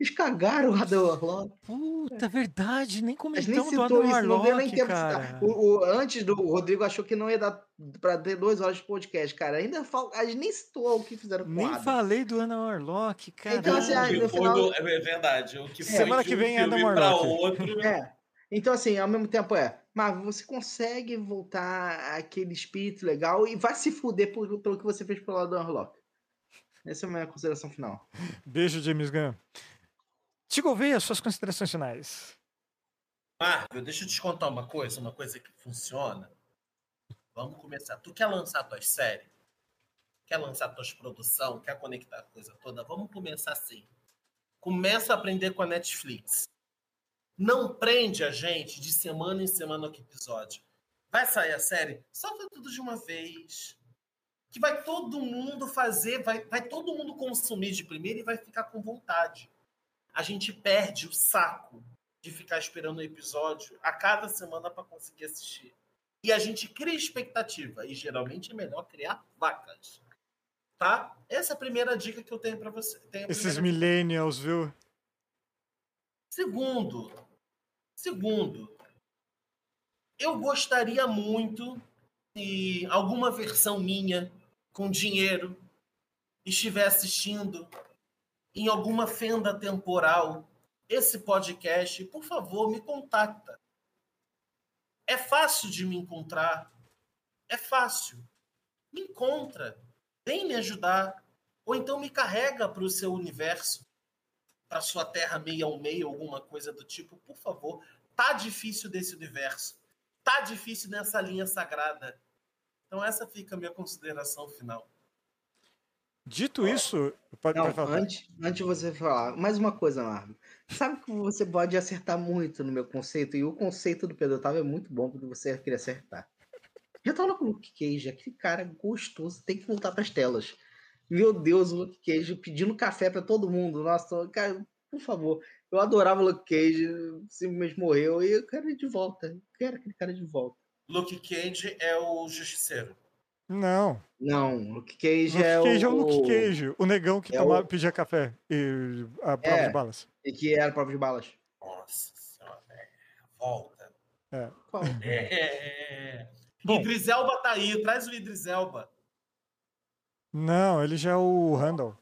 Eles cagaram o Adam Warlock. Puta, é. verdade, nem comentamos do Adam Warlock, nem cara. O, o, antes do o Rodrigo achou que não ia dar pra ter duas horas de podcast, cara. Ainda falta, a gente nem citou o que fizeram com Nem Adam. falei do Adam Warlock, cara. Então, assim, no final... do, é verdade. O que Semana que vem é Adam Warlock. Outro... É. Então, assim, ao mesmo tempo é, Marvel, você consegue voltar aquele espírito legal e vai se fuder pelo, pelo que você fez pelo Adam Warlock. Essa é a minha consideração final. Beijo, James Gunn. Tigo Veia, suas considerações finais. Marvel, deixa eu te contar uma coisa, uma coisa que funciona. Vamos começar. Tu quer lançar tuas séries? Quer lançar tuas produção? Quer conectar a coisa toda? Vamos começar assim. Começa a aprender com a Netflix. Não prende a gente de semana em semana que episódio. Vai sair a série? Solta tudo de uma vez. Que vai todo mundo fazer, vai, vai todo mundo consumir de primeira e vai ficar com vontade a gente perde o saco de ficar esperando o episódio a cada semana para conseguir assistir. E a gente cria expectativa. E geralmente é melhor criar vacas. Tá? Essa é a primeira dica que eu tenho para você. Tenho Esses primeira... millennials, viu? Segundo, segundo, eu gostaria muito se alguma versão minha com dinheiro estiver assistindo em alguma fenda temporal esse podcast, por favor, me contacta. É fácil de me encontrar. É fácil. Me encontra. Vem me ajudar. Ou então me carrega para o seu universo, para sua terra meia ao meio, alguma coisa do tipo. Por favor. Tá difícil desse universo. Tá difícil nessa linha sagrada. Então essa fica a minha consideração final. Dito isso, pode, Não, pode falar. antes, antes de você falar, mais uma coisa, Marco. Sabe que você pode acertar muito no meu conceito, e o conceito do Pedro Otávio é muito bom porque você queria acertar. Já tava com o Luke Cage, aquele cara gostoso, tem que voltar para as telas. Meu Deus, o Luke Cage pedindo café para todo mundo. Nossa, cara, por favor. Eu adorava o Luke Cage, simplesmente morreu, e eu quero ele de volta. Eu quero aquele cara de volta. Luke Cage é o justiceiro. Não. Não, Luke Cage Luke é Cage o. é o Luke Cage, o negão que é tomava, o- pedia café e a prova É. de balas. E que era prova de balas. Nossa senhora, é, volta. Qual? É. Bom. Idris Elba tá aí, traz o Idris Elba. Não, ele já é o Randall.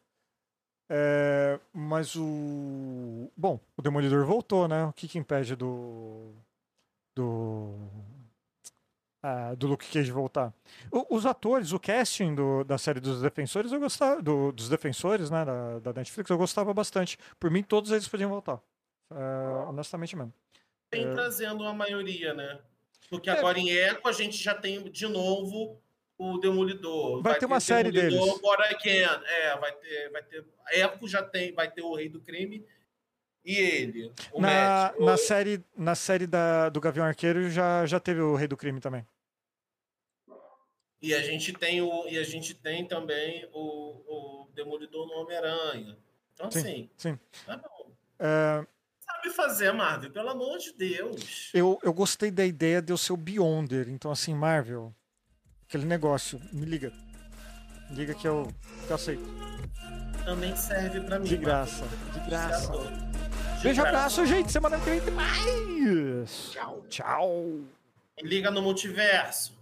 É, mas o. Bom, o Demolidor voltou, né? O que, que impede do. Do. Ah, do Luke Cage voltar? O- os atores, o casting do- da série dos Defensores, eu gostava. do- dos Defensores, né? Da, da Netflix, eu gostava bastante. Por mim, todos eles podiam voltar. É, honestamente mesmo. Vem É. trazendo a maioria, né? Porque É. agora em Eco a gente já tem de novo o Demolidor. Vai ter uma o série Demolidor deles. Born Again. É, vai ter, vai ter. Eco já tem, vai ter o Rei do Crime e ele, Na, médico. na série, na série da, do Gavião Arqueiro já, já teve o Rei do Crime também. E a gente tem o e a gente tem também o, o Demolidor no Homem-Aranha. Então Sim, assim, sim. tá bom. É, Sabe fazer, Marvel, pelo amor de Deus. Eu, eu gostei da ideia de eu ser o Beyonder. Então, assim, Marvel, aquele negócio, me liga. Me liga que eu, que eu aceito. Também serve pra mim. De Marvel. graça, de graça. De Beijo, graça. abraço, gente. Semana que vem tem mais. Tchau. Tchau. Liga no multiverso.